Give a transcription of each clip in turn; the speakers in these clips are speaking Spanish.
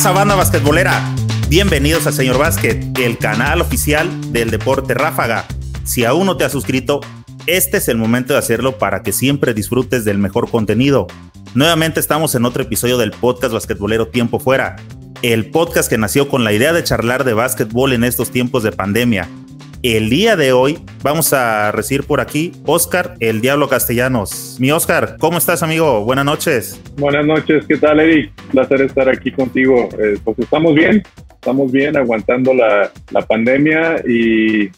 pasa, banda basquetbolera? Bienvenidos a Señor Básquet, el canal oficial del deporte ráfaga. Si aún no te has suscrito, este es el momento de hacerlo para que siempre disfrutes del mejor contenido. Nuevamente estamos en otro episodio del podcast basquetbolero Tiempo Fuera, el podcast que nació con la idea de charlar de básquetbol en estos tiempos de pandemia. El día de hoy vamos a recibir por aquí Oscar, el Diablo Castellanos. Mi Oscar, ¿cómo estás, amigo? Buenas noches. Buenas noches, ¿qué tal, Eric? Placer estar aquí contigo. Eh, pues estamos bien, estamos bien aguantando la, la pandemia y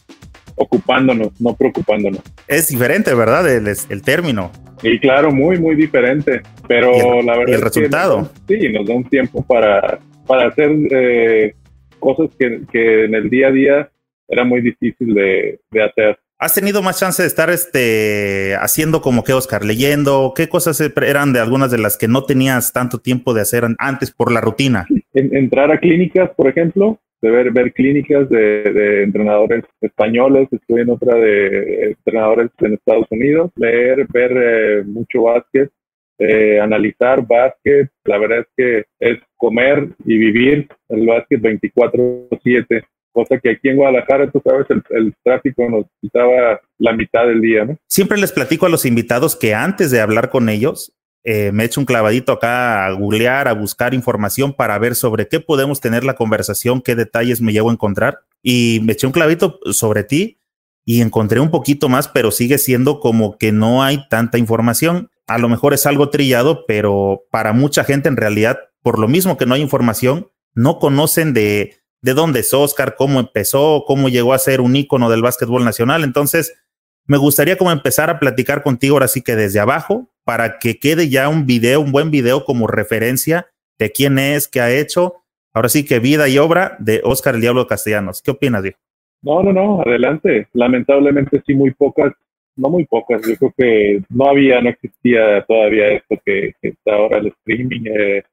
ocupándonos, no preocupándonos. Es diferente, ¿verdad? El, el término. Y claro, muy, muy diferente. Pero la verdad. ¿Y el resultado? sí, nos da un tiempo para, para hacer eh, cosas que, que en el día a día era muy difícil de, de, hacer. ¿Has tenido más chance de estar este, haciendo como que, Oscar, leyendo? ¿Qué cosas eran de algunas de las que no tenías tanto tiempo de hacer antes por la rutina? En, entrar a clínicas, por ejemplo, de ver, ver clínicas de, de, entrenadores españoles, estuve en otra de entrenadores en Estados Unidos, leer, ver eh, mucho básquet, eh, analizar básquet, la verdad es que es comer y vivir el básquet 24/7 cosa que aquí en Guadalajara, tú sabes, el, el, tráfico nos quitaba la mitad del día, ¿no? Siempre les platico a los invitados que antes de hablar con ellos, eh, me echo un clavadito acá a googlear, a buscar información para ver sobre qué podemos tener la conversación, qué detalles me llevo a encontrar. Y me eché un clavito sobre ti y encontré un poquito más, pero sigue siendo como que no hay tanta información. A lo mejor es algo trillado, pero para mucha gente en realidad, por lo mismo que no hay información, no conocen de de dónde es Oscar, cómo empezó, cómo llegó a ser un ícono del básquetbol nacional. Entonces, me gustaría como empezar a platicar contigo ahora sí que desde abajo, para que quede ya un video, un buen video como referencia de quién es, qué ha hecho. Ahora sí que vida y obra de Oscar el Diablo Castellanos. ¿Qué opinas, Diego? No, no, no, adelante. Lamentablemente sí, muy pocas, no muy pocas. Yo creo que no había, no existía todavía esto que, que está ahora el streaming, eh,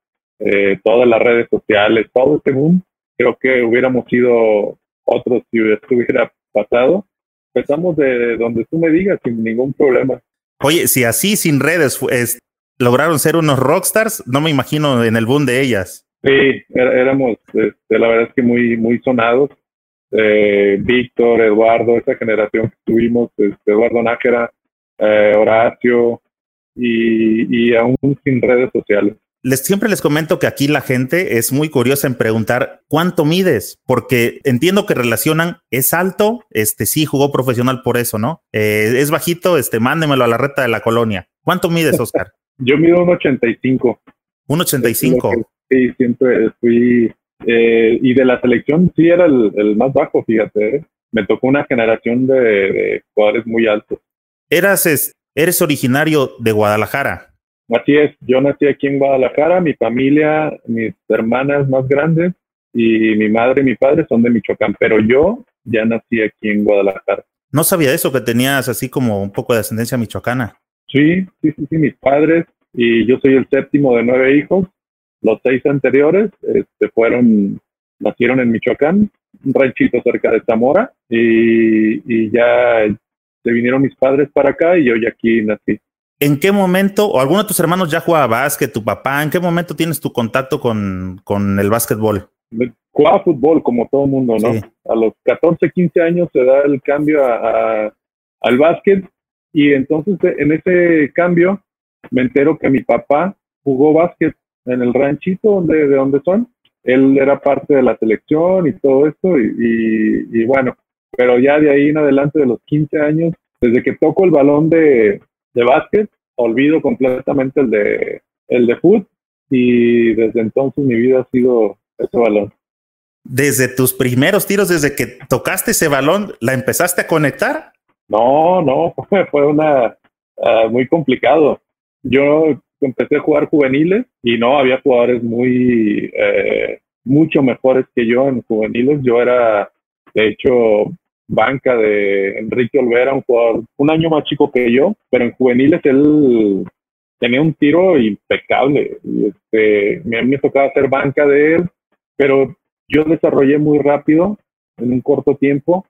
eh, todas las redes sociales, todo este mundo creo que hubiéramos sido otros si esto hubiera pasado. Empezamos de donde tú me digas sin ningún problema. Oye, si así sin redes es, lograron ser unos rockstars, no me imagino en el boom de ellas. Sí, éramos, este, la verdad es que muy, muy sonados. Eh, Víctor, Eduardo, esa generación que tuvimos, este, Eduardo Nájera, eh, Horacio, y, y aún sin redes sociales les, siempre les comento que aquí la gente es muy curiosa en preguntar cuánto mides, porque entiendo que relacionan, es alto, este sí jugó profesional por eso, ¿no? Eh, es bajito, este mándemelo a la reta de la colonia. ¿Cuánto mides, Oscar? Yo mido un 85. Un 85. Sí, siempre fui, eh, y de la selección sí era el, el más bajo, fíjate. ¿eh? Me tocó una generación de, de jugadores muy altos. Eras, es, eres originario de Guadalajara. Así es, yo nací aquí en Guadalajara, mi familia, mis hermanas más grandes y mi madre y mi padre son de Michoacán, pero yo ya nací aquí en Guadalajara. No sabía eso, que tenías así como un poco de ascendencia michoacana. Sí, sí, sí, sí, mis padres y yo soy el séptimo de nueve hijos. Los seis anteriores este, fueron, nacieron en Michoacán, un ranchito cerca de Zamora y, y ya se vinieron mis padres para acá y yo ya aquí nací. ¿En qué momento, o alguno de tus hermanos ya jugaba básquet, tu papá, en qué momento tienes tu contacto con, con el básquetbol? Jugaba fútbol como todo mundo, ¿no? Sí. A los 14, 15 años se da el cambio a, a, al básquet y entonces en ese cambio me entero que mi papá jugó básquet en el ranchito donde, de donde son. Él era parte de la selección y todo esto y, y, y bueno, pero ya de ahí en adelante de los 15 años, desde que toco el balón de, de básquet, olvido completamente el de, el de foot y desde entonces mi vida ha sido ese balón. Desde tus primeros tiros, desde que tocaste ese balón, ¿la empezaste a conectar? No, no, fue una uh, muy complicado. Yo empecé a jugar juveniles y no había jugadores muy eh, mucho mejores que yo en juveniles. Yo era, de hecho, banca de Enrique Olvera, un jugador un año más chico que yo, pero en juveniles él tenía un tiro impecable. Y este, mí me tocaba hacer banca de él, pero yo desarrollé muy rápido, en un corto tiempo,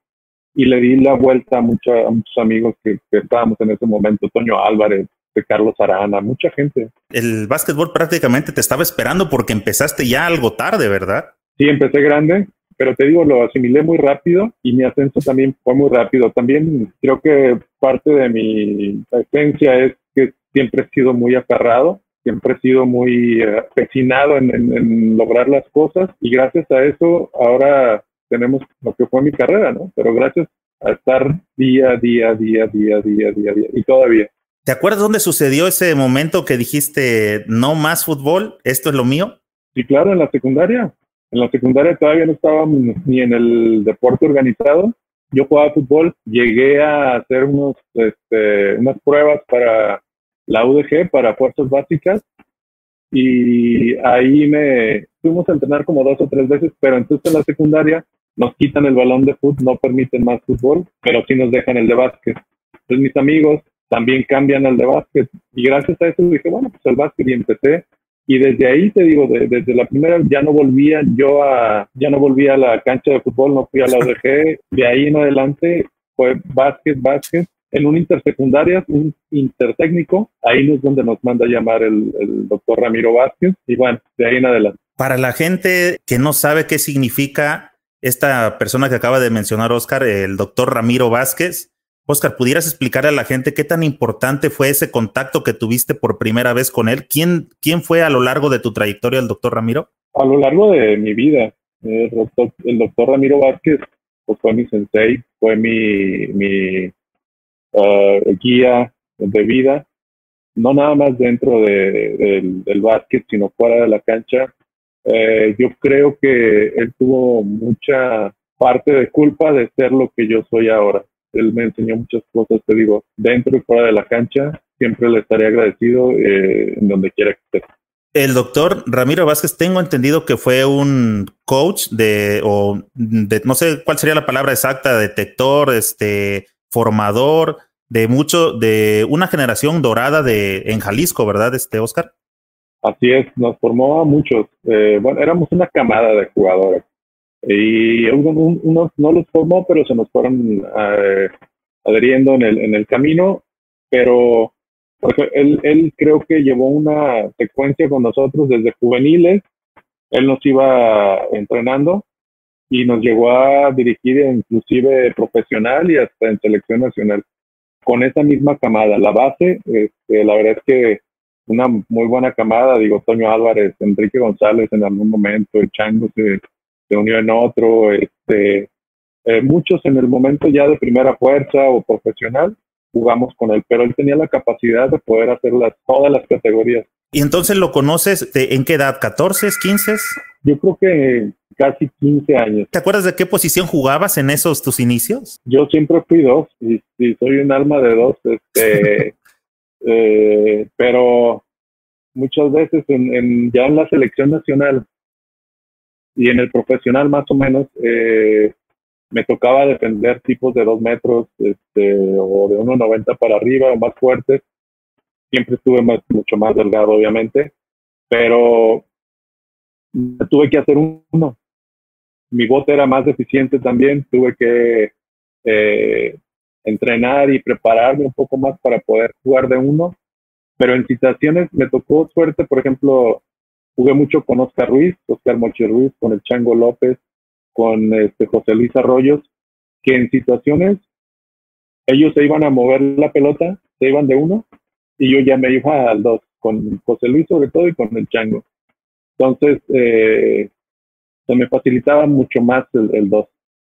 y le di la vuelta a, mucha, a muchos amigos que, que, estábamos en ese momento, Toño Álvarez, de Carlos Arana, mucha gente. El básquetbol prácticamente te estaba esperando porque empezaste ya algo tarde, ¿verdad? Sí, empecé grande, pero te digo, lo asimilé muy rápido y mi ascenso también fue muy rápido. También creo que parte de mi esencia es que siempre he sido muy aferrado, siempre he sido muy uh, en, lograr las cosas y gracias a eso ahora tenemos lo que fue mi carrera, ¿no? Pero gracias a estar día, día, día, día, día, día, día y todavía. ¿Te acuerdas dónde sucedió ese momento que dijiste no más fútbol, esto es lo mío? Sí, claro, en la secundaria. En la secundaria todavía no estaba ni en el deporte organizado. Yo jugaba fútbol, llegué a hacer unos, este, unas pruebas para la UDG, para fuerzas básicas, y ahí me fuimos a entrenar como dos o tres veces, pero entonces en la secundaria nos quitan el balón de fútbol, no permiten más fútbol, pero sí nos dejan el de básquet. Entonces mis amigos también cambian al de básquet y gracias a eso dije, bueno, pues el básquet y empecé. Y desde ahí te digo, desde la primera ya no volvía yo a, ya no volvía a la cancha de fútbol, no fui a la ODG, de ahí en adelante fue básquet, básquet, en un intersecundaria, un intertécnico, ahí es donde nos manda a llamar el, el doctor Ramiro Vázquez, y bueno, de ahí en adelante. Para la gente que no sabe qué significa esta persona que acaba de mencionar Oscar, el doctor Ramiro Vázquez, Oscar, ¿pudieras explicarle a la gente qué tan importante fue ese contacto que tuviste por primera vez con él? ¿Quién, quién fue a lo largo de tu trayectoria el doctor Ramiro? A lo largo de mi vida, el doctor, Ramiro Vázquez pues, fue mi sensei, fue mi, mi uh, guía de vida, no nada más dentro del, del básquet, sino fuera de la cancha. Eh, yo creo que él tuvo mucha parte de culpa de ser lo que yo soy ahora él me enseñó muchas cosas, te digo, dentro y fuera de la cancha. Siempre le estaré agradecido eh, en donde quiera que esté. El doctor Ramiro Vázquez, tengo entendido que fue un coach de, o de, no sé cuál sería la palabra exacta, detector, este, formador de mucho, de una generación dorada de, en Jalisco, ¿verdad, este Oscar? Así es, nos formó a muchos. Eh, bueno, éramos una camada de jugadores. Y unos no los formó, pero se nos fueron eh, adheriendo en el, en el camino. Pero él, él creo que llevó una secuencia con nosotros desde juveniles. Él nos iba entrenando y nos llegó a dirigir inclusive profesional y hasta en selección nacional con esa misma camada. La base, este, la verdad es que una muy buena camada, digo, Toño Álvarez, Enrique González en algún momento, el Chango se unió en otro, este, eh, muchos en el momento ya de primera fuerza o profesional jugamos con él, pero él tenía la capacidad de poder hacer todas las categorías. ¿Y entonces lo conoces de, en qué edad? ¿14, 15? Yo creo que casi 15 años. ¿Te acuerdas de qué posición jugabas en esos tus inicios? Yo siempre fui dos y, soy un alma de dos, este, eh, pero muchas veces en, ya en la selección nacional y en el profesional más o menos eh, me tocaba defender tipos de dos metros este, o de 1,90 para arriba o más fuertes. Siempre estuve más, mucho más delgado, obviamente, pero tuve que hacer uno. Mi bote era más deficiente también, tuve que eh, entrenar y prepararme un poco más para poder jugar de uno, pero en situaciones me tocó suerte, por ejemplo, Jugué mucho con Oscar Ruiz, Oscar Mochi Ruiz, con el Chango López, con este José Luis Arroyos, que en situaciones ellos se iban a mover la pelota, se iban de uno, y yo ya me iba al dos, con José Luis sobre todo y con el Chango. Entonces, eh, se me facilitaba mucho más el, dos.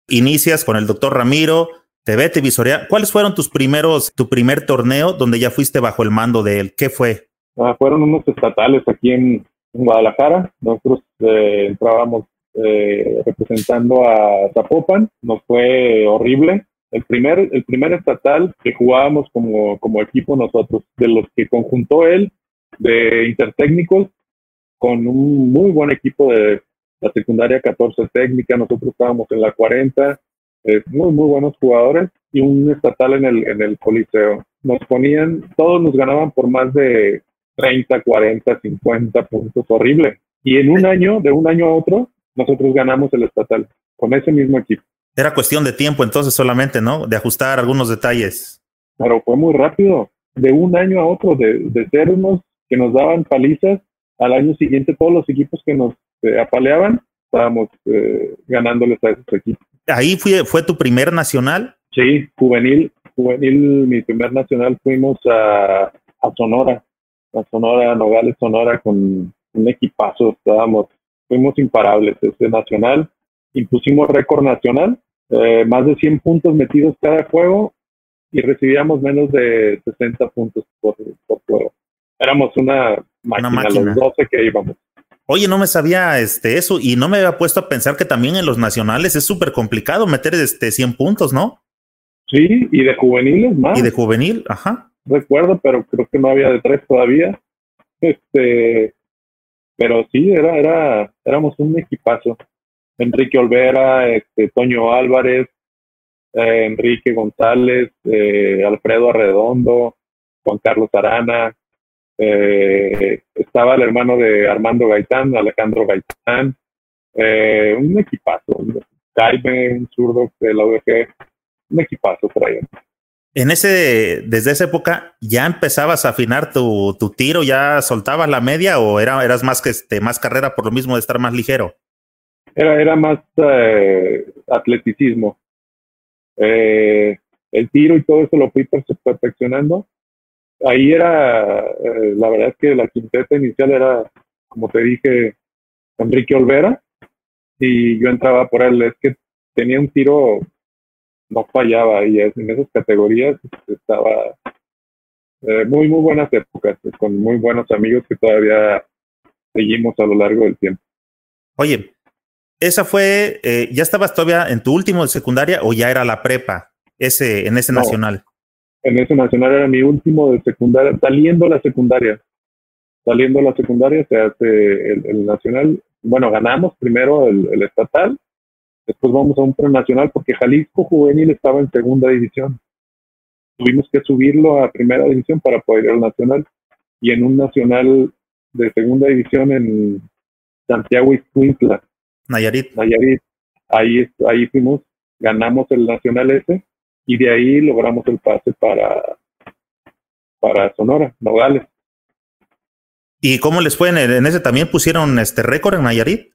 Inicias con el doctor Ramiro, te vete visorea. ¿Cuáles fueron tus primeros, tu primer torneo donde ya fuiste bajo el mando de él? ¿Qué fue? Ah, fueron unos estatales aquí en, en Guadalajara. Nosotros eh, entrábamos eh, representando a Zapopan. Nos fue horrible. El primer, el primer estatal que jugábamos como, como equipo nosotros, de los que conjuntó él, de intertécnicos, con un muy buen equipo de la secundaria 14 técnica, nosotros estábamos en la 40, eh, muy, muy buenos jugadores, y un estatal en el, en el Coliseo. Nos ponían, todos nos ganaban por más de 30, 40, 50 puntos, horrible. Y en un año, de un año a otro, nosotros ganamos el estatal con ese mismo equipo. Era cuestión de tiempo entonces solamente, ¿no? De ajustar algunos detalles. Pero fue muy rápido. de un año a otro, de, de ser unos que nos daban palizas, al año siguiente todos los equipos que nos eh, apaleaban, estábamos eh, ganándoles a esos equipos. ¿Ahí fue, fue tu primer nacional? Sí, juvenil, juvenil, mi primer nacional fuimos a, a Sonora, a Sonora, Nogales, Sonora, con un equipazo, estábamos, fuimos imparables ese nacional, impusimos récord nacional, eh, más de 100 puntos metidos cada juego y recibíamos menos de 60 puntos por, por juego. Éramos una máquina, los 12 que íbamos. Oye, no me sabía este eso y no me había puesto a pensar que también en los nacionales es súper complicado meter este 100 puntos, ¿no? Sí, y de juveniles más. Y de juvenil, ajá. Recuerdo, pero creo que no había de tres todavía. Este, pero sí, era, era, éramos un equipazo. Enrique Olvera, este, Toño Álvarez, eh, Enrique González, eh, Alfredo Arredondo, Juan Carlos Arana, eh, estaba el hermano de Armando Gaitán, Alejandro Gaitán, un equipazo, Jaime, un zurdo de la UDG, un equipazo por. En ese, desde esa época, ¿ya empezabas a afinar tu, tiro? ¿Ya soltabas la media o era, eras más que este, más carrera por lo mismo de estar más ligero? Era, era más eh, atleticismo. Eh, el tiro y todo eso lo fui perfeccionando. Ahí era, eh, la verdad es que la quinteta inicial era, como te dije, Enrique Olvera, y yo entraba por él. Es que tenía un tiro no fallaba y en esas categorías estaba eh, muy, muy buenas épocas, con muy buenos amigos que todavía seguimos a lo largo del tiempo. Oye, esa fue, eh, ¿ya estabas todavía en tu último de secundaria o ya era la prepa ese, en ese nacional? En ese nacional era mi último de secundaria, saliendo la secundaria. Saliendo la secundaria se hace el, nacional. Bueno, ganamos primero el estatal Después vamos a un nacional porque Jalisco Juvenil estaba en segunda división. Tuvimos que subirlo a primera división para poder ir al nacional. Y en un nacional de segunda división en Santiago Iscuintla. Nayarit. Nayarit. Ahí, ahí fuimos, ganamos el nacional ese y de ahí logramos el pase para, para Sonora, Nogales. ¿Y cómo les fue? ¿En ese también pusieron este récord en Nayarit?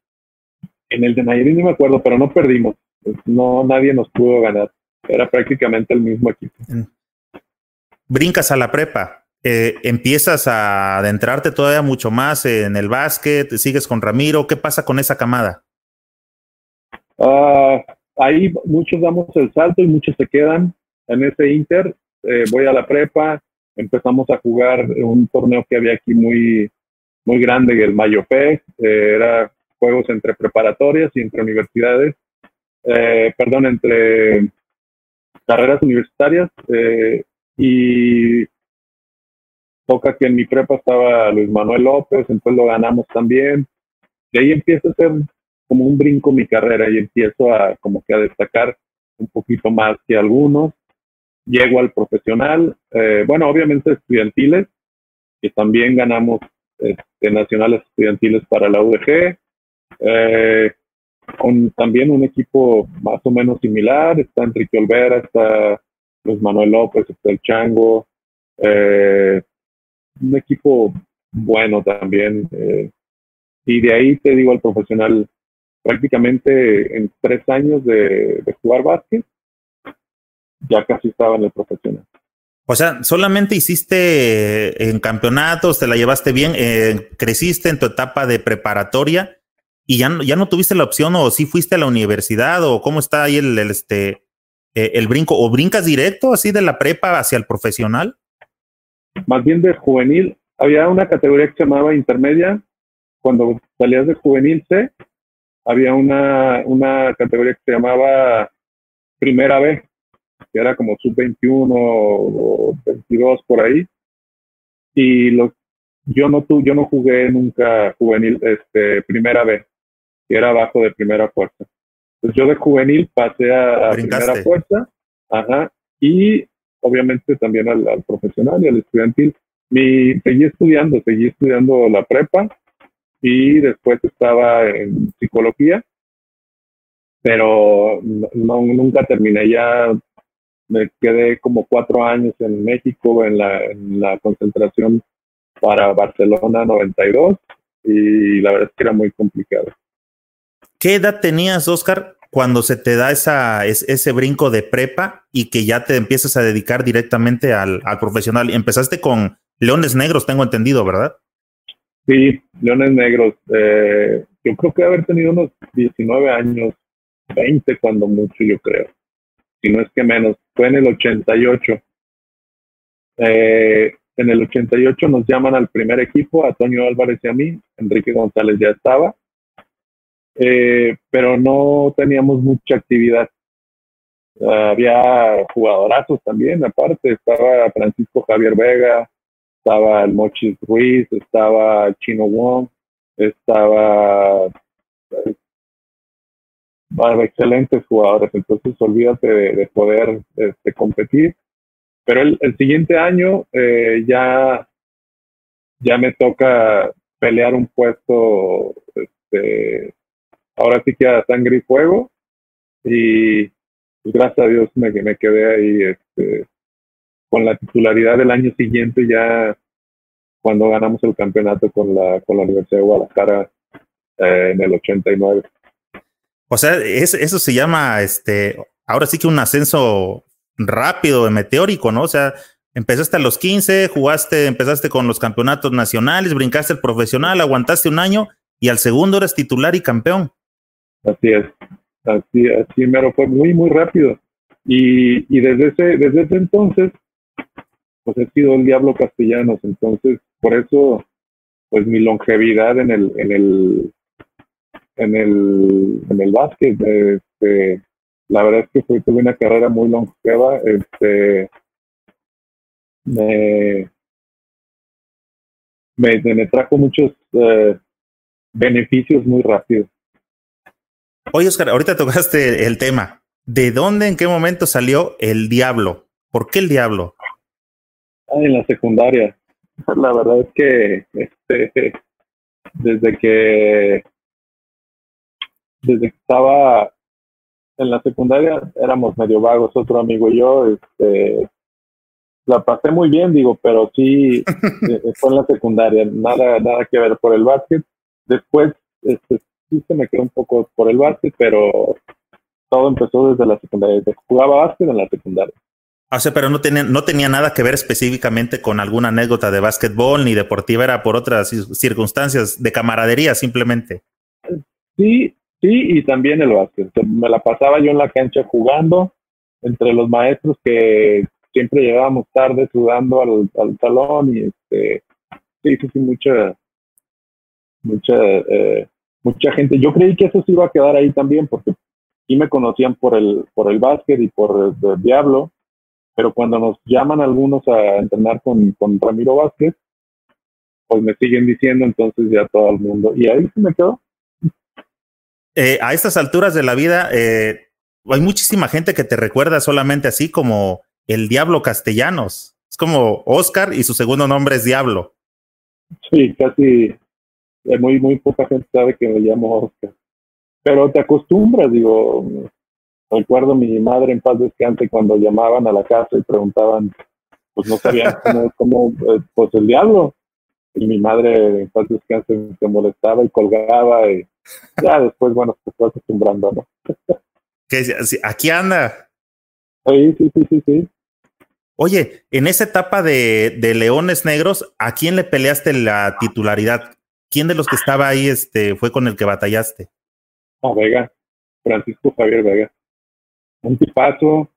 En el de Nayarit no me acuerdo, pero no perdimos. No, nadie nos pudo ganar. Era prácticamente el mismo equipo. Brincas a la prepa. Eh, empiezas a adentrarte todavía mucho más en el básquet, sigues con Ramiro, ¿qué pasa con esa camada? Ah, ahí muchos damos el salto y muchos se quedan en ese Inter. Eh, voy a la prepa, empezamos a jugar un torneo que había aquí muy, muy grande, el Mayo Fest, eh, era juegos entre preparatorias y entre universidades, eh, perdón, entre carreras universitarias eh, y toca que en mi prepa estaba Luis Manuel López, entonces lo ganamos también. De ahí empiezo a ser como un brinco mi carrera y empiezo a como que a destacar un poquito más que algunos. Llego al profesional, eh, bueno, obviamente estudiantiles, que también ganamos este, nacionales estudiantiles para la UDG, eh, con también un equipo más o menos similar, está Enrique Olvera, está Luis Manuel López, está el Chango, eh, un equipo bueno también. Eh, y de ahí te digo al profesional, prácticamente en tres años de, jugar básquet, ya casi estaba en el profesional. O sea, solamente hiciste en campeonatos, te la llevaste bien, creciste en tu etapa de preparatoria y ya, ya no tuviste la opción o si fuiste a la universidad o cómo está ahí el, este, eh, el brinco o brincas directo así de la prepa hacia el profesional? Más bien de juvenil. Había una categoría que se llamaba intermedia. Cuando salías de juvenil C, había una, una categoría que se llamaba primera B, que era como sub-21 o 22 por ahí. Y lo, yo no tu, yo no jugué nunca juvenil, este, primera B era abajo de primera fuerza. Entonces yo de juvenil pasé a, primera fuerza, ajá, y obviamente también al, profesional y al estudiantil. Mi, seguí estudiando, seguí estudiando la prepa y después estaba en psicología, pero no, nunca terminé ya me quedé como cuatro años en México en la, en la concentración para Barcelona 92 y la verdad es que era muy complicado. ¿Qué edad tenías, Oscar, cuando se te da ese brinco de prepa y que ya te empiezas a dedicar directamente al, al profesional? Empezaste con Leones Negros, tengo entendido, ¿verdad? Sí, Leones Negros. Eh, yo creo que haber tenido unos 19 años, 20 cuando mucho, yo creo. Si no es que menos. Fue en el 88. Eh, en el 88 nos llaman al primer equipo, a Álvarez y a mí. Enrique González ya estaba. Eh, pero no teníamos mucha actividad. había jugadorazos también, aparte. Estaba Francisco Javier Vega, estaba el Mochis Ruiz, estaba Chino Wong, estaba excelentes jugadores, entonces olvídate de, poder este, competir. Pero el, siguiente año eh, ya, ya me toca pelear un puesto, este, ahora sí que a sangre y fuego, y pues, gracias a Dios me, quedé ahí este, con la titularidad del año siguiente ya cuando ganamos el campeonato con la, con la Universidad de Guadalajara eh, en el 89. O sea, eso se llama, este, ahora sí que un ascenso rápido, meteórico, ¿no? O sea, empezaste a los 15, jugaste, empezaste con los campeonatos nacionales, brincaste el profesional, aguantaste un año y al segundo eres titular y campeón. Así es, así, así mero, fue muy, muy rápido. Y, y desde, ese, desde ese entonces pues he sido el diablo castellanos, entonces por eso pues mi longevidad en el en el en el en el básquet este, la verdad es que tuve una carrera muy longeva este me me, trajo muchos eh, beneficios muy rápidos Oye, Oscar, ahorita tocaste el tema. ¿De dónde, en qué momento salió el diablo? ¿Por qué el diablo? en la secundaria. La verdad es que este, desde que desde que estaba en la secundaria éramos medio vagos, otro amigo y yo, este, la pasé muy bien, digo, pero sí eh, fue en la secundaria, nada, nada que ver por el básquet. Después, este, sí se me quedó un poco por el básquet, pero todo empezó desde la secundaria. Jugaba básquet en la secundaria. O sea, pero no tenía, no tenía nada que ver específicamente con alguna anécdota de básquetbol ni deportiva, era por otras circunstancias de camaradería simplemente. Sí, sí, y también el básquet. Me la pasaba yo en la cancha jugando entre los maestros que siempre llegábamos tarde sudando al, salón y este, sí, sí, sí, mucha, mucha, eh, mucha gente. Yo creí que eso se iba a quedar ahí también porque sí me conocían por el, por el básquet y por el Diablo pero cuando nos llaman algunos a entrenar con, con Ramiro Vázquez, pues me siguen diciendo entonces ya todo el mundo. Y ahí se me quedó. Eh, a estas alturas de la vida, eh, hay muchísima gente que te recuerda solamente así como el Diablo Castellanos. Es como Oscar y su segundo nombre es Diablo. Sí, casi muy, muy poca gente sabe que me llamo Oscar. Pero te acostumbras, digo, Recuerdo mi madre en paz descanse cuando llamaban a la casa y preguntaban, pues no sabían cómo, eh, pues el diablo. Y mi madre en paz descanse se molestaba y colgaba y ya después, bueno, se fue acostumbrando, ¿no? que aquí anda. Sí, sí, sí, sí, sí. Oye, en esa etapa de, de Leones Negros, ¿a quién le peleaste la titularidad? ¿Quién de los que estaba ahí este, fue con el que batallaste? A Vega, Francisco Javier Vega un tipazo,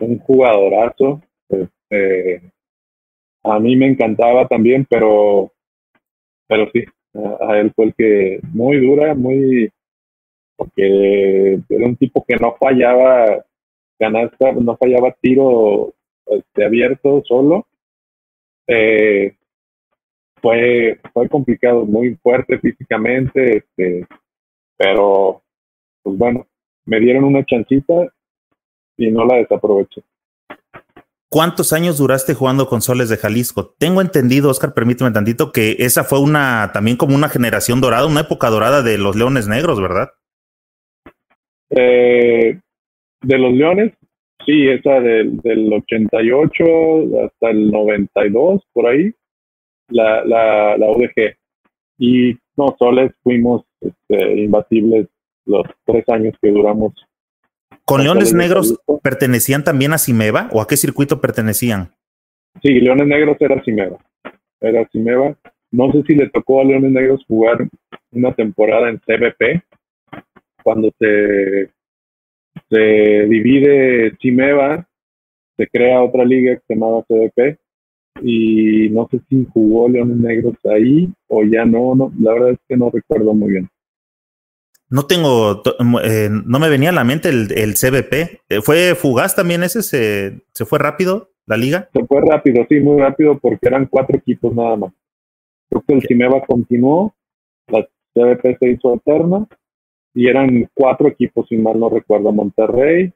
un jugadorazo. Este, a mí me encantaba también, pero, pero sí, a, él fue el que muy dura, muy, porque era un tipo que no fallaba canasta, no fallaba tiro este, abierto solo. Eh, fue, fue complicado, muy fuerte físicamente, este, pero pues bueno, me dieron una chancita y no la desaproveché. ¿Cuántos años duraste jugando con Soles de Jalisco? Tengo entendido, Oscar, permíteme tantito, que esa fue una, también como una generación dorada, una época dorada de los Leones Negros, ¿verdad? Eh, de los Leones, Sí, esa del, del 88 hasta el 92, por ahí, la, la, la UDG. Y no, soles fuimos este, imbatibles los tres años que duramos. ¿Con Leones Negros pertenecían también a Cimeva o a qué circuito pertenecían? Sí, Leones Negros era Cimeva. Era Cimeva. No sé si le tocó a Leones Negros jugar una temporada en CBP, cuando se, se divide Cimeva, se crea otra liga llamaba CBP, y no sé si jugó Leones Negros ahí o ya no, no la verdad es que no recuerdo muy bien. No tengo, eh, no me venía a la mente el, el CBP. Eh, ¿Fue fugaz también ese? ¿Se, ¿Se fue rápido la liga? Se fue rápido, sí, muy rápido porque eran cuatro equipos nada más. Creo que el Cimeva continuó, la CBP se hizo alterna y eran cuatro equipos, si mal no recuerdo, Monterrey,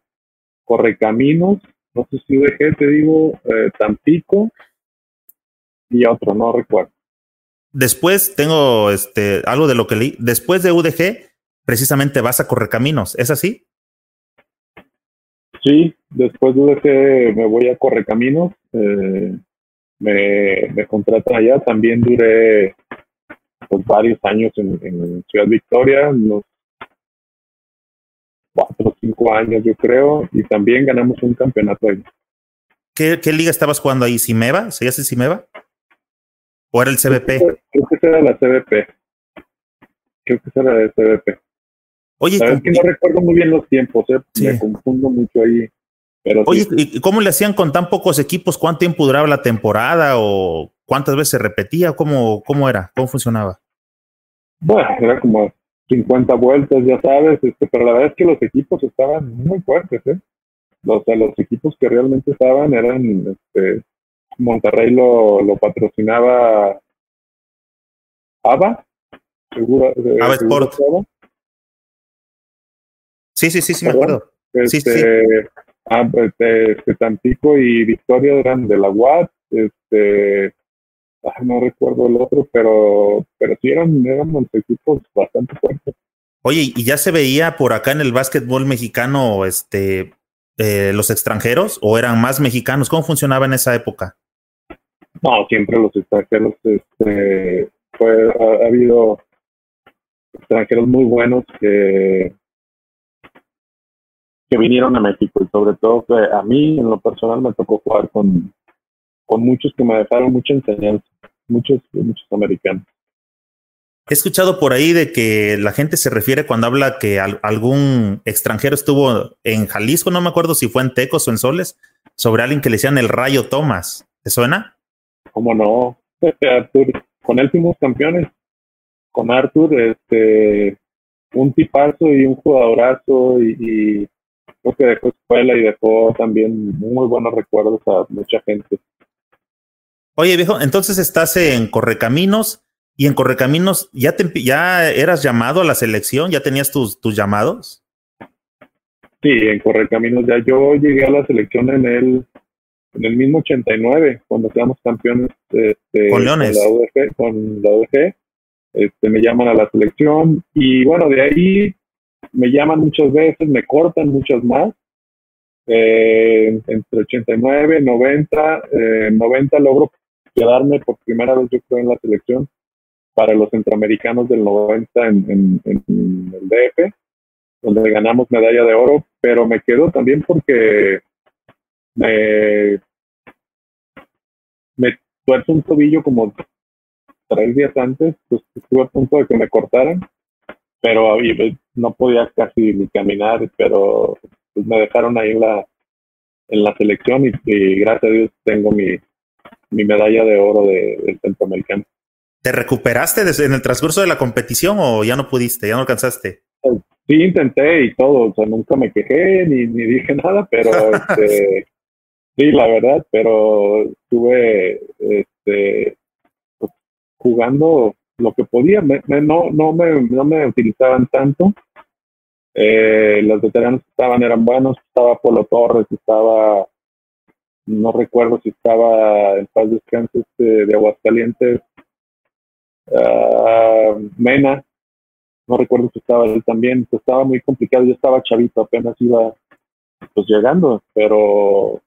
Correcaminos, no sé si UDG, te digo, eh, Tampico y otro, no recuerdo. Después tengo este algo de lo que leí. Después de UDG, precisamente vas a Correcaminos, ¿es así? Sí, después de UDG me voy a Correcaminos. Eh, me, me contratan allá. También duré pues, varios años en, Ciudad Victoria, unos cuatro o cinco años yo creo, y también ganamos un campeonato ahí. ¿Qué, qué liga estabas jugando ahí? ¿Cimeva? ¿Seguías en Cimeva? ¿O era el CBP? Creo que, era la CBP. Creo que era la CBP. Oye, que no recuerdo muy bien los tiempos, ¿eh? me confundo mucho ahí. Oye, ¿y cómo le hacían con tan pocos equipos? ¿Cuánto tiempo duraba la temporada o cuántas veces se repetía? ¿Cómo, cómo era? ¿Cómo funcionaba? Bueno, era como 50 vueltas, ya sabes, este, pero la verdad es que los equipos estaban muy fuertes, ¿eh? Los, los equipos que realmente estaban eran, este, Monterrey lo, lo patrocinaba ABA, seguro. Eh, ABA Sport. Sí, sí, sí, sí, me acuerdo. sí, sí. Este, Ah, pues, este, Tampico y Victoria eran de la UAT, este, ah, no recuerdo el otro, pero, pero sí eran, eran equipos bastante fuertes. Oye, ¿y ya se veía por acá en el básquetbol mexicano este, eh, los extranjeros o eran más mexicanos? ¿Cómo funcionaba en esa época? No, siempre los extranjeros, este, fue, ha habido extranjeros muy buenos que que vinieron a México y sobre todo a mí en lo personal me tocó jugar con, con muchos que me dejaron mucha enseñanza, muchos, muchos americanos. He escuchado por ahí de que la gente se refiere cuando habla que algún extranjero estuvo en Jalisco, no me acuerdo si fue en Tecos o en Soles, sobre alguien que le decían el Rayo Thomas. ¿Te suena? ¿Cómo no? Arthur, con él fuimos campeones. Con Arthur, este, un tipazo y un jugadorazo y creo que dejó escuela y dejó también muy buenos recuerdos a mucha gente. Oye, viejo, entonces estás en Correcaminos y en Correcaminos ya te, ya eras llamado a la selección, ya tenías tus, tus llamados. Sí, en Correcaminos ya yo llegué a la selección en el en el mismo 89 cuando quedamos campeones este, con Leones, con la UDG, con la UDG este, me llaman a la selección y bueno de ahí me llaman muchas veces, me cortan muchas más. Eh, entre 89, 90, eh, 90 logro quedarme por primera vez yo creo en la selección para los centroamericanos del 90 en, en, el DF, donde ganamos medalla de oro, pero me quedo también porque me, me tuerce un tobillo como tres días antes, pues estuve a punto de que me cortaran pero pues, no podía casi ni caminar, pero pues, me dejaron ahí en la, en la selección y, gracias a Dios tengo mi, mi medalla de oro de, del centroamericano. ¿Te recuperaste en el transcurso de la competición o ya no pudiste, ya no alcanzaste? Sí, intenté y todo, o sea, nunca me quejé ni, ni dije nada, pero este, sí, la verdad, pero estuve este, jugando lo que podía, no, no, me, no me utilizaban tanto. Eh, los veteranos que estaban eran buenos, estaba Polo Torres, estaba, no recuerdo si estaba en paz descanso este, de Aguascalientes, uh, Mena, no recuerdo si estaba él también, estaba muy complicado, yo estaba chavito, apenas iba, pues llegando, pero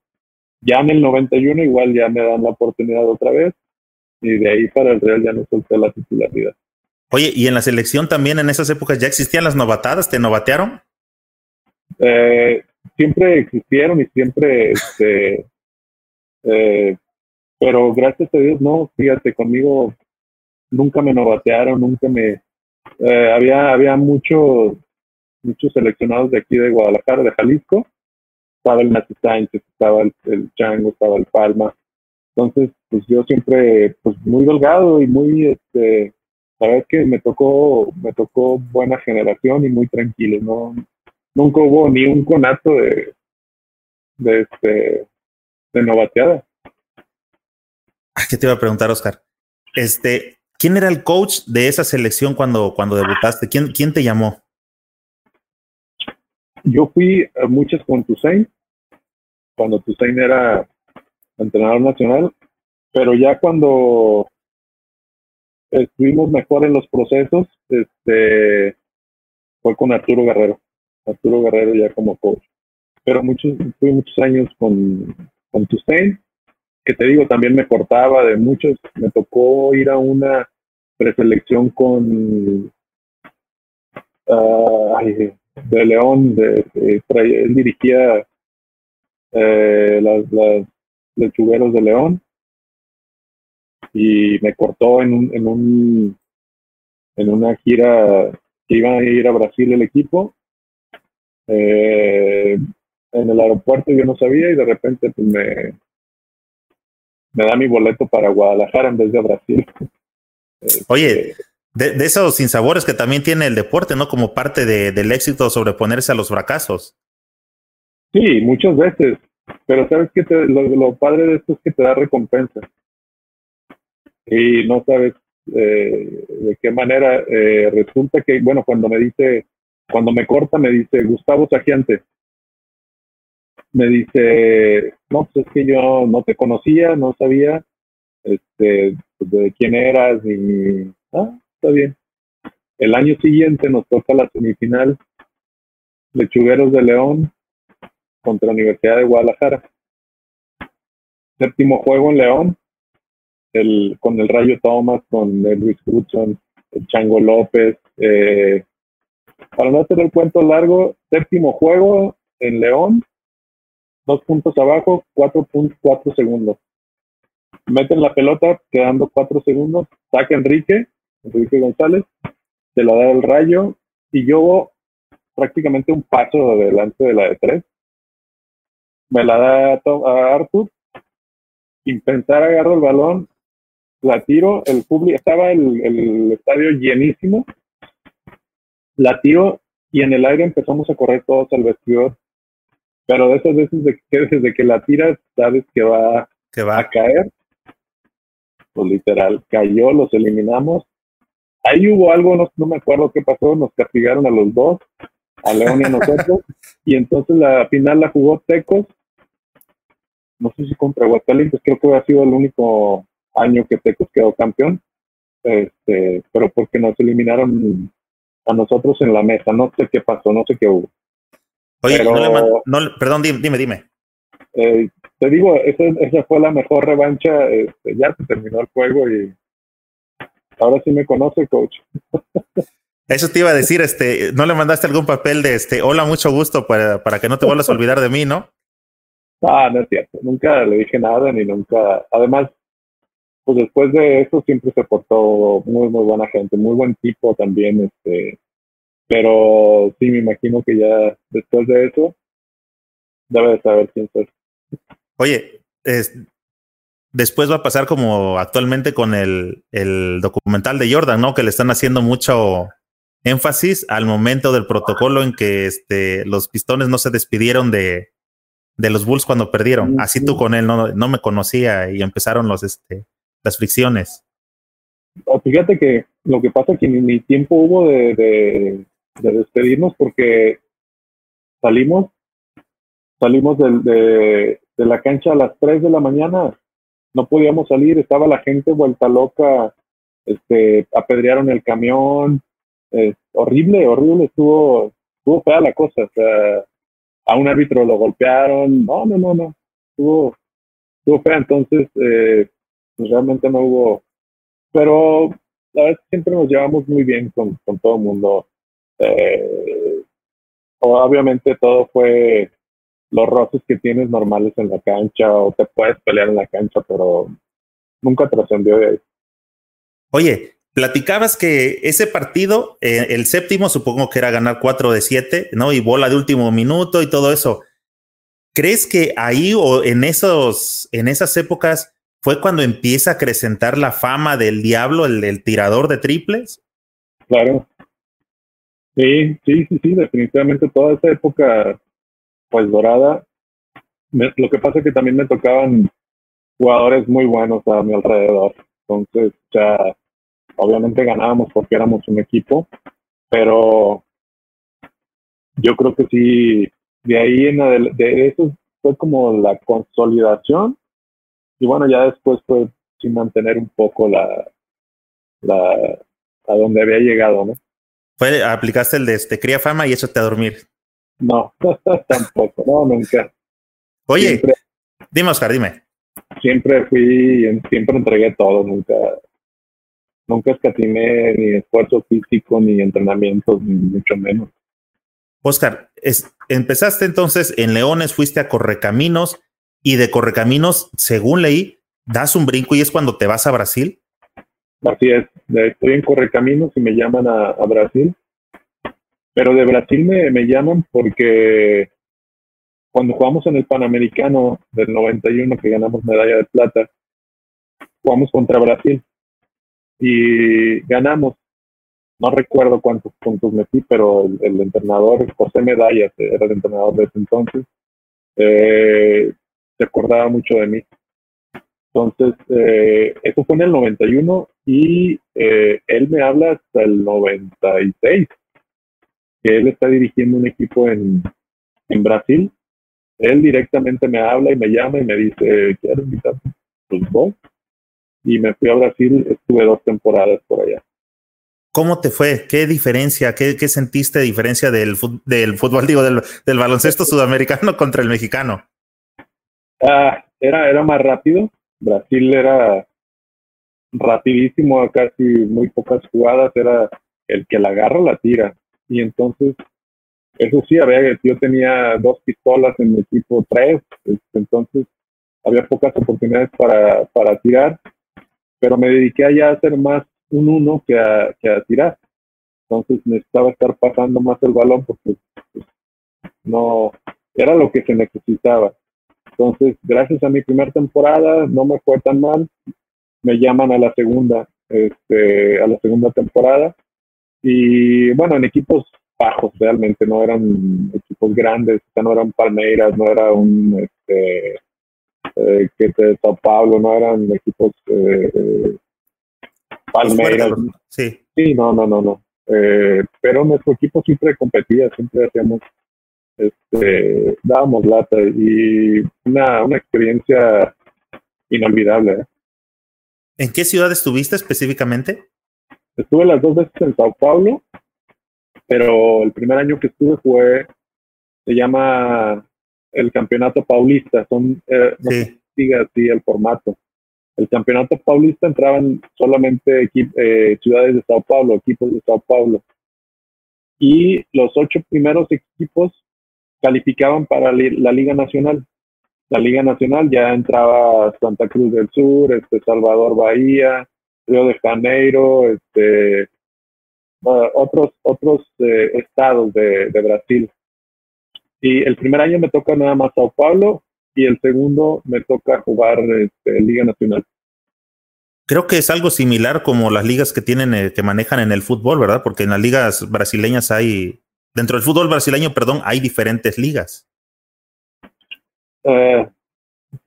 ya en el 91 igual ya me dan la oportunidad otra vez y de ahí para el Real ya no solté la titularidad. Oye, ¿y en la selección también en esas épocas ya existían las novatadas? ¿Te novatearon? Eh, siempre existieron y siempre, este, eh, pero gracias a Dios no, fíjate, conmigo nunca me novatearon, nunca me, eh, había, había muchos, muchos seleccionados de aquí de Guadalajara, de Jalisco, estaba el Nati Sánchez, estaba el, Chango, estaba el Palma. Entonces, pues yo siempre, pues muy delgado y muy, este, la verdad que me tocó, me tocó buena generación y muy tranquilo, no, nunca hubo ni un conato de, de este, de novateada. Ah, ¿Qué te iba a preguntar, Oscar? Este, ¿quién era el coach de esa selección cuando, cuando debutaste? ¿Quién, quién te llamó? Yo fui a muchas con Tusain, cuando Tusain era entrenador nacional, pero ya cuando estuvimos mejor en los procesos, este fue con Arturo Guerrero. Arturo Guerrero ya como coach. Pero muchos, fui muchos años con, con Tusain, que te digo, también me cortaba de muchos. Me tocó ir a una preselección con uh, de León, de, él dirigía eh, las, las lechugueros de León. Y me cortó en un, en un en una gira que iba a ir a Brasil el equipo. Eh, en el aeropuerto yo no sabía y de repente pues me me da mi boleto para Guadalajara en vez de Brasil. Oye, este, de, de, esos sinsabores que también tiene el deporte, ¿no? Como parte de, del éxito sobreponerse a los fracasos. Sí, muchas veces. Pero sabes que lo, padre de esto es que te da recompensa. Y no sabes eh, de qué manera eh, resulta que, bueno, cuando me dice, cuando me corta, me dice Gustavo Sagiante. Me dice, no, pues es que yo no te conocía, no sabía este, de quién eras y, está bien. El año siguiente nos toca la semifinal Lechugueros de León contra Universidad de Guadalajara. Séptimo juego en León, el, con el Rayo Thomas, con Luis Hudson, el Chango López. Eh, para no hacer el cuento largo, séptimo juego en León, dos puntos abajo, cuatro puntos, cuatro segundos. Meten la pelota, quedando cuatro segundos, saca Enrique, Enrique González, se la da el rayo y yo prácticamente un paso adelante de la de tres. Me la da a Arthur, sin pensar agarro el balón, la tiro, el público, estaba el, el estadio llenísimo, la tiro y en el aire empezamos a correr todos al vestidor. Pero de esas veces de que desde que la tiras sabes que va, que va a caer. Pues literal, cayó, los eliminamos Ahí hubo algo, no, me acuerdo qué pasó, nos castigaron a los dos, a León y a nosotros, y entonces la final la jugó Tecos, no sé si contra Aguascalientes, creo que ha sido el único año que Tecos quedó campeón, este, pero porque nos eliminaron a nosotros en la mesa, no sé qué pasó, no sé qué hubo. Oye, no le perdón, dime, dime. Eh, te digo, esa, esa fue la mejor revancha, este, ya se terminó el juego y ahora sí me conoce, coach. Eso te iba a decir, este, ¿no le mandaste algún papel de este, hola, mucho gusto para, para que no te vuelvas a olvidar de mí, no? Ah, no es cierto. Nunca le dije nada ni nunca. Además, pues después de eso siempre se portó muy, muy buena gente, muy buen tipo también, este. Pero sí, me imagino que ya después de eso debe de saber quién soy. Oye, es, después va a pasar como actualmente con el, el, documental de Jordan, ¿no? Que le están haciendo mucho énfasis al momento del protocolo en que este, los pistones no se despidieron de, de los Bulls cuando perdieron. Así tú con él no, no me conocía y empezaron los, este, las fricciones. Ah, fíjate que lo que pasa es que ni, tiempo hubo de, de, de, despedirnos porque salimos, salimos de, de la cancha a las 3 de la mañana no podíamos salir, estaba la gente vuelta loca, este, apedrearon el camión, horrible, horrible, estuvo, estuvo fea la cosa, o sea, a un árbitro lo golpearon. No, no, no, no. Estuvo, estuvo fea, entonces eh, pues realmente no hubo. Pero la verdad siempre nos llevamos muy bien con, con todo el mundo. Eh, obviamente todo fue los roces que tienes normales en la cancha o te puedes pelear en la cancha, pero nunca trascendió de ahí. Oye, platicabas que ese partido, eh, el séptimo, supongo que era ganar 4 de 7, ¿no? Y bola de último minuto y todo eso. ¿Crees que ahí o en esos, en esas épocas fue cuando empieza a acrecentar la fama del diablo, el, el tirador de triples? Claro. Sí, sí, sí, sí, definitivamente toda esa época pues dorada. lo que pasa es que también me tocaban jugadores muy buenos a mi alrededor. Entonces, ya obviamente ganábamos porque éramos un equipo, pero yo creo que sí, de ahí en de eso fue como la consolidación y bueno, ya después fue sin mantener un poco la, la, a donde había llegado, ¿no? Fue, aplicaste el de este, cría fama y échate a dormir. No, tampoco, no, nunca. Oye, dime, Oscar, dime. Siempre fui, siempre entregué todo, nunca, nunca escatimé ni esfuerzo físico, ni entrenamiento, ni mucho menos. Oscar, es, empezaste entonces en Leones, fuiste a Correcaminos y de Correcaminos, según leí, das un brinco y es cuando te vas a Brasil. Así es, estoy en Correcaminos y me llaman a Brasil pero de Brasil me, me llaman porque cuando jugamos en el Panamericano del 91, que ganamos medalla de plata, jugamos contra Brasil y ganamos. No recuerdo cuántos puntos metí, pero el, entrenador, José Medallas, era el entrenador de ese entonces, eh, se acordaba mucho de mí. Entonces, eh, eso fue en el 91 y eh, él me habla hasta el 96 que él está dirigiendo un equipo en, en Brasil. Él directamente me habla y me llama y me dice, ¿quieres invitar? Pues voy. Y me fui a Brasil, estuve dos temporadas por allá. ¿Cómo te fue? ¿Qué diferencia? ¿Qué, qué sentiste diferencia del, del fútbol, digo, del, del, baloncesto sudamericano contra el mexicano? Ah, era, era más rápido. Brasil era rapidísimo, casi muy pocas jugadas. Era el que la agarra, la tira y entonces, eso sí, había, yo tenía dos pistolas en mi equipo, tres, este, entonces había pocas oportunidades para, para tirar, pero me dediqué a ya hacer más un uno que a, que a tirar. Entonces necesitaba estar pasando más el balón porque pues, no era lo que se necesitaba. Entonces, gracias a mi primera temporada, no me fue tan mal. Me llaman a la segunda, este, a la segunda temporada y bueno, en equipos bajos realmente, no eran equipos grandes, no eran Palmeiras, no era un este, eh, que de Sao Paulo, no eran equipos eh, Palmeiras. Sí. sí, no, no, no, no. Eh, pero nuestro equipo siempre competía, siempre hacíamos, este, dábamos lata y una, una experiencia inolvidable. ¿eh? ¿En qué ciudad estuviste específicamente? Estuve las dos veces en Sao Paulo, pero el primer año que estuve fue, se llama el Campeonato Paulista, son, eh, no sigue así el formato. El Campeonato Paulista entraban solamente eh, ciudades de Sao Paulo, equipos de Sao Paulo. Y los ocho primeros equipos calificaban para la Liga Nacional. La Liga Nacional ya entraba Santa Cruz del Sur, este Salvador Bahía, Río de Janeiro, este, otros, otros eh, estados de, Brasil. Y el primer año me toca nada más Sao Paulo y el segundo me toca jugar este, Liga Nacional. Creo que es algo similar como las ligas que tienen, eh, que manejan en el fútbol, ¿verdad? Porque en las ligas brasileñas hay, dentro del fútbol brasileño, perdón, hay diferentes ligas. Eh,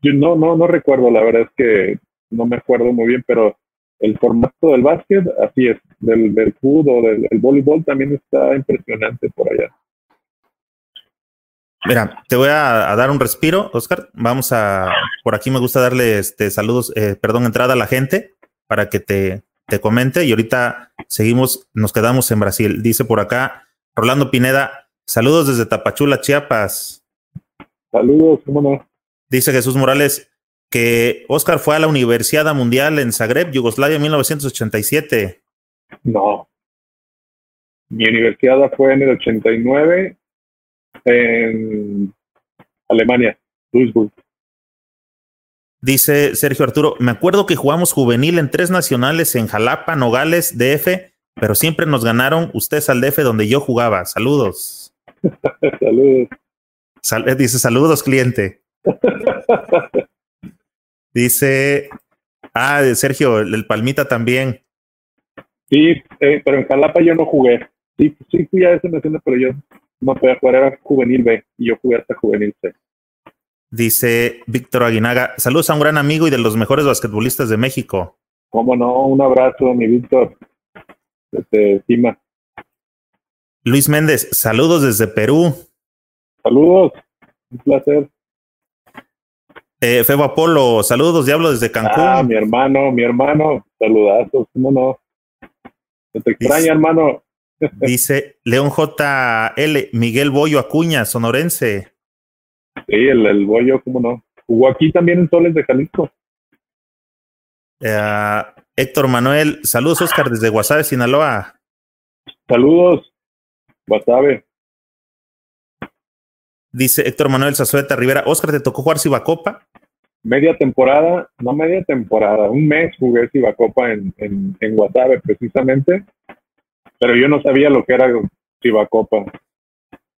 yo no, no, no recuerdo, la verdad es que no me acuerdo muy bien, pero el formato del básquet, así es, del, del fútbol, del el voleibol también está impresionante por allá. Mira, te voy a, dar un respiro, Oscar. Vamos a, por aquí me gusta darle este saludos, eh, perdón, entrada a la gente para que te, te comente y ahorita seguimos, nos quedamos en Brasil. Dice por acá Rolando Pineda, saludos desde Tapachula, Chiapas. Saludos, ¿cómo no? Dice Jesús Morales que Oscar fue a la Universidad Mundial en Zagreb, Yugoslavia, en 1987. No. Mi universidad fue en el 89 en Alemania, Duisburg. Dice Sergio Arturo, me acuerdo que jugamos juvenil en tres nacionales en Jalapa, Nogales, DF, pero siempre nos ganaron ustedes al DF donde yo jugaba. Saludos. saludos. Eh, dice saludos, cliente. dice, ah, Sergio, el Palmita también. Sí, eh, pero en Jalapa yo no jugué. Sí, sí fui a ese nacional, pero yo no podía jugar, era juvenil B y yo jugué hasta juvenil C. Dice Víctor Aguinaga, saludos a un gran amigo y de los mejores basquetbolistas de México. Cómo no, un abrazo, mi Víctor, desde Cima. Luis Méndez, saludos desde Perú. Saludos, un placer. Eh, Febo Apolo, saludos, diablo, desde Cancún. Ah, mi hermano, mi hermano, saludazos, cómo no. te extraña, hermano. Dice León JL, Miguel Boyo Acuña, sonorense. Sí, el, el Bollo, cómo no. Jugó aquí también en Soles de Jalisco. Eh, Héctor Manuel, saludos Oscar desde Guasave, Sinaloa. Saludos, Guasave. Dice Héctor Manuel Zazueta Rivera, Oscar, ¿te tocó jugar Cibacopa? Media temporada, no media temporada, un mes jugué Cibacopa en, en, en Guasave precisamente, pero yo no sabía lo que era Cibacopa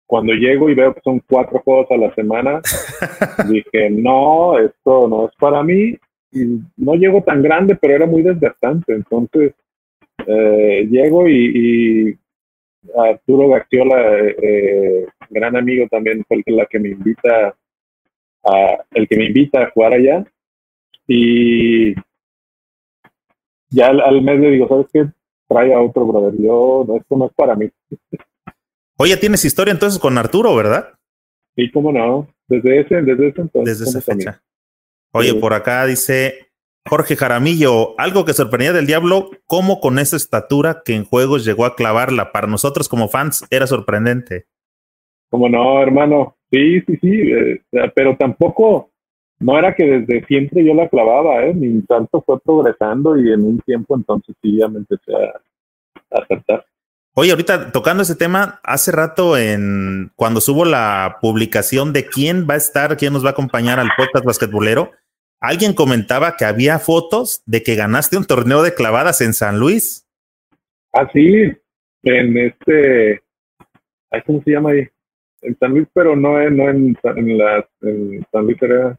cuando llego y veo que son cuatro juegos a la semana, dije, no, esto no es para mí. Y no llego tan grande, pero era muy desgastante. Entonces, eh, llego y, Arturo Gaxiola, eh, gran amigo también, fue el que, me invita a, el que me invita a jugar allá. Y ya al, al mes le digo, ¿sabes qué? Trae a otro brother. Yo, no, esto no es para mí. Oye, tienes historia entonces con Arturo, ¿verdad? Sí, cómo no. Desde ese, desde ese entonces. Desde esa fecha. Oye, por acá dice Jorge Jaramillo, algo que sorprendía del Diablo, cómo con esa estatura que en juegos llegó a clavarla. Para nosotros como fans era sorprendente. Cómo no, hermano. Sí, sí, sí. Eh, pero tampoco, no era que desde siempre yo la clavaba, ¿eh? Mi tanto fue progresando y en un tiempo entonces sí ya me empecé a, a acertar. Oye, ahorita tocando ese tema, hace rato en cuando subo la publicación de quién va a estar, quién nos va a acompañar al podcast basquetbolero, alguien comentaba que había fotos de que ganaste un torneo de clavadas en San Luis. Ah, sí, en este, ¿cómo se llama ahí? En San Luis, pero no, en, no en, en, la, en San Luis, era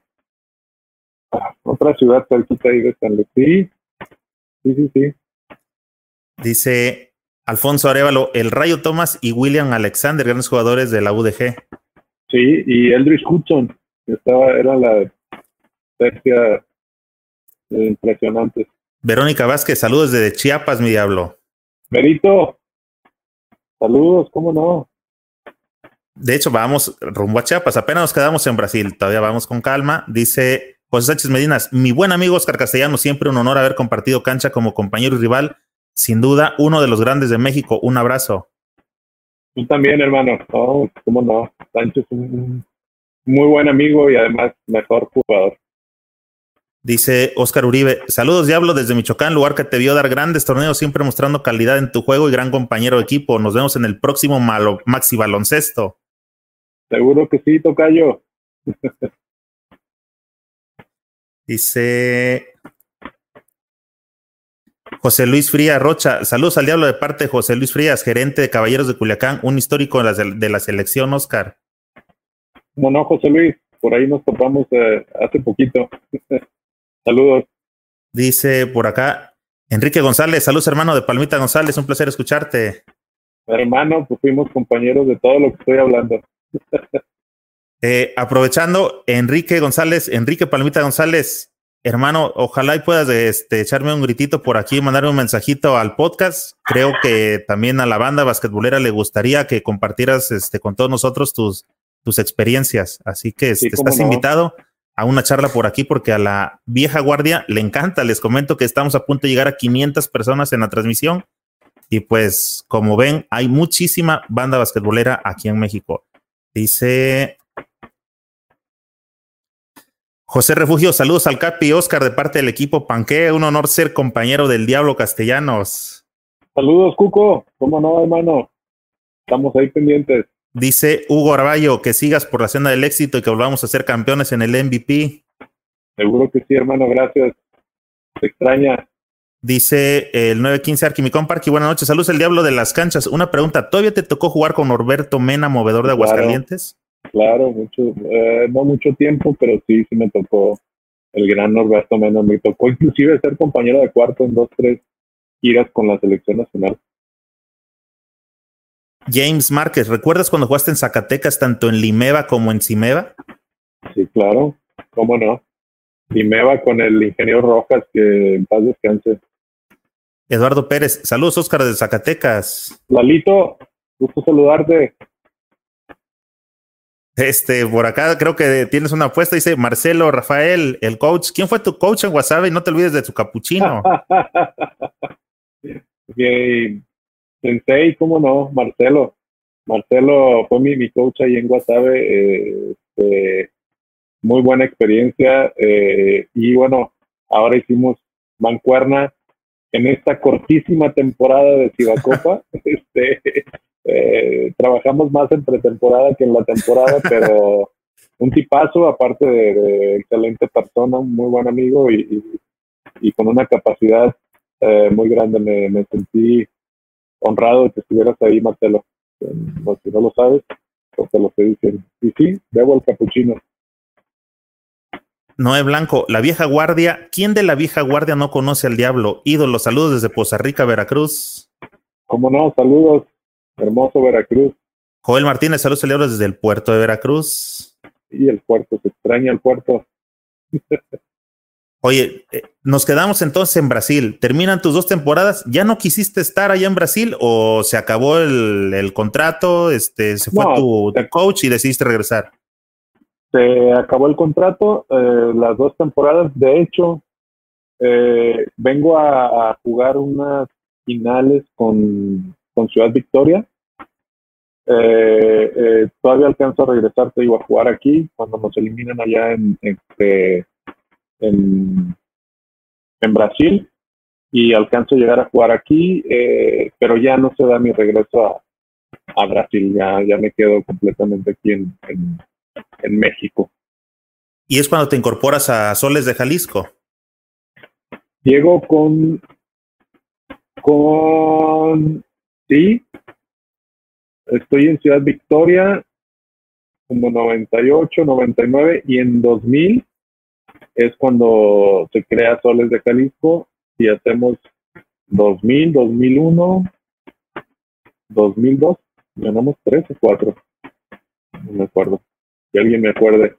ah, otra ciudad cerquita ahí de San Luis. Sí, sí, sí, sí. Dice Alfonso Arevalo, el Rayo Thomas y William Alexander, grandes jugadores de la UDG. Sí, y Eldridge Hudson, que estaba, era la tercia eh, impresionante. Verónica Vázquez, saludos desde Chiapas, mi diablo. Merito, saludos, ¿cómo no? De hecho, vamos rumbo a Chiapas, apenas nos quedamos en Brasil, todavía vamos con calma. Dice José Sánchez Medinas, mi buen amigo Oscar Castellano, siempre un honor haber compartido cancha como compañero y rival sin duda, uno de los grandes de México. Un abrazo. Tú también, hermano. Oh, ¿Cómo no? Sánchez es un muy buen amigo y además mejor jugador. Dice Oscar Uribe, saludos Diablo desde Michoacán, lugar que te vio dar grandes torneos, siempre mostrando calidad en tu juego y gran compañero de equipo. Nos vemos en el próximo malo, Maxi Baloncesto. Seguro que sí, Tocayo. Dice José Luis Frías Rocha, saludos al diablo de parte de José Luis Frías, gerente de Caballeros de Culiacán, un histórico de la, de la selección, Oscar. No, no, José Luis, por ahí nos topamos eh, hace poquito. saludos. Dice por acá Enrique González, saludos hermano de Palmita González, un placer escucharte. Hermano, pues fuimos compañeros de todo lo que estoy hablando. eh, aprovechando, Enrique González, Enrique Palmita González, hermano, ojalá y puedas este, echarme un gritito por aquí, mandarme un mensajito al podcast. Creo que también a la banda basquetbolera le gustaría que compartieras este, con todos nosotros tus, tus experiencias. Así que este, estás invitado a una charla por aquí porque a la vieja guardia le encanta. Les comento que estamos a punto de llegar a 500 personas en la transmisión. Y pues, como ven, hay muchísima banda basquetbolera aquí en México. Dice José Refugio, saludos al Capi Oscar de parte del equipo Panque. Un honor ser compañero del Diablo Castellanos. Saludos, Cuco. ¿Cómo no, hermano? Estamos ahí pendientes. Dice Hugo Arballo que sigas por la senda del éxito y que volvamos a ser campeones en el MVP. Seguro que sí, hermano. Gracias. Se extraña. Dice el 915 Arquimicón Parque. Buenas noches. Saludos, el Diablo de las Canchas. Una pregunta. ¿Todavía te tocó jugar con Norberto Mena, movedor de Aguascalientes? Claro, mucho, eh, no mucho tiempo, pero sí, sí me tocó el gran Norberto Mena. Me tocó inclusive ser compañero de cuarto en dos, tres giras con la selección nacional. James Márquez, ¿recuerdas cuando jugaste en Zacatecas tanto en Limeva como en Cimeva? Sí, claro, cómo no. Limeva con el ingeniero Rojas, que en paz descanse. Eduardo Pérez, saludos Óscar de Zacatecas. Lalito, gusto saludarte. Este, por acá creo que tienes una apuesta, dice Marcelo Rafael, el coach. ¿Quién fue tu coach en WhatsApp? Y no te olvides de tu capuchino. okay. Sensei, cómo no, Marcelo. Marcelo fue mi, mi coach ahí en Guasave. este, muy buena experiencia. Eh, y bueno, ahora hicimos mancuerna en esta cortísima temporada de Cibacopa. este, eh, trabajamos más en pretemporada que en la temporada, pero un tipazo, aparte de, excelente persona, un muy buen amigo y, y, con una capacidad eh, muy grande. Me, me, sentí honrado de que estuvieras ahí, Marcelo. si no lo sabes, pues te lo estoy diciendo. Y sí, bebo el capuchino. Noé Blanco, la vieja guardia. ¿Quién de la vieja guardia no conoce al diablo? Ídolo, saludos desde Poza Rica, Veracruz. ¿Cómo no? Saludos. Hermoso Veracruz. Joel Martínez, saludos celebros desde el puerto de Veracruz. Y el puerto, se extraña el puerto. Oye, eh, nos quedamos entonces en Brasil. Terminan tus dos temporadas. ¿Ya no quisiste estar allá en Brasil o se acabó el, contrato? Este, se fue tu, coach y decidiste regresar. Se acabó el contrato, eh, las dos temporadas. De hecho, eh, vengo a, jugar unas finales con, Ciudad Victoria. Eh, todavía alcanzo a regresar, te iba a jugar aquí cuando nos eliminan allá en, este, en, en, Brasil y alcanzo a llegar a jugar aquí, pero ya no se da mi regreso a, a Brasil, ya, ya me quedo completamente aquí en, en México. ¿Y es cuando te incorporas a Soles de Jalisco? Llego con, con, sí, estoy en Ciudad Victoria como 98, 99 y en 2000 es cuando se crea Soles de Jalisco y hacemos 2000, 2001, 2002, ganamos tres o cuatro, no me acuerdo que alguien me acuerde.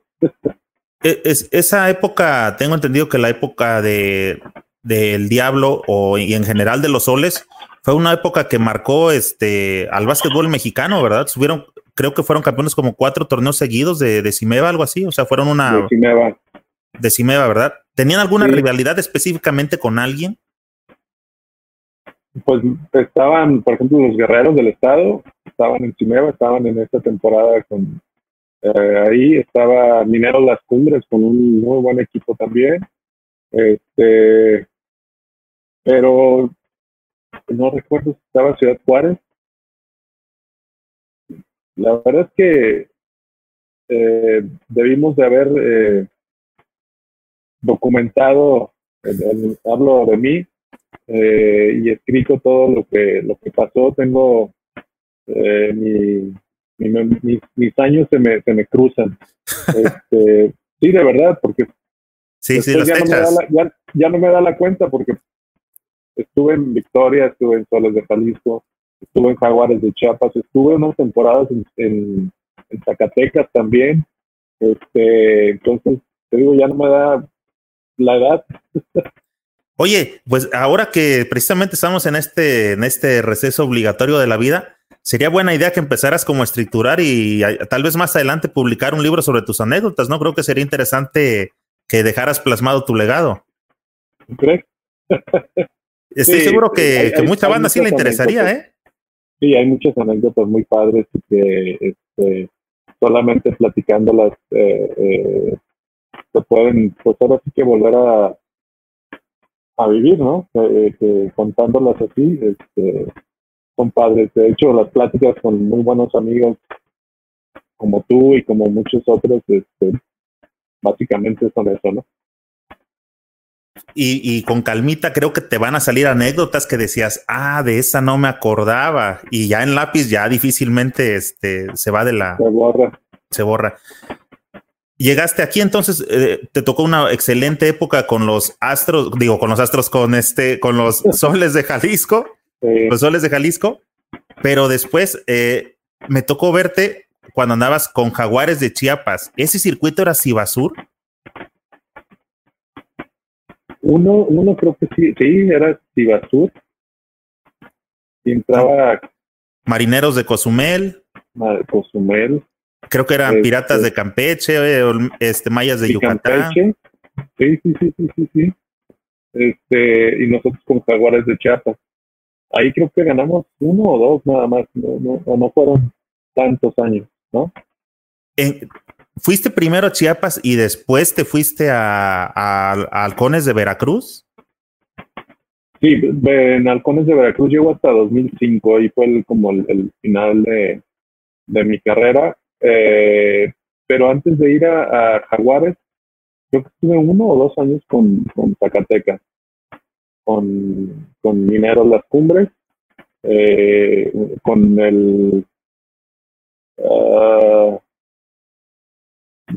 E, es, esa época, tengo entendido que la época de del Diablo o y en general de los soles fue una época que marcó este al básquetbol mexicano, ¿verdad? Subieron, creo que fueron campeones como cuatro torneos seguidos de, de Cimeva, algo así, o sea, fueron una de Cimeva, de Cimeva ¿verdad? ¿Tenían alguna rivalidad específicamente con alguien? Pues estaban, por ejemplo, los guerreros del estado, estaban en Cimeva, estaban en esta temporada con, eh, ahí estaba Minero Las Cumbres con un muy buen equipo también. Este, pero no recuerdo si estaba Ciudad Juárez. La verdad es que eh, debimos de haber eh, documentado, hablo de mí, y escrito todo lo que, lo que pasó. Tengo mi mis, años se me, se me cruzan. Este, sí, de verdad, porque sí, sí, ya, no me da la, ya, ya, no me da la cuenta porque estuve en Victoria, estuve en Soles de Jalisco, estuve en Jaguares de Chiapas, estuve unas temporadas en, en, Zacatecas también. Este, entonces, te digo, ya no me da la edad. Oye, pues ahora que precisamente estamos en este, en este receso obligatorio de la vida, sería buena idea que empezaras como a estructurar y tal vez más adelante publicar un libro sobre tus anécdotas, ¿no? Creo que sería interesante que dejaras plasmado tu legado. ¿Crees? Estoy seguro que, mucha banda sí le interesaría, ¿eh? Sí, hay muchas anécdotas muy padres que este, solamente platicándolas eh, eh, se pueden, pues ahora sí que volver a, a vivir, ¿no? Eh, contándolas así, este, son padres. De hecho, las pláticas con muy buenos amigos como tú y como muchos otros, este, básicamente son eso, ¿no? Y, y, con calmita creo que te van a salir anécdotas que decías, ah, de esa no me acordaba. Y ya en lápiz ya difícilmente este, se va de la... Se borra. Se borra. Llegaste aquí, entonces eh, te tocó una excelente época con los astros, digo, con los astros, con este, con los soles de Jalisco, los soles de Jalisco, pero después eh, me tocó verte cuando andabas con Jaguares de Chiapas. ¿Ese circuito era Cibasur? Uno, uno creo que sí, sí, era Cibasur. entraba. Marineros de Cozumel. Cozumel. Creo que eran este, piratas de Campeche, eh, este, mayas de Yucatán. Sí, sí, sí, sí, sí, sí. Este, y nosotros con jaguares de Chiapas. Ahí creo que ganamos uno o dos nada más, no, no, no fueron tantos años, ¿no? ¿Fuiste primero a Chiapas y después te fuiste a, a, Halcones de Veracruz? Sí, en Halcones de Veracruz llegó hasta 2005 y fue como el, final de, de mi carrera eh, pero antes de ir a, Jaguares, creo que estuve uno o dos años con, Zacatecas, con, con Mineros Las Cumbres, eh, con el... Uh,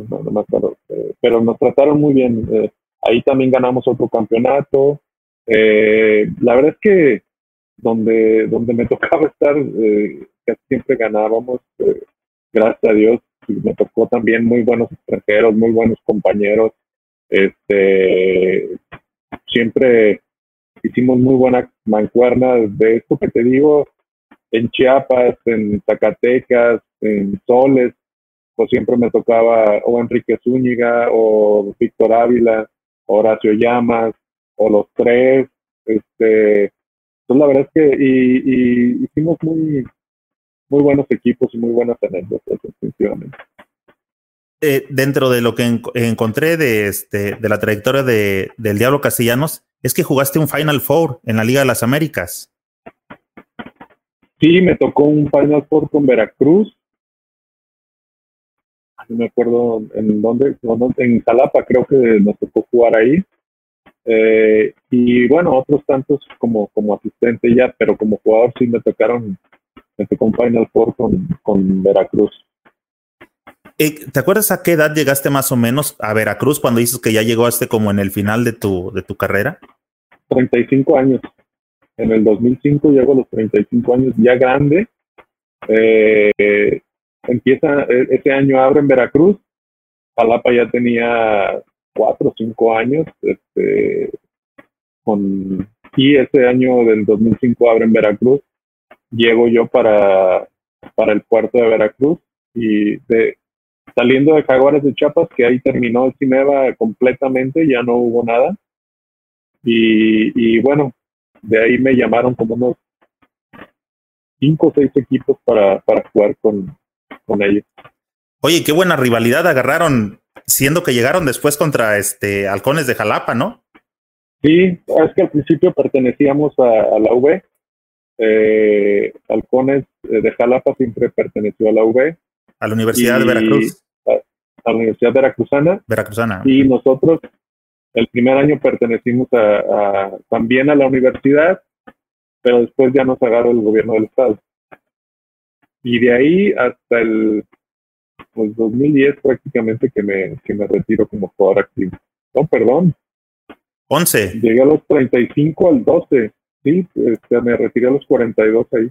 no, me acuerdo, eh, pero nos trataron muy bien. ahí también ganamos otro campeonato. la verdad es que donde, donde me tocaba estar, casi siempre ganábamos gracias a Dios, me tocó también muy buenos extranjeros, muy buenos compañeros. Este, siempre hicimos muy buena mancuerna de esto que te digo, en Chiapas, en Zacatecas, en Soles, pues siempre me tocaba o Enrique Zúñiga, o Víctor Ávila, Horacio Llamas, o los tres. Este, pues la verdad es que y hicimos muy, muy buenos equipos y muy buenas anécdotas, definitivamente. Eh, dentro de lo que encontré de, este, de la trayectoria de, del Diablo Castellanos, es que jugaste un Final Four en la Liga de las Américas. Sí, me tocó un Final Four con Veracruz. No me acuerdo en dónde, en Jalapa creo que nos tocó jugar ahí. Eh, y bueno, otros tantos como, como asistente ya, pero como jugador sí me tocaron con Final Four con, Veracruz. Eh, ¿Te acuerdas a qué edad llegaste más o menos a Veracruz cuando dices que ya llegaste como en el final de tu, de tu carrera? 35 años. En el 2005 llego a los 35 años, ya grande. Eh, empieza, e, ese año abre en Veracruz. Jalapa ya tenía 4 o 5 años. Este, con, y ese año del 2005 abre en Veracruz llego yo para, para el puerto de Veracruz y de, saliendo de Jaguares de Chiapas, que ahí terminó el Cineva completamente, ya no hubo nada. Y, bueno, de ahí me llamaron como unos cinco o seis equipos para, para jugar con, con ellos. Oye, qué buena rivalidad agarraron, siendo que llegaron después contra este Halcones de Jalapa, ¿no? Sí, es que al principio pertenecíamos a, a la V eh, Halcones eh, de Jalapa siempre perteneció a la UB. A la Universidad de Veracruz. A, la Universidad Veracruzana. Veracruzana. Y nosotros el primer año pertenecimos a, también a la universidad, pero después ya nos agarró el gobierno del estado. Y de ahí hasta el 2010 pues, prácticamente que me, que me retiro como jugador activo. No, perdón. 11. Llegué a los 35 al 12. Sí, este, me retiré a los 42 ahí.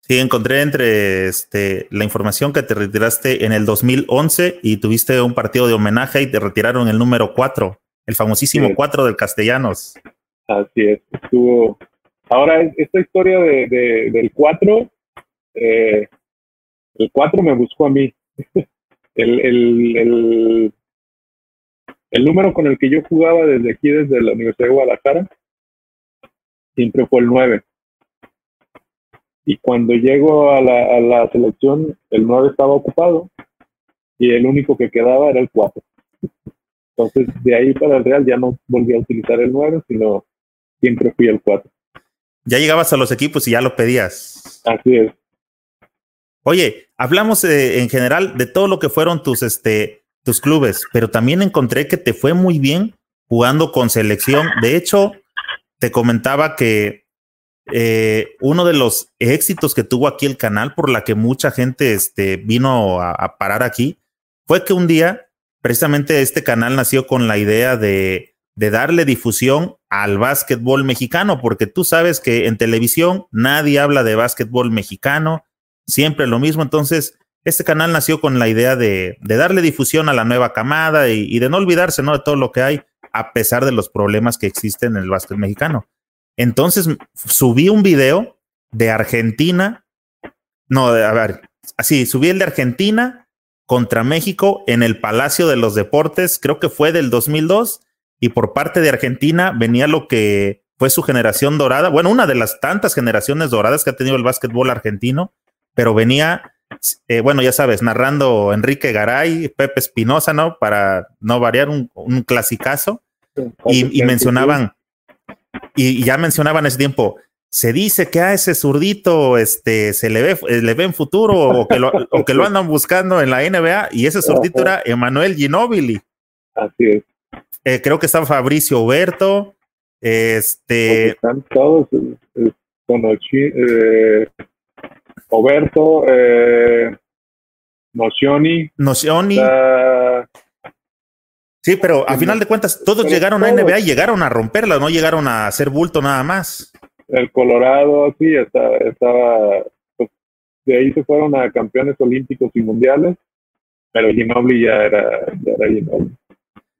Sí, encontré entre este, la información que te retiraste en el 2011 y tuviste un partido de homenaje y te retiraron el número 4, el famosísimo 4 del Castellanos. Así es, estuvo. Ahora, esta historia de, del 4, eh, el 4 me buscó a mí. el, el, el, el número con el que yo jugaba desde aquí, desde la Universidad de Guadalajara, siempre fue el 9. Y cuando llego a la, a la selección, el 9 estaba ocupado y el único que quedaba era el 4. Entonces, de ahí para el Real ya no volví a utilizar el 9, sino siempre fui el 4. Ya llegabas a los equipos y ya lo pedías. Así es. Oye, hablamos en general de todo lo que fueron tus, este, tus clubes, pero también encontré que te fue muy bien jugando con selección. De hecho, te comentaba que eh, uno de los éxitos que tuvo aquí el canal, por la que mucha gente este, vino a, parar aquí, fue que un día, precisamente este canal nació con la idea de, darle difusión al básquetbol mexicano, porque tú sabes que en televisión nadie habla de básquetbol mexicano, siempre lo mismo. Entonces, este canal nació con la idea de, de darle difusión a la nueva camada y, y, de no olvidarse ¿no? de todo lo que hay, a pesar de los problemas que existen en el básquet mexicano. Entonces subí un video de Argentina, no, a ver, así, subí el de Argentina contra México en el Palacio de los Deportes, creo que fue del 2002, y por parte de Argentina venía lo que fue su generación dorada, bueno, una de las tantas generaciones doradas que ha tenido el básquetbol argentino, pero venía, eh, bueno, ya sabes, narrando Enrique Garay, Pepe Espinosa, ¿no? Para no variar un, un clasicazo, y, y mencionaban y, ya mencionaban ese tiempo, se dice que a ese zurdito este, se le ve, eh, le ve en futuro o que, lo, o que lo andan buscando en la NBA y ese zurdito era Emanuel Ginóbili. Así es. Eh, creo que estaba Fabricio Huberto, este... Están todos, eh, eh, Oberto, eh, Nocioni. Nocioni. Sí, pero a final de cuentas todos llegaron a NBA y llegaron a romperla, no llegaron a hacer bulto nada más. El Colorado, sí, estaba, estaba pues, de ahí se fueron a campeones olímpicos y mundiales, pero Ginobili ya era, ya era Ginobili.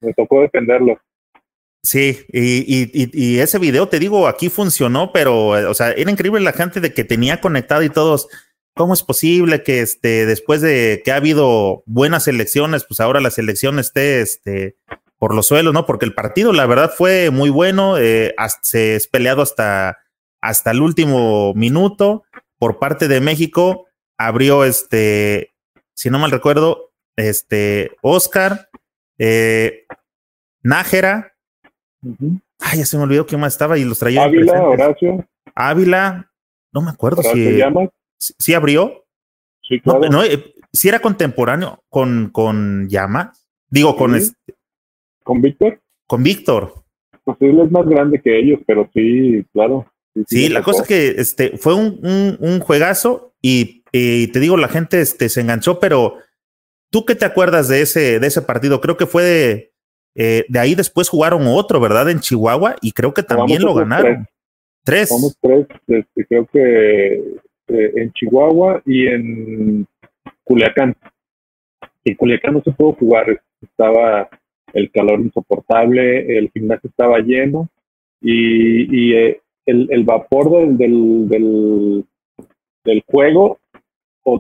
Me tocó defenderlo. Sí, y, y, ese video, te digo, aquí funcionó, pero, o sea, era increíble la gente de que tenía conectado y todos, ¿cómo es posible que este, después de que ha habido buenas elecciones, pues ahora la selección esté este, por los suelos, ¿no? Porque el partido, la verdad, fue muy bueno, eh, se es peleado hasta, hasta el último minuto. Por parte de México, abrió este, si no mal recuerdo, este, Oscar, eh, Nájera. Ay, ya se me olvidó quién más estaba y los traía. Ávila, Horacio. Ávila, no me acuerdo si. ¿Sí abrió? Sí, claro. No, eh, si era contemporáneo con, con Llama. Digo, con este. ¿Con Víctor? Con Víctor. Pues él es más grande que ellos, pero sí, claro. Sí, la cosa es que este, fue un, un, juegazo y, te digo, la gente este, se enganchó, pero ¿tú qué te acuerdas de ese, de ese partido? Creo que fue de, eh, de ahí después jugaron otro, ¿verdad? En Chihuahua y creo que también lo ganaron. Tres. Vamos tres, este, creo que eh, en Chihuahua y en Culiacán. En Culiacán no se pudo jugar, estaba el calor insoportable, el gimnasio estaba lleno y, eh, el, vapor del, del, del, juego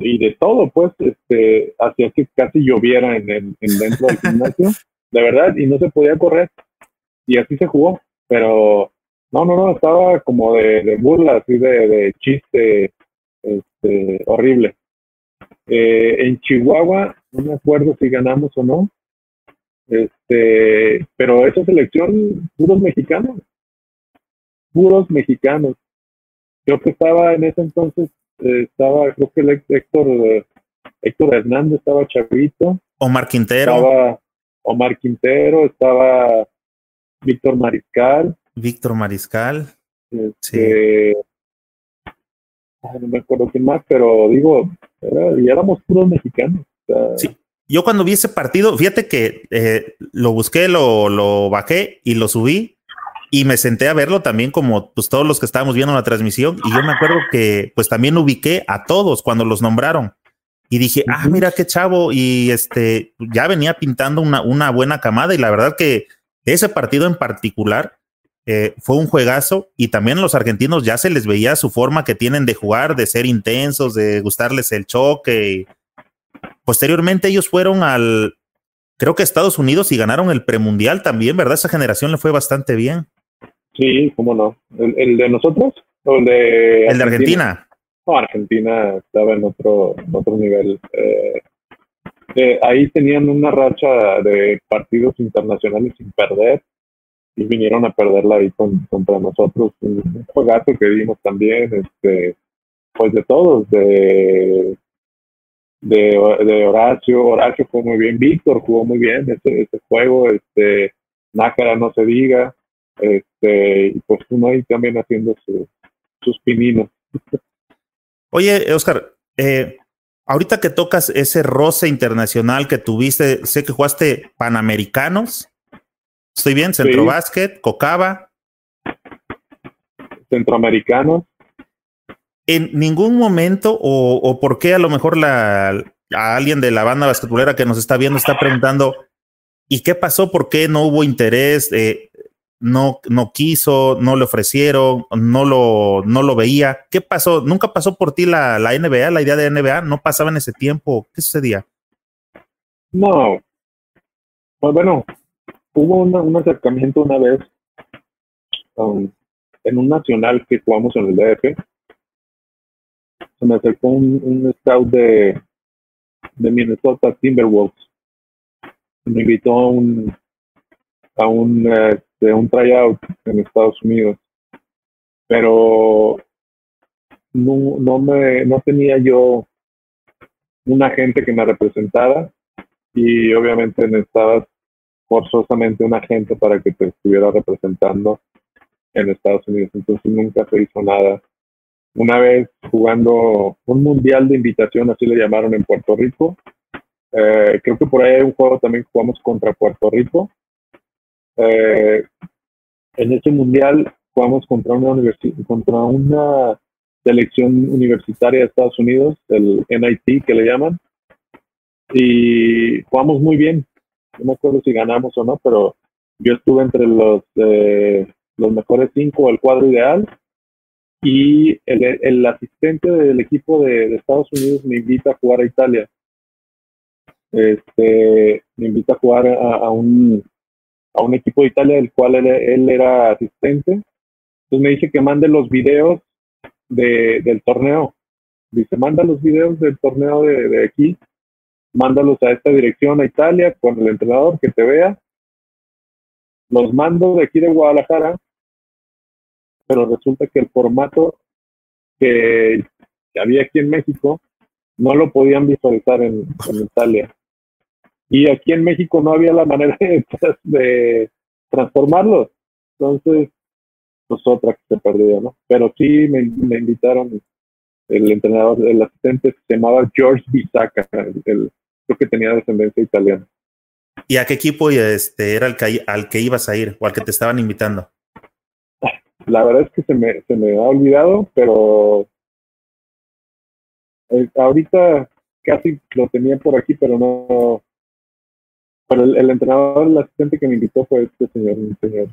y de todo, pues, este, hacía que casi lloviera en, el, en dentro del gimnasio, de verdad, y no se podía correr. Y así se jugó, pero no, no, no, estaba como de, de burla, así de, de chiste, este, horrible. Eh, en Chihuahua, no me acuerdo si ganamos o no, este, pero esa selección, puros mexicanos, puros mexicanos. Creo que estaba en ese entonces, eh, estaba, creo que el Héctor, Héctor Hernández estaba chavito. Omar Quintero. Estaba Omar Quintero, estaba Víctor Mariscal. Víctor Mariscal. Este, no me acuerdo quién más, pero digo, y éramos puros mexicanos. sí. Yo cuando vi ese partido, fíjate que eh, lo busqué, lo, lo bajé y lo subí y me senté a verlo también como pues todos los que estábamos viendo la transmisión y yo me acuerdo que pues también ubiqué a todos cuando los nombraron y dije, ah, mira qué chavo y este ya venía pintando una, una buena camada y la verdad que ese partido en particular eh, fue un juegazo y también los argentinos ya se les veía su forma que tienen de jugar, de ser intensos, de gustarles el choque. Posteriormente ellos fueron al, creo que Estados Unidos y ganaron el premundial también, ¿verdad? Esa generación le fue bastante bien. Sí, cómo no. ¿El, de nosotros? ¿O el de El de Argentina. No, Argentina estaba en otro, otro nivel. Eh, eh, ahí tenían una racha de partidos internacionales sin perder y vinieron a perderla ahí contra nosotros. Un juegazo que vimos también, este, pues de todos, de, de, Horacio, Horacio jugó muy bien, Víctor jugó muy bien ese, ese juego, este, Nájara no se diga, este, y pues uno ahí también haciendo sus pininos. Oye, Oscar, eh, ahorita que tocas ese roce internacional que tuviste, sé que jugaste Panamericanos. ¿Estoy bien? Centro Básquet, Cocaba. Centroamericanos. En ningún momento, o, o por qué a lo mejor la, a alguien de la banda basquetbolera que nos está viendo está preguntando, ¿y qué pasó? ¿Por qué no hubo interés? Eh, no, no quiso, no le ofrecieron, no lo, no lo veía. ¿Qué pasó? ¿Nunca pasó por ti la, la NBA, la idea de NBA? ¿No pasaba en ese tiempo? ¿Qué sucedía? No. Pues bueno, hubo un acercamiento una vez um, en un nacional que jugamos en el DF. Se me acercó un, un scout de, de Minnesota Timberwolves. Me invitó a un, a un eh, de un tryout en Estados Unidos. Pero no, no, me, no tenía yo un agente que me representara y obviamente necesitabas forzosamente un agente para que te estuviera representando en Estados Unidos. Entonces nunca se hizo nada. Una vez jugando un mundial de invitación, así le llamaron en Puerto Rico. Eh, creo que por ahí hay un juego también que jugamos contra Puerto Rico. Eh, en ese mundial jugamos contra una contra una selección universitaria de Estados Unidos, el NIT que le llaman, y jugamos muy bien. No me acuerdo si ganamos o no, pero yo estuve entre los eh, los mejores cinco del cuadro ideal y el, asistente del equipo de, Estados Unidos me invita a jugar a Italia. Este, me invita a jugar a un a un equipo de Italia del cual él, era asistente. Entonces me dice que mande los videos de, del torneo. Dice, manda los videos del torneo de, de aquí, mándalos a esta dirección a Italia con el entrenador que te vea. Los mando de aquí de Guadalajara, pero resulta que el formato que, había aquí en México no lo podían visualizar en Italia y aquí en México no había la manera de, transformarlos. Entonces, pues otra que se perdió, ¿no? Pero sí me, invitaron el entrenador, el asistente se llamaba George Bisaca, el, creo que tenía descendencia italiana. ¿Y a qué equipo este, era el que, al que ibas a ir o al que te estaban invitando? La verdad es que se me, se me ha olvidado, pero eh, ahorita casi lo tenía por aquí, pero no, pero el, entrenador, el asistente que me invitó fue este señor, señor.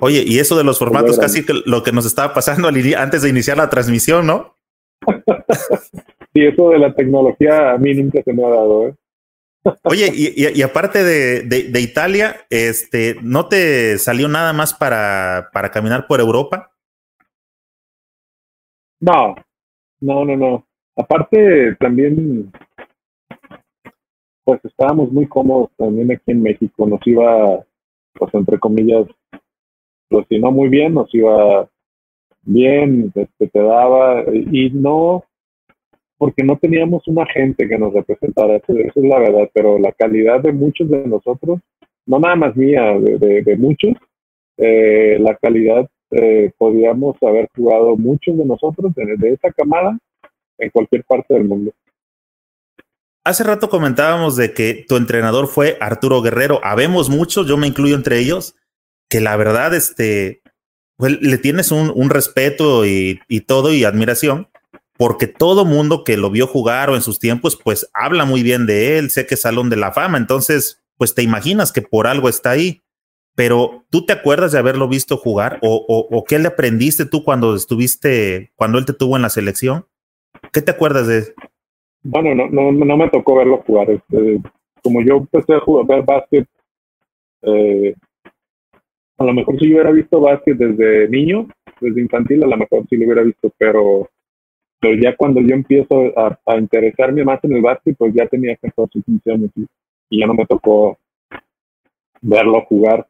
Oye, y eso de los formatos, casi que lo que nos estaba pasando antes de iniciar la transmisión, ¿no? sí, eso de la tecnología a mí nunca se me ha dado, ¿eh? Oye, y, aparte de, de, Italia, este, ¿no te salió nada más para, para caminar por Europa? No, no, no, no. Aparte, también pues estábamos muy cómodos también aquí en México. Nos iba, pues entre comillas, pues si no muy bien, nos iba bien, este, te daba, y no, porque no teníamos una gente que nos representara, eso, es la verdad, pero la calidad de muchos de nosotros, no nada más mía, de, muchos, eh, la calidad, eh, podíamos haber jugado muchos de nosotros de, de esa camada en cualquier parte del mundo. Hace rato comentábamos de que tu entrenador fue Arturo Guerrero. Habemos muchos, yo me incluyo entre ellos, que la verdad, este, pues, le tienes un, respeto y, todo y admiración, porque todo mundo que lo vio jugar o en sus tiempos, pues habla muy bien de él, sé que es Salón de la Fama, entonces, pues te imaginas que por algo está ahí. Pero tú te acuerdas de haberlo visto jugar o, o qué le aprendiste tú cuando estuviste, cuando él te tuvo en la selección? ¿Qué te acuerdas de, bueno, no, no, no me tocó verlo jugar. Este, como yo empecé a jugar ver básquet, eh, a lo mejor si yo hubiera visto básquet desde niño, desde infantil, a lo mejor sí lo hubiera visto, pero ya cuando yo empiezo a, interesarme más en el básquet, pues ya tenía 14, 15 años y, ya no me tocó verlo jugar.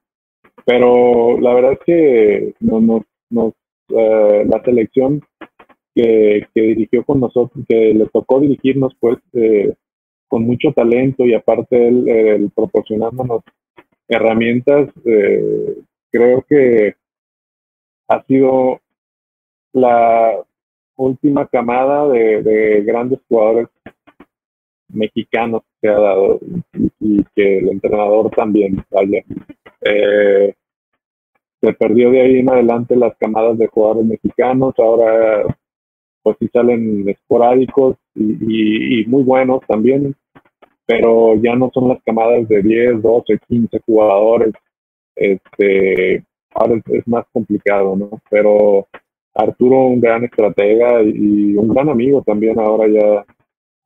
Pero la verdad es que no, no, eh, la selección que, dirigió con nosotros, que le tocó dirigirnos, pues eh, con mucho talento y aparte él, proporcionándonos herramientas, eh, creo que ha sido la última camada de, grandes jugadores mexicanos que ha dado y, que el entrenador también, vaya. Eh, se perdió de ahí en adelante las camadas de jugadores mexicanos, ahora pues sí salen esporádicos y, muy buenos también, pero ya no son las camadas de 10, 12, 15 jugadores. Este, ahora es, más complicado, ¿no? Pero Arturo, un gran estratega y un gran amigo también ahora ya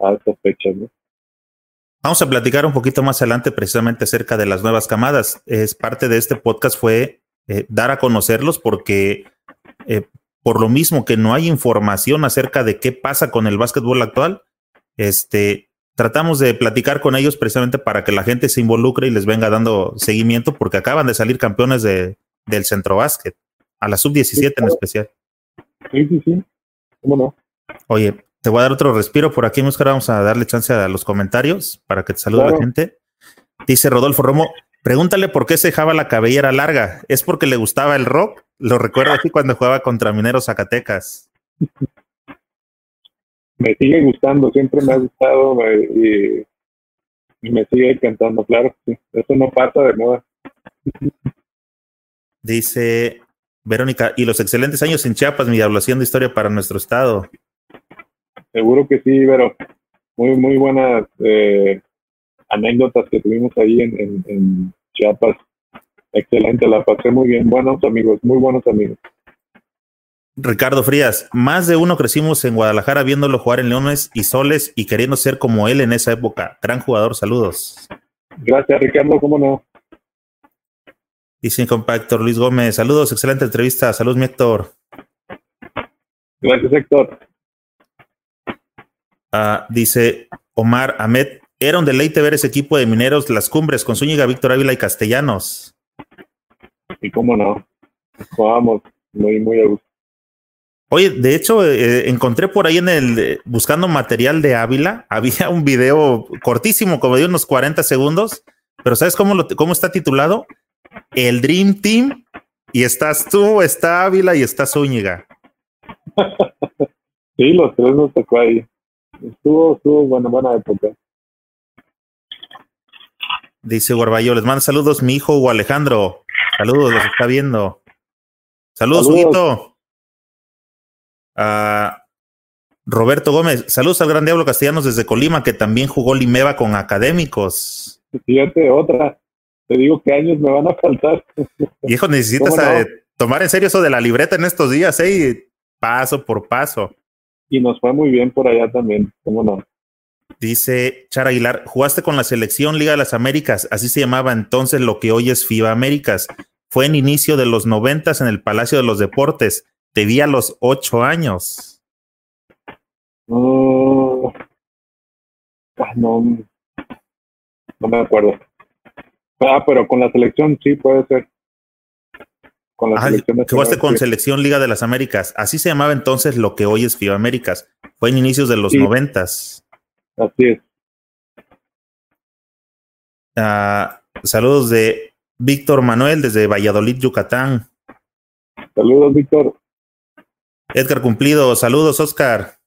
a estas fechas, ¿no? Vamos a platicar un poquito más adelante precisamente acerca de las nuevas camadas. Es parte de este podcast fue eh, dar a conocerlos porque eh, por lo mismo que no hay información acerca de qué pasa con el básquetbol actual, este, tratamos de platicar con ellos precisamente para que la gente se involucre y les venga dando seguimiento, porque acaban de salir campeones de, del centro básquet, a la sub-17 en especial. Sí, sí, sí. ¿Cómo no? Oye, te voy a dar otro respiro por aquí, Muscar. Vamos a darle chance a los comentarios para que te salude la gente. Dice Rodolfo Romo, Pregúntale por qué se dejaba la cabellera larga. ¿Es porque le gustaba el rock? Lo recuerdo aquí cuando jugaba contra Mineros Zacatecas. Me sigue gustando, siempre me ha gustado y, me sigue cantando, claro. Eso no pasa de moda. Dice Verónica, y los excelentes años en Chiapas, mi hablación de historia para nuestro estado. Seguro que sí, pero muy, muy buenas eh, anécdotas que tuvimos ahí en, Chiapas. Excelente, la pasé muy bien. Buenos amigos, muy buenos amigos. Ricardo Frías, más de uno crecimos en Guadalajara viéndolo jugar en Leones y Soles y queriendo ser como él en esa época. Gran jugador, saludos. Gracias, Ricardo, cómo no. Dice compa Héctor Luis Gómez, saludos, excelente entrevista. Saludos, mi Héctor. Gracias, Héctor. Ah, dice Omar Ahmed, era un deleite ver ese equipo de mineros, las cumbres con Zúñiga, Víctor Ávila y Castellanos. Y cómo no, jugábamos muy, muy a gusto. Oye, de hecho, eh, encontré por ahí en el, buscando material de Ávila, había un video cortísimo, como de unos 40 segundos, pero ¿sabes cómo, lo, cómo está titulado? El Dream Team, y estás tú, está Ávila y está Zúñiga. sí, los tres nos tocó ahí. Estuvo, estuvo buena, buena época. Dice Guarbayo, les mando saludos mi hijo Alejandro. Saludos, los está viendo. Saludos, Huguito. Ah, Roberto Gómez, saludos al gran Diablo Castellanos desde Colima, que también jugó Limeva con académicos. Fíjate, otra. Te digo que años me van a faltar. Hijo, necesitas eh, tomar en serio eso de la libreta en estos días, ¿eh? Paso por paso. Y nos fue muy bien por allá también, ¿cómo no? Dice Char Aguilar, jugaste con la selección Liga de las Américas, así se llamaba entonces lo que hoy es FIBA Américas. Fue en inicio de los noventas en el Palacio de los Deportes. Te vi a los ocho años. Oh, ah, no, no me acuerdo. Ah, pero con la selección sí puede ser. Con la selección jugaste con selección Liga de las Américas. Así se llamaba entonces lo que hoy es FIBA Américas. Fue en inicios de los noventas. Así es. Ah, saludos de Víctor Manuel desde Valladolid, Yucatán. Saludos, Víctor. Edgar Cumplido, saludos, Oscar.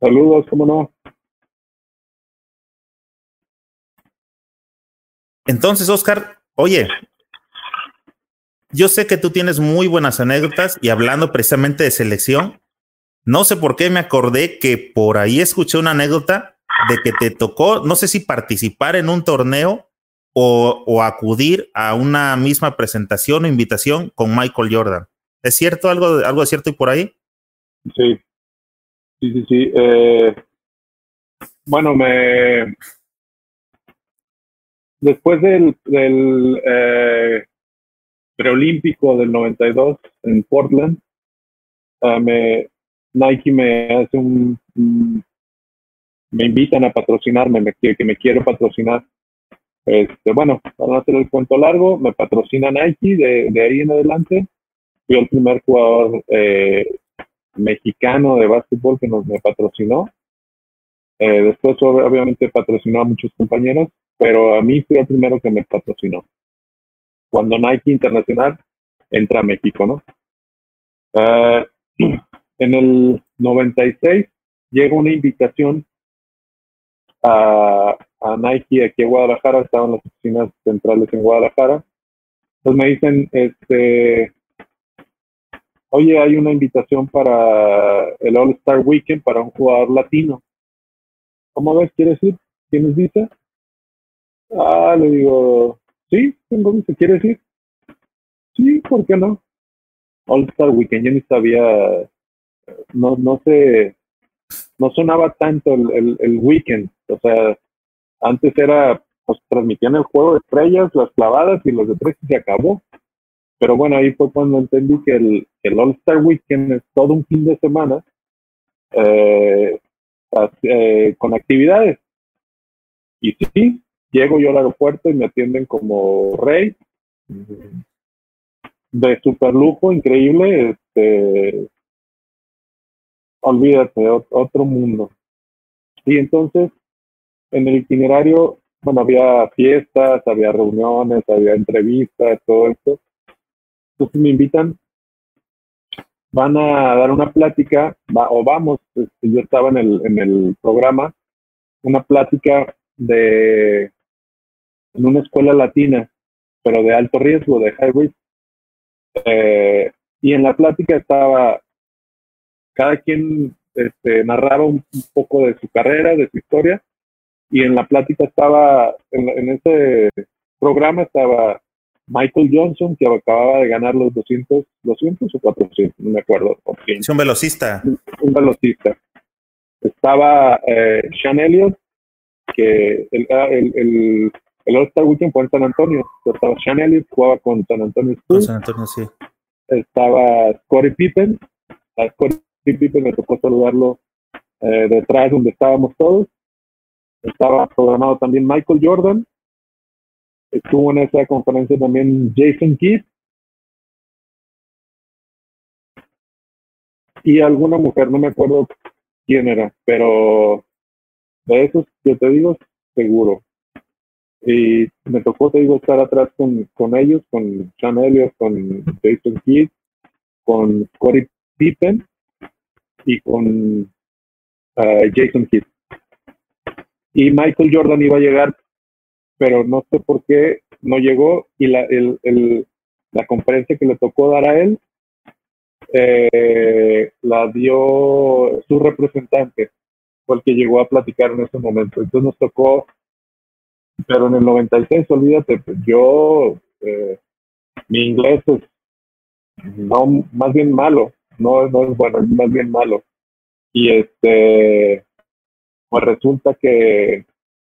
Saludos, cómo no. Entonces, Oscar, oye, yo sé que tú tienes muy buenas anécdotas y hablando precisamente de selección, no sé por qué me acordé que por ahí escuché una anécdota de que te tocó, no sé si participar en un torneo o, acudir a una misma presentación o invitación con Michael Jordan. ¿Es cierto algo, algo de cierto y por ahí? Sí, sí, sí, sí. Eh, bueno, me después del, del eh, preolímpico del 92 en Portland, uh, me, Nike me hace un, me invitan a patrocinarme, me, que me quiero patrocinar. Este, bueno, para no hacer el cuento largo, me patrocina Nike de, ahí en adelante. Fui el primer jugador eh, mexicano de básquetbol que nos me patrocinó. Eh, después, obviamente, patrocinó a muchos compañeros, pero a mí fui el primero que me patrocinó. Cuando Nike Internacional entra a México, ¿no? Uh, en el 96 llega una invitación a, a Nike aquí en Guadalajara, estaban las oficinas centrales en Guadalajara. Entonces me dicen, este, oye, hay una invitación para el All Star Weekend para un jugador latino. ¿Cómo ves? ¿Quieres ir? ¿Tienes visa? Ah, le digo, sí, tengo visa, ¿quieres ir? Sí, ¿por qué no? All Star Weekend, yo ni sabía, no, no sé, no sonaba tanto el, el, el weekend, o sea, antes era, pues transmitían el juego de estrellas, las clavadas y los de tres y se acabó. Pero bueno, ahí fue cuando entendí que el, el All Star Weekend es todo un fin de semana eh, eh, con actividades. Y sí, llego yo al aeropuerto y me atienden como rey, de super lujo, increíble, este, olvídate, otro mundo. Y entonces, en el itinerario, bueno, había fiestas, había reuniones, había entrevistas, todo esto. Entonces me invitan, van a dar una plática, o vamos, este, yo estaba en el, en el programa, una plática de en una escuela latina, pero de alto riesgo, de high risk. Eh, y en la plática estaba, cada quien este, narraba un, poco de su carrera, de su historia, y en la plática estaba, en, en ese programa estaba Michael Johnson, que acababa de ganar los 200, 200 o 400, no me acuerdo. Es un velocista. Un velocista. Estaba eh, Sean Elliott, que el, ah, el, el, el All-Star Weekend fue en San Antonio. Estaba Sean Elliott, jugaba con San Antonio Con San Antonio, sí. Estaba Scottie Pippen. A Scottie Pippen me tocó saludarlo eh, detrás donde estábamos todos. Estaba programado también Michael Jordan, Estuvo en esa conferencia también Jason Kidd. Y alguna mujer, no me acuerdo quién era, pero de esos que te digo, seguro. Y me tocó, te digo, estar atrás con, con ellos, con Sean Elliott, con Jason Kidd, con Corey Pippen y con uh, Jason Kidd. Y Michael Jordan iba a llegar pero no sé por qué no llegó y la, el, el, la conferencia que le tocó dar a él eh, la dio su representante, fue el que llegó a platicar en ese momento. Entonces nos tocó, pero en el 96, olvídate, pues yo, eh, mi inglés es no, más bien malo, no, no es bueno, es más bien malo. Y este, pues resulta que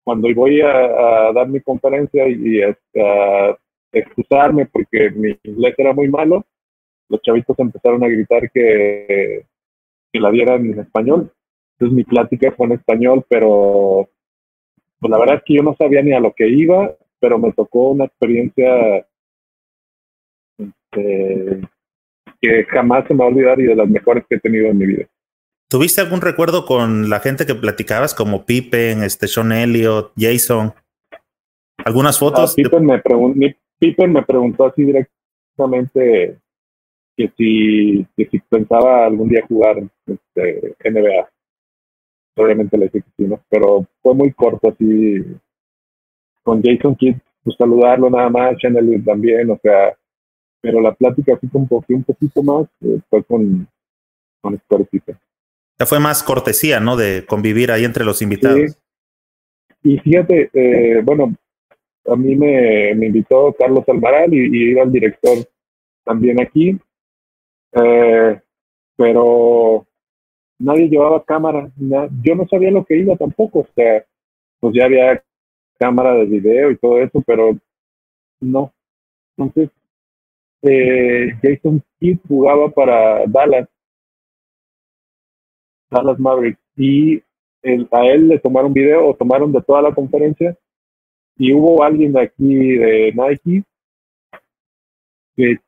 cuando voy a, dar mi conferencia y, a, excusarme porque mi inglés era muy malo, los chavitos empezaron a gritar que, que la dieran en español. Entonces mi plática fue en español, pero pues la verdad es que yo no sabía ni a lo que iba, pero me tocó una experiencia este, que jamás se me va a olvidar y de las mejores que he tenido en mi vida. ¿Tuviste algún recuerdo con la gente que platicabas, como Pippen, este Sean Elliott, Jason? ¿Algunas fotos? Ah, Pippen, me Pippen me preguntó así directamente que si, que si pensaba algún día jugar este, NBA. Obviamente le dije que sí, ¿no? Pero fue muy corto así. Con Jason Kidd, pues saludarlo nada más, Sean Elliott también, o sea, pero la plática así poquito, un poquito más eh, fue con, con Pippen fue más cortesía, ¿no? De convivir ahí entre los invitados. Y fíjate, eh, bueno, a mí me, invitó Carlos Almaral y, y, iba el director también aquí, eh, pero nadie llevaba cámara. yo no sabía lo que iba tampoco, o sea, pues ya había cámara de video y todo eso, pero no. Entonces, eh, Jason Kidd jugaba para Dallas Dallas Mavericks. Y a él le tomaron video o tomaron de toda la conferencia y hubo alguien aquí de Nike que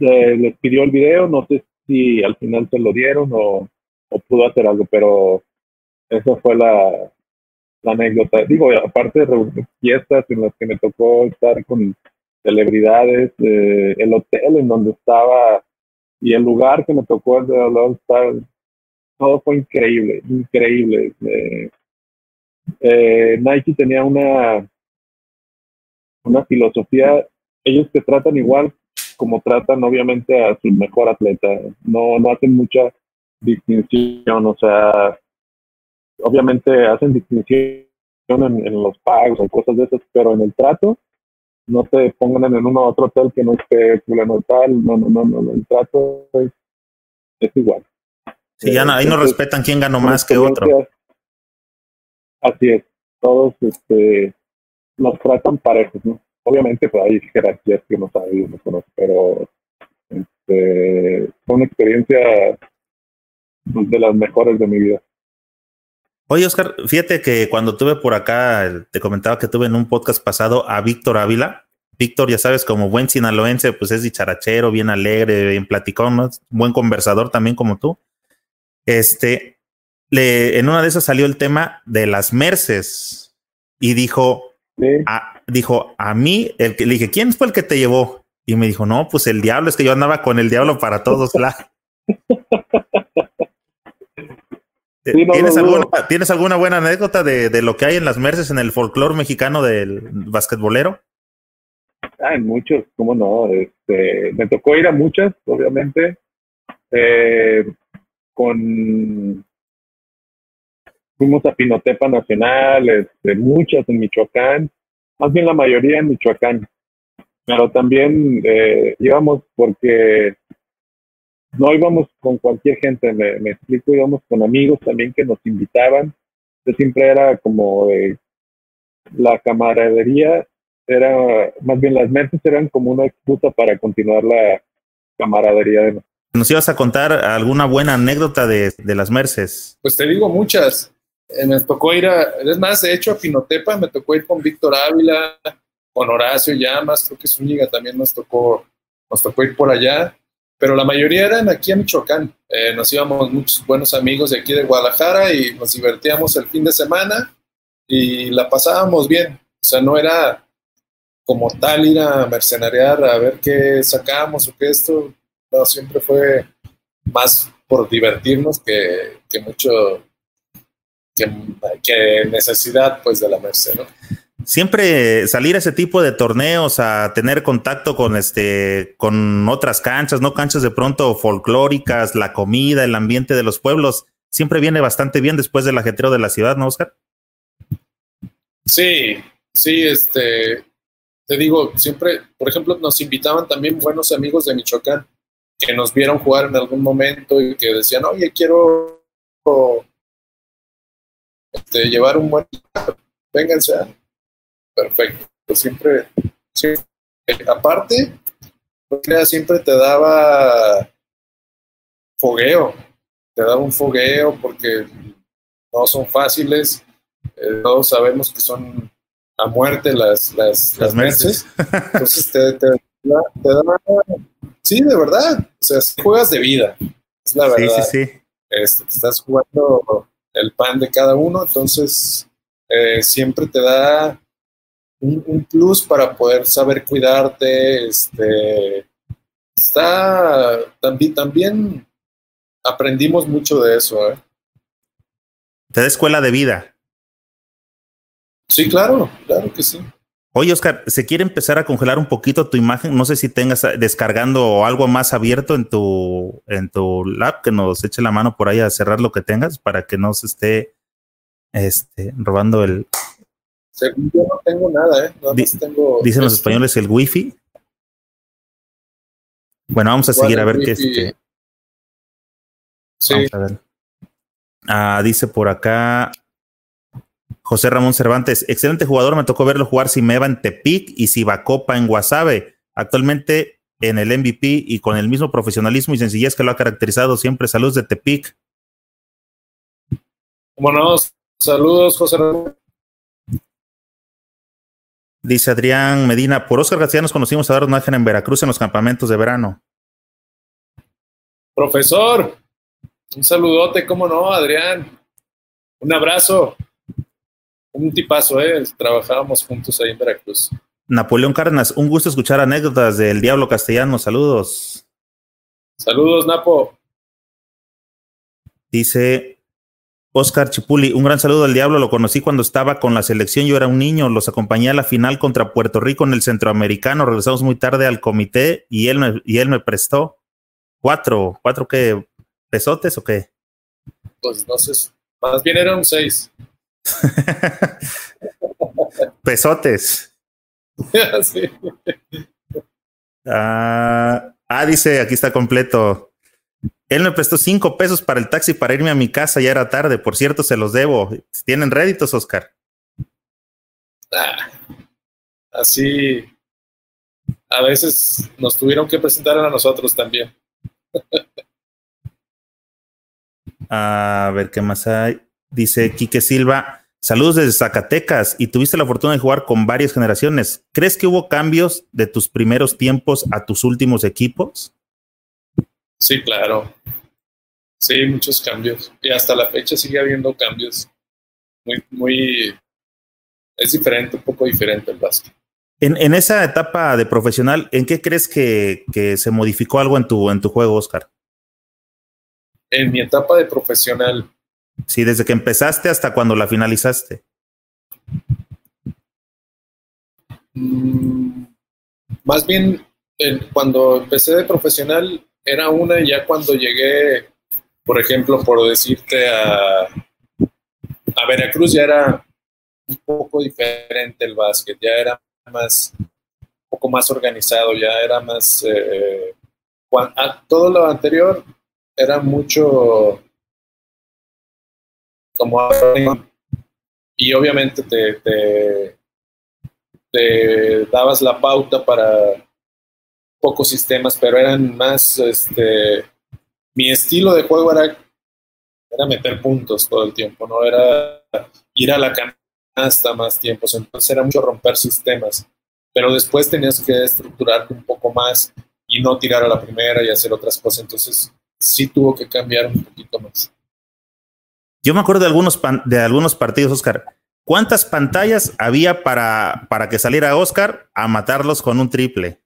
eh, les pidió el video, no sé si al final se lo dieron o, pudo hacer algo, pero esa fue la, la anécdota. Digo, aparte de fiestas en las que me tocó estar con celebridades, eh, el hotel en donde estaba y el lugar que me tocó el de All todo fue increíble, increíble. Eh, eh, Nike tenía una, una filosofía, ellos te tratan igual como tratan obviamente a su mejor atleta, no, no hacen mucha distinción, o sea, obviamente hacen distinción en, los pagos o cosas de esas, pero en el trato no te pongan en uno u otro hotel que no esté fulano tal, no, no, no, no, el trato es, es igual. Sí, ya no, ahí no respetan quién ganó más que otro. Así es, todos este, nos tratan parejos, ¿no? Obviamente pues, hay jerarquías que no sabemos, pero este, fue una experiencia pues, de las mejores de mi vida. Oye, Oscar, fíjate que cuando tuve por acá, te comentaba que tuve en un podcast pasado a Víctor Ávila. Víctor, ya sabes, como buen sinaloense, pues es dicharachero, bien alegre, bien platicón, buen conversador también como tú. Este, le, en una de esas salió el tema de las Merces y dijo, a, dijo, a mí, el que, le dije, ¿quién fue el que te llevó? Y me dijo, no, pues el diablo, es que yo andaba con el diablo para todos lados. ¿Tienes, alguna, ¿Tienes, alguna, buena anécdota de, de, lo que hay en las Merces en el folclore mexicano del basquetbolero? Hay muchos, cómo no. Este, me tocó ir a muchas, obviamente. Eh, con fuimos a Pinotepa Nacional, este, muchas en Michoacán, más bien la mayoría en Michoacán, pero también eh, íbamos porque no íbamos con cualquier gente, me, explico, íbamos con amigos también que nos invitaban, siempre era como la camaradería, era más bien las mesas eran como una excusa para continuar la camaradería de nosotros. ¿Nos ibas a contar alguna buena anécdota de, las Merces? Pues te digo muchas. Eh, me tocó ir a, es más, de hecho a Pinotepa me tocó ir con Víctor Ávila, con Horacio Llamas, creo que Zúñiga también nos tocó, nos tocó ir por allá, pero la mayoría eran aquí en Michoacán. Eh, nos íbamos muchos buenos amigos de aquí de Guadalajara y nos divertíamos el fin de semana y la pasábamos bien. O sea, no era como tal ir a mercenariar a ver qué sacamos o qué esto, no, siempre fue más por divertirnos que, que mucho, que, necesidad pues de la merced, ¿no? Siempre salir a ese tipo de torneos, a tener contacto con este, con otras canchas, no canchas de pronto folclóricas, la comida, el ambiente de los pueblos, siempre viene bastante bien después del ajetreo de la ciudad, ¿no, Oscar? Sí, sí, este, te digo, siempre, por ejemplo, nos invitaban también buenos amigos de Michoacán que nos vieron jugar en algún momento y que decían, oye, quiero este, llevar un buen... Vénganse. Perfecto. Pues siempre, siempre, aparte, siempre te daba fogueo, te daba un fogueo porque no son fáciles, eh, todos sabemos que son a muerte las, las, las, meses. Entonces te, te, te daba Sí, de verdad. O sea, juegas de vida. Es la verdad. Sí, sí, sí. Este, estás jugando el pan de cada uno, entonces eh, siempre te da un, plus para poder saber cuidarte. Este, está también, también aprendimos mucho de eso. ¿eh? Te da escuela de vida. Sí, claro, claro que sí. Oye, Oscar, se quiere empezar a congelar un poquito tu imagen. No sé si tengas descargando algo más abierto en tu, en tu lab, que nos eche la mano por ahí a cerrar lo que tengas para que no se esté este, robando el. Según yo no tengo nada, ¿eh? Tengo dicen los españoles el wifi. Bueno, vamos a seguir a ver qué es. Sí. Vamos a ver. Ah, dice por acá José Ramón Cervantes, excelente jugador, me tocó verlo jugar Simeva en Tepic y Sibacopa en Guasave. Actualmente en el MVP y con el mismo profesionalismo y sencillez que lo ha caracterizado siempre. Saludos de Tepic. Como no, saludos, José Dice Adrián Medina, por Oscar García nos conocimos a dar una en Veracruz en los campamentos de verano. Profesor, un saludote, cómo no, Adrián. Un abrazo. Un tipazo, ¿eh? Trabajábamos juntos ahí en Veracruz. Napoleón Cárdenas, un gusto escuchar anécdotas del Diablo Castellano. Saludos. Saludos, Napo. Dice Oscar Chipuli, un gran saludo al Diablo. Lo conocí cuando estaba con la selección. Yo era un niño. Los acompañé a la final contra Puerto Rico en el Centroamericano. Regresamos muy tarde al comité y él me, y él me prestó cuatro. ¿Cuatro qué? ¿Pesotes o qué? Pues no sé. Más bien eran seis. Pesotes. Ah, ah, dice, aquí está completo. Él me prestó cinco pesos para el taxi para irme a mi casa, ya era tarde. Por cierto, se los debo. ¿Tienen réditos, Oscar? Ah, así, a veces nos tuvieron que presentar a nosotros también. a ver qué más hay. Dice Quique Silva. Saludos desde Zacatecas y tuviste la fortuna de jugar con varias generaciones. ¿Crees que hubo cambios de tus primeros tiempos a tus últimos equipos? Sí, claro. Sí, muchos cambios. Y hasta la fecha sigue habiendo cambios. Muy, muy. Es diferente, un poco diferente el básquet. En, en esa etapa de profesional, ¿en qué crees que, que, se modificó algo en tu, en tu juego, Oscar? En mi etapa de profesional, Sí, desde que empezaste hasta cuando la finalizaste. Más bien, cuando empecé de profesional era una y ya cuando llegué, por ejemplo, por decirte a, a Veracruz ya era un poco diferente el básquet, ya era más, un poco más organizado, ya era más, eh, todo lo anterior era mucho como y obviamente te, te, dabas la pauta para pocos sistemas, pero eran más, este, mi estilo de juego era, era meter puntos todo el tiempo, no era ir a la canasta más tiempos, entonces era mucho romper sistemas, pero después tenías que estructurarte un poco más y no tirar a la primera y hacer otras cosas, entonces sí tuvo que cambiar un poquito más. Yo me acuerdo de algunos, de algunos partidos, Oscar. ¿Cuántas pantallas había para, para que saliera Oscar a matarlos con un triple?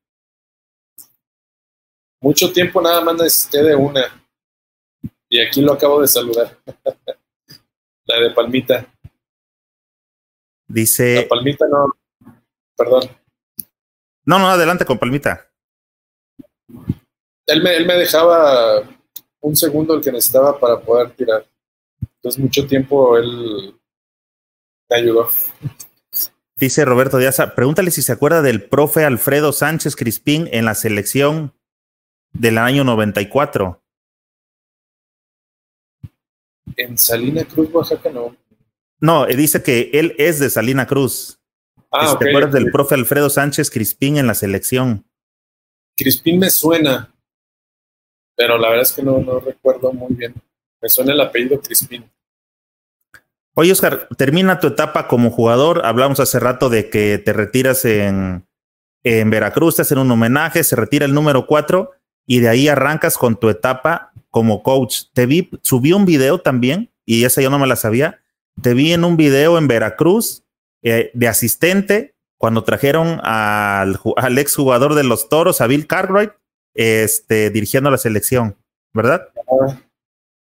Mucho tiempo nada más necesité de una. Y aquí lo acabo de saludar. La de Palmita. Dice. La Palmita no. Perdón. No, no, adelante con Palmita. Él me, él me dejaba un segundo el que necesitaba para poder tirar. Entonces, mucho tiempo él me ayudó. Dice Roberto Díaz, pregúntale si se acuerda del profe Alfredo Sánchez Crispín en la selección del año 94. En Salina Cruz, Oaxaca, no. No, eh, dice que él es de Salina Cruz. Ah, ¿Te acuerdas del profe Alfredo Sánchez Crispín en la selección? Crispín me suena, pero la verdad es que no, no recuerdo muy bien. Me suena el apellido Crispín. Oye, Oscar, termina tu etapa como jugador. Hablamos hace rato de que te retiras en, en Veracruz, te hacen un homenaje, se retira el número 4 y de ahí arrancas con tu etapa como coach. Te vi, subí un video también y esa yo no me la sabía. Te vi en un video en Veracruz eh, de asistente cuando trajeron al, al ex jugador de los toros, a Bill Cartwright, este, dirigiendo la selección, ¿verdad?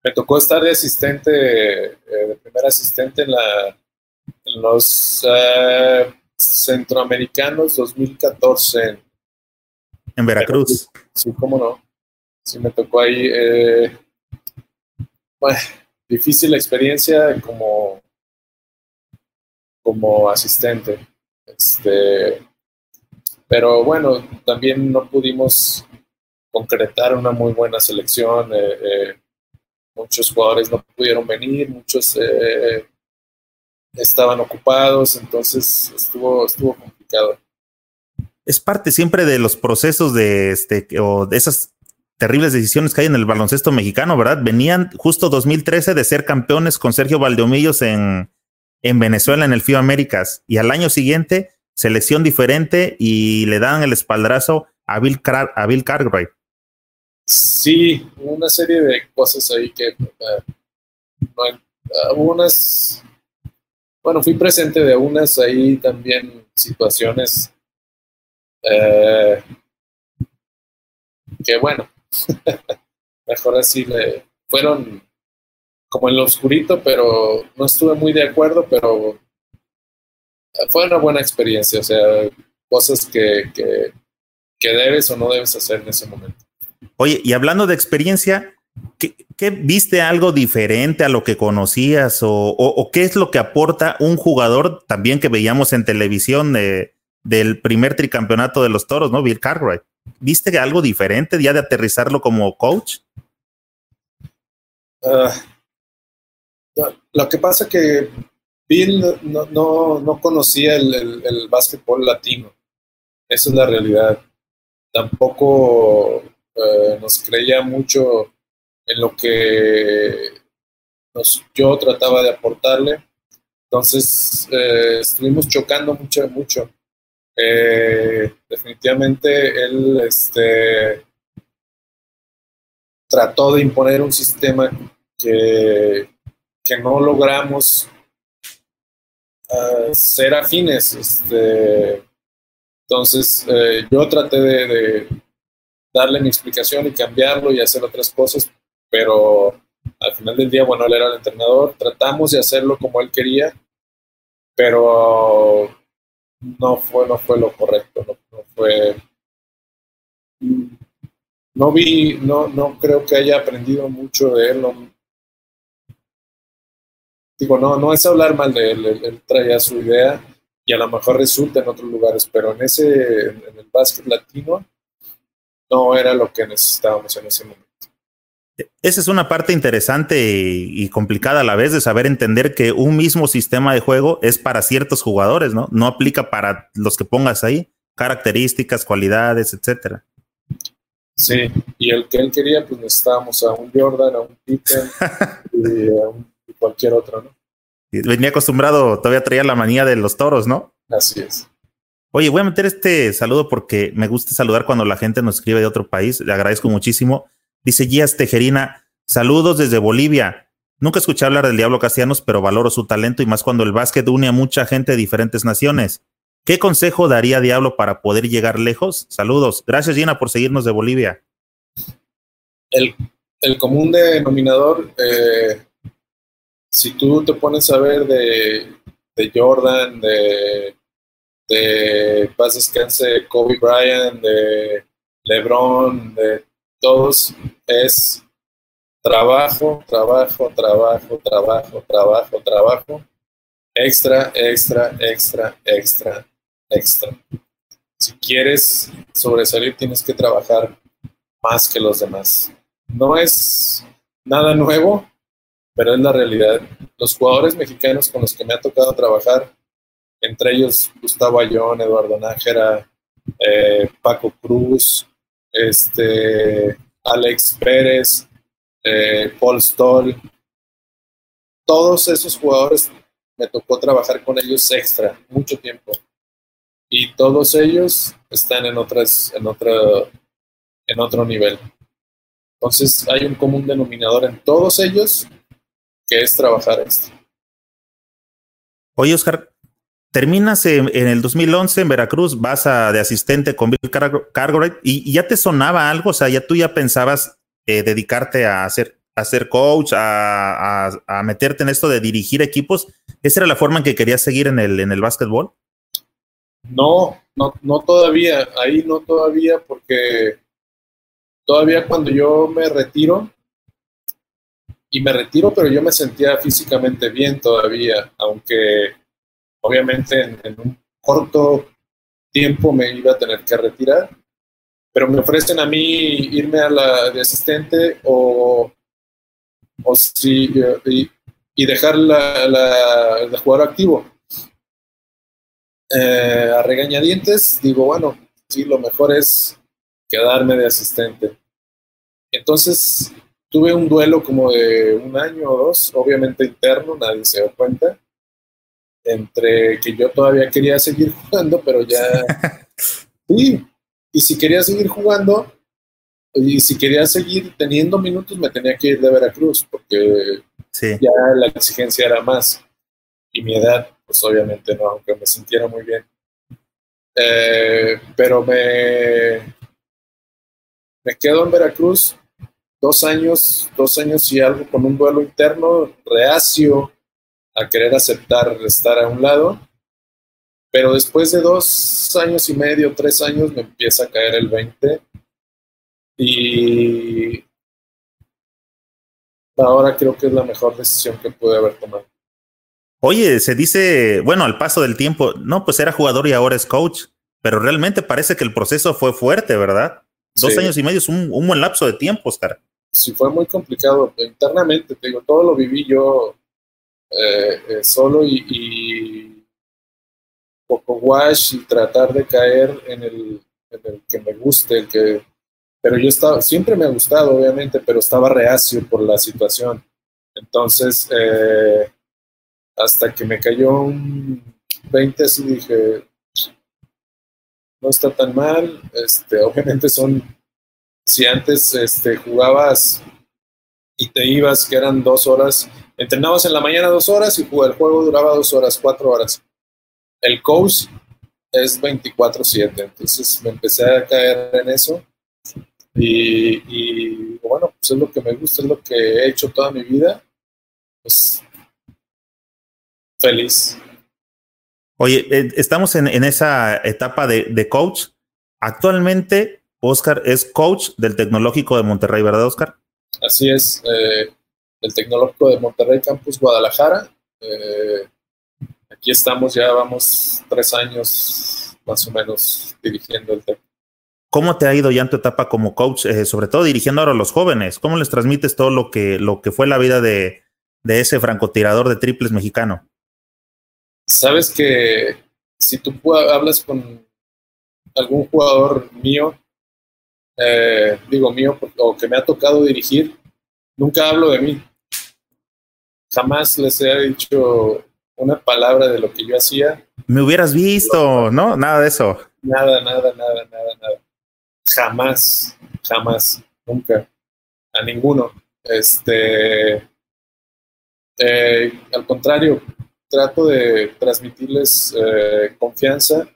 Me tocó estar de asistente, eh, de primer asistente en, la, en los uh, centroamericanos 2014. En Veracruz. Sí, cómo no. Sí, me tocó ahí. Eh, bueno, difícil experiencia como, como asistente. Este, pero bueno, también no pudimos concretar una muy buena selección. Eh, muchos jugadores no pudieron venir, muchos eh, estaban ocupados, entonces estuvo, estuvo complicado. Es parte siempre de los procesos de este o de esas terribles decisiones que hay en el baloncesto mexicano, ¿verdad? Venían justo 2013 de ser campeones con Sergio Valdeomillos en, en Venezuela en el FIBA Américas y al año siguiente selección diferente y le dan el espaldrazo a Bill, a Bill Cartwright. Sí, una serie de cosas ahí que uh, unas, bueno, fui presente de unas ahí también situaciones eh, que bueno, mejor así le fueron como en lo oscurito, pero no estuve muy de acuerdo, pero fue una buena experiencia, o sea, cosas que, que, que debes o no debes hacer en ese momento. Oye, y hablando de experiencia, ¿qué, viste algo diferente a lo que conocías o, qué es lo que aporta un jugador también que veíamos en televisión de, del primer tricampeonato de los toros, ¿no? Bill Cartwright. ¿Viste algo diferente ya de aterrizarlo como coach? Uh, lo que pasa que Bill no, no, no conocía el, el, básquetbol latino. Esa es la realidad. Tampoco uh, nos creía mucho en lo que yo trataba de aportarle. Entonces uh, estuvimos chocando mucho, mucho. Eh, definitivamente él este, trató de imponer un sistema que, que no logramos uh, ser afines. Este, entonces eh, yo traté de, darle mi explicación y cambiarlo y hacer otras cosas, pero al final del día, bueno, él era el entrenador, tratamos de hacerlo como él quería, pero no fue, no fue lo correcto, no, fue. No vi, no, no creo que haya aprendido mucho de él. digo, no, no es hablar mal de él, él, traía su idea y a lo mejor resulta en otros lugares, pero en ese, en el básquet latino, no era lo que necesitábamos en ese momento. Esa es una parte interesante y, complicada a la vez de saber entender que un mismo sistema de juego es para ciertos jugadores, ¿no? No aplica para los que pongas ahí, características, cualidades, etcétera. Sí, y el que él quería, pues necesitábamos a un Jordan, a un Pippen y a un, cualquier otro, ¿no? venía acostumbrado, todavía traía la manía de los toros, ¿no? Así es. Oye, voy a meter este saludo porque me gusta saludar cuando la gente nos escribe de otro país. Le agradezco muchísimo. Dice Gías Tejerina, saludos desde Bolivia. Nunca escuché hablar del Diablo Castellanos, pero valoro su talento y más cuando el básquet une a mucha gente de diferentes naciones. ¿Qué consejo daría Diablo para poder llegar lejos? Saludos. Gracias, Gina, por seguirnos de Bolivia. El, común denominador, eh, si tú te pones a ver de, de Jordan, de, de paz descanse Kobe Bryant, de LeBron, de todos es trabajo, trabajo, trabajo, trabajo, trabajo, trabajo, extra, extra, extra, extra, extra. Si quieres sobresalir, tienes que trabajar más que los demás. No es nada nuevo, pero es la realidad. Los jugadores mexicanos con los que me ha tocado trabajar, entre ellos Gustavo Ayón, Eduardo Nájera, eh, Paco Cruz, este, Alex Pérez, eh, Paul Stoll, todos esos jugadores me tocó trabajar con ellos extra, mucho tiempo. Y todos ellos están en otras, en otro, en otro nivel. Entonces hay un común denominador en todos ellos que es trabajar extra. Oye, Oscar, terminas en, el 2011 en Veracruz, vas a, de asistente con Bill Cartwright y, ya te sonaba algo, o sea, ya tú ya pensabas eh, dedicarte a hacer, a ser coach, a, a, meterte en esto de dirigir equipos. ¿Esa era la forma en que querías seguir en el, en el básquetbol? No, no, no todavía, ahí no todavía, porque todavía cuando yo me retiro, y me retiro, pero yo me sentía físicamente bien todavía, aunque Obviamente en, un corto tiempo me iba a tener que retirar, pero me ofrecen a mí irme a la de asistente o, o si, y, y dejar la, la, jugador activo. Eh, a regañadientes, digo, bueno, sí, lo mejor es quedarme de asistente. Entonces tuve un duelo como de un año o dos, obviamente interno, nadie se dio cuenta, entre que yo todavía quería seguir jugando, pero ya... sí, y si quería seguir jugando, y si quería seguir teniendo minutos, me tenía que ir de Veracruz, porque ya la exigencia era más. Y mi edad, pues obviamente no, aunque me sintiera muy bien. Eh, pero me, me quedo en Veracruz dos años, dos años y algo con un duelo interno, reacio a querer aceptar estar a un lado. Pero después de dos años y medio, tres años, me empieza a caer el 20 y ahora creo que es la mejor decisión que pude haber tomado. Oye, se dice, bueno, al paso del tiempo, no, pues era jugador y ahora es coach, pero realmente parece que el proceso fue fuerte, ¿verdad? Dos años y medio es un, un, buen lapso de tiempo, Oscar. Sí, fue muy complicado internamente, te digo, todo lo viví yo eh, eh, solo y, y, poco wash y tratar de caer en el, que me guste, el que pero yo estaba, siempre me ha gustado, obviamente, pero estaba reacio por la situación. Entonces, eh, hasta que me cayó un 20, así dije, no está tan mal. Este, obviamente son, si antes este, jugabas y te ibas, que eran dos horas, entrenabas en la mañana dos horas y el juego duraba dos horas, cuatro horas. El coach es 24/7, entonces me empecé a caer en eso y, bueno, pues es lo que me gusta, es lo que he hecho toda mi vida. Pues feliz. Oye, eh, estamos en, esa etapa de, coach. Actualmente, Oscar es coach del Tecnológico de Monterrey, ¿verdad, Oscar? Así es, eh, el Tecnológico de Monterrey Campus Guadalajara. Eh, aquí estamos, ya vamos tres años más o menos dirigiendo el Tecnológico. ¿Cómo te ha ido ya en tu etapa como coach, eh, sobre todo dirigiendo ahora a los jóvenes? ¿Cómo les transmites todo lo que, lo que fue la vida de, ese francotirador de triples mexicano? Sabes que si tú hablas con algún jugador mío, eh, digo mío, o que me ha tocado dirigir, nunca hablo de mí. Jamás les he dicho una palabra de lo que yo hacía. Me hubieras visto, ¿no? Nada de eso. Nada, nada, nada, nada, nada jamás, jamás, nunca, a ninguno. Este, eh, al contrario, trato de transmitirles eh, confianza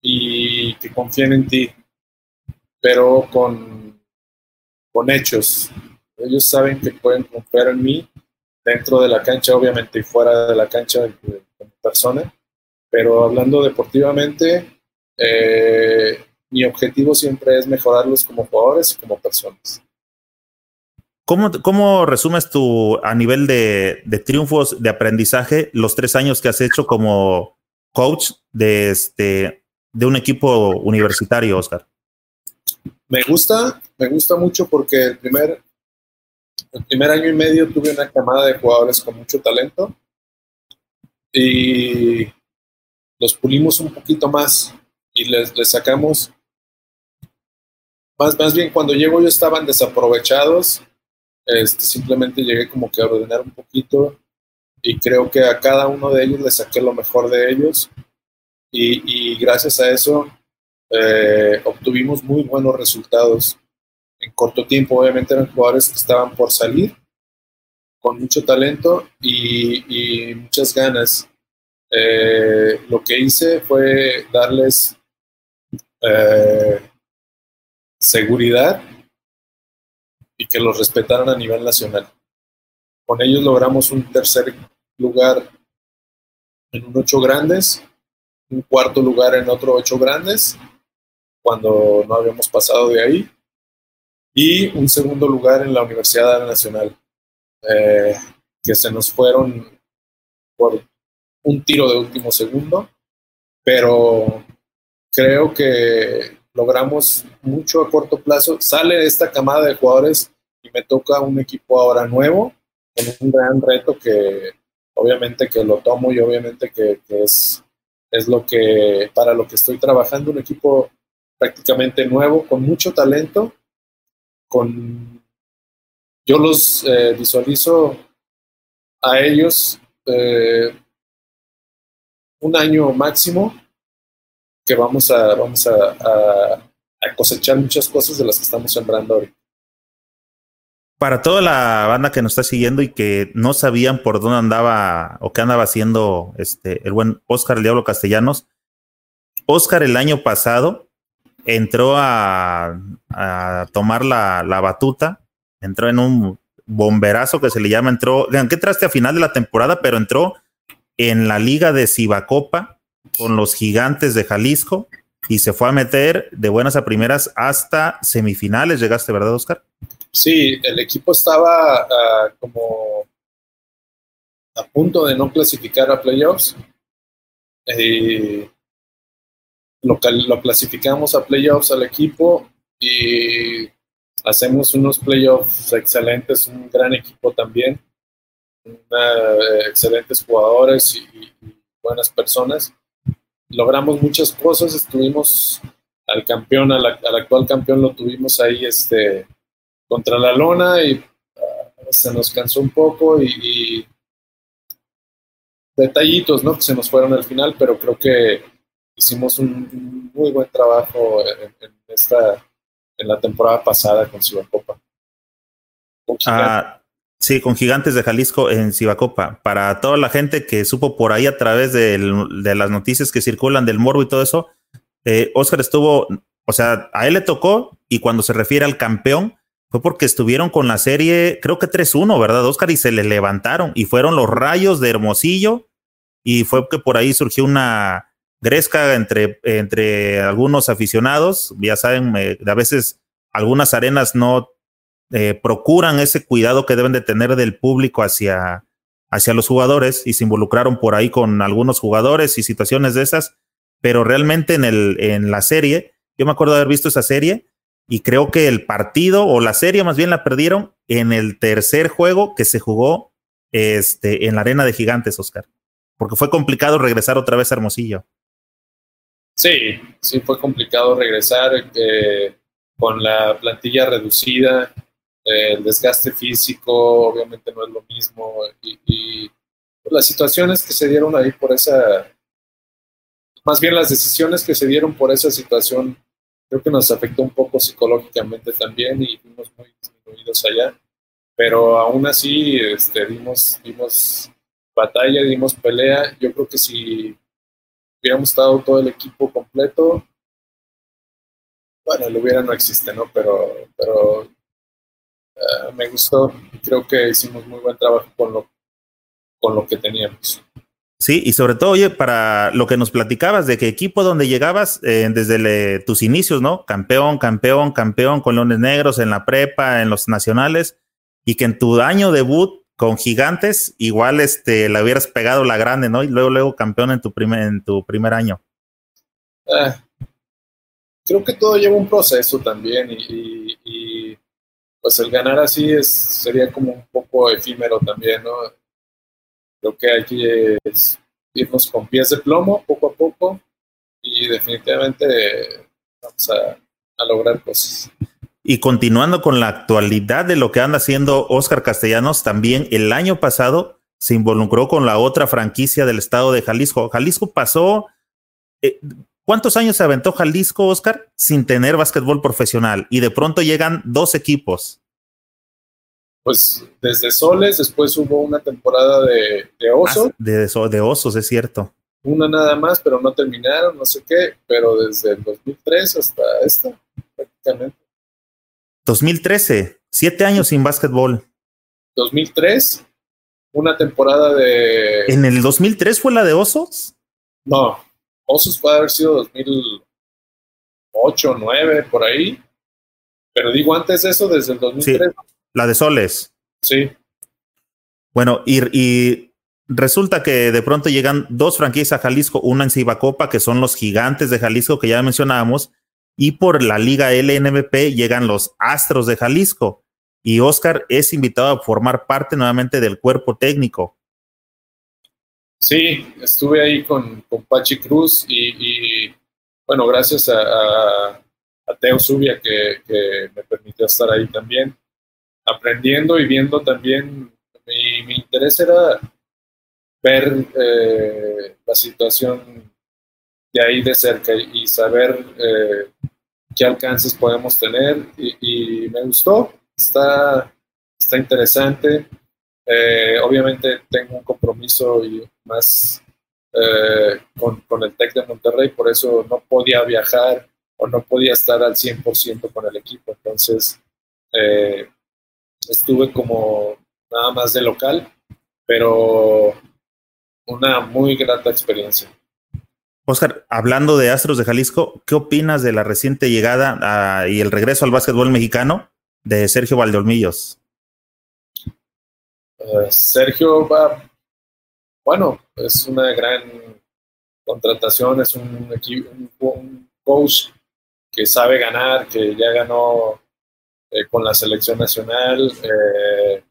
y que confíen en ti, pero con, con hechos. Ellos saben que pueden confiar en mí dentro de la cancha, obviamente, y fuera de la cancha como persona, pero hablando deportivamente, eh, mi objetivo siempre es mejorarlos como jugadores y como personas. ¿Cómo, cómo resumes tu, a nivel de, triunfos de aprendizaje, los tres años que has hecho como coach de, este, de un equipo universitario, Oscar? Me gusta, me gusta mucho porque el primer, el primer año y medio tuve una camada de jugadores con mucho talento y los pulimos un poquito más y les, sacamos más, más bien cuando llego yo estaban desaprovechados, este, simplemente llegué como que a ordenar un poquito y creo que a cada uno de ellos le saqué lo mejor de ellos y, y gracias a eso eh, obtuvimos muy buenos resultados en corto tiempo. Obviamente eran jugadores que estaban por salir con mucho talento y, muchas ganas. Eh, lo que hice fue darles eh, seguridad y que los respetaran a nivel nacional. Con ellos logramos un tercer lugar en un ocho grandes, un cuarto lugar en otro ocho grandes, cuando no habíamos pasado de ahí, y un segundo lugar en la Universidad Nacional, eh, que se nos fueron por un tiro de último segundo, pero creo que logramos mucho a corto plazo. Sale esta camada de jugadores y me toca un equipo ahora nuevo, con un gran reto que obviamente que lo tomo y obviamente que, es, es lo que, para lo que estoy trabajando, un equipo prácticamente nuevo, con mucho talento con, yo los eh, visualizo a ellos eh, un año máximo que vamos a, vamos a, cosechar muchas cosas de las que estamos sembrando ahorita. Para toda la banda que nos está siguiendo y que no sabían por dónde andaba o qué andaba haciendo este, el buen Oscar el Diablo Castellanos, Oscar el año pasado entró a, tomar la, la, batuta, entró en un bomberazo que se le llama, entró, ¿qué traste a final de la temporada? Pero entró en la liga de Cibacopa con los gigantes de Jalisco y se fue a meter de buenas a primeras hasta semifinales. ¿Llegaste, verdad, Oscar? Sí, el equipo estaba ah, como a punto de no clasificar a playoffs. Eh, lo, clasificamos a playoffs al equipo y hacemos unos playoffs excelentes, un gran equipo también, una, excelentes jugadores y, buenas personas. Logramos muchas cosas, estuvimos al campeón, al, actual campeón lo tuvimos ahí este, contra la lona y ah, se nos cansó un poco y, detallitos, ¿no? Que se nos fueron al final, pero creo que hicimos un muy buen trabajo en, esta en la temporada pasada con Cibacopa. Ah, sí, con Gigantes de Jalisco en Cibacopa. Para toda la gente que supo por ahí a través de, las noticias que circulan del morbo y todo eso, eh, Oscar estuvo, o sea, a él le tocó y cuando se refiere al campeón, fue porque estuvieron con la serie, creo que 3-1, ¿verdad, Oscar? Y se le levantaron y fueron los rayos de Hermosillo y fue que por ahí surgió una gresca entre, entre algunos aficionados. Ya saben, a veces algunas arenas no eh, procuran ese cuidado que deben de tener del público hacia, hacia los jugadores y se involucraron por ahí con algunos jugadores y situaciones de esas, pero realmente en, el, en la serie, yo me acuerdo de haber visto esa serie y creo que el partido o la serie más bien la perdieron en el tercer juego que se jugó este, en la arena de gigantes, Oscar, porque fue complicado regresar otra vez a Hermosillo. Sí, sí fue complicado regresar eh, con la plantilla reducida, eh, el desgaste físico obviamente no es lo mismo y, las situaciones que se dieron ahí por esa, más bien las decisiones que se dieron por esa situación, creo que nos afectó un poco psicológicamente también y fuimos muy disminuidos allá, pero aún así este, dimos, dimos batalla, dimos pelea, yo creo que si hubiéramos estado todo el equipo completo, bueno, el hubiera no existe, ¿no? Pero, pero eh, me gustó creo que hicimos muy buen trabajo con lo, con lo que teníamos. Sí, y sobre todo, oye, para lo que nos platicabas de que equipo donde llegabas eh, desde tus inicios, ¿no? Campeón, campeón, campeón con Leones Negros en la prepa, en los nacionales, y que en tu año debut con gigantes, igual este, la hubieras pegado la grande, ¿no? Y luego, luego campeón en tu primer, en tu primer año. Ah, creo que todo lleva un proceso también y, pues el ganar así es, sería como un poco efímero también, ¿no? Creo que hay que irnos con pies de plomo poco a poco y definitivamente vamos a, a lograr cosas. Y continuando con la actualidad de lo que anda haciendo Oscar Castellanos, también el año pasado se involucró con la otra franquicia del estado de Jalisco. Jalisco pasó, eh, ¿cuántos años se aventó Jalisco, Oscar, sin tener básquetbol profesional? Y de pronto llegan dos equipos. Pues desde Soles, después hubo una temporada de, de Osos. Ah, de, de Osos, es cierto. Una nada más, pero no terminaron, no sé qué, pero desde el 2003 hasta esta, prácticamente. 2013, siete años sin básquetbol. 2003, una temporada de... ¿En el 2003 fue la de Osos? No, Osos puede haber sido 2008, 9, por ahí. Pero digo antes de eso, desde el 2003. la de Soles. Sí. Bueno, y, y, resulta que de pronto llegan dos franquicias a Jalisco, una en Cibacopa, que son los gigantes de Jalisco que ya mencionábamos, y por la Liga LNBP llegan los Astros de Jalisco y Oscar es invitado a formar parte nuevamente del cuerpo técnico. Sí, estuve ahí con, con Pachi Cruz y, bueno, gracias a, a, Teo Zubia que, me permitió estar ahí también, aprendiendo y viendo también, mi, mi interés era ver eh, la situación de ahí de cerca y, saber eh, qué alcances podemos tener y, me gustó, está, está interesante. Eh, obviamente tengo un compromiso y más con, con, el TEC de Monterrey, por eso no podía viajar o no podía estar al 100% con el equipo. Entonces, estuve como nada más de local, pero una muy grata experiencia. Oscar, hablando de Astros de Jalisco, ¿qué opinas de la reciente llegada ah, y el regreso al básquetbol mexicano de Sergio Valdeolmillos? Eh, Sergio va, bueno, es una gran contratación, es un, un, coach que sabe ganar, que ya ganó eh, con la selección nacional. Eh,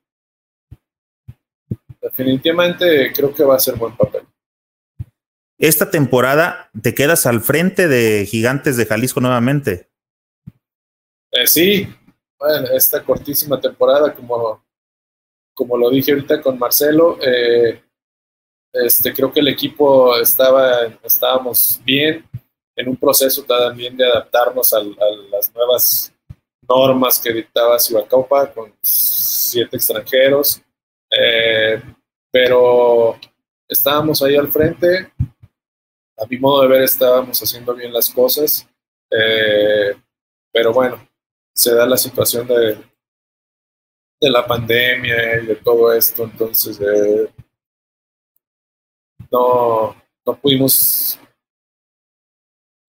definitivamente creo que va a ser buen papel. Esta temporada te quedas al frente de Gigantes de Jalisco nuevamente. Eh, sí, esta cortísima temporada, como, como lo dije ahorita con Marcelo, eh, este, creo que el equipo estaba, estábamos bien en un proceso también de adaptarnos a, las nuevas normas que dictaba Cibacopa con siete extranjeros. Eh, pero estábamos ahí al frente. A mi modo de ver, estábamos haciendo bien las cosas. Eh, pero bueno, se da la situación de, la pandemia y de todo esto, entonces eh, no, no pudimos.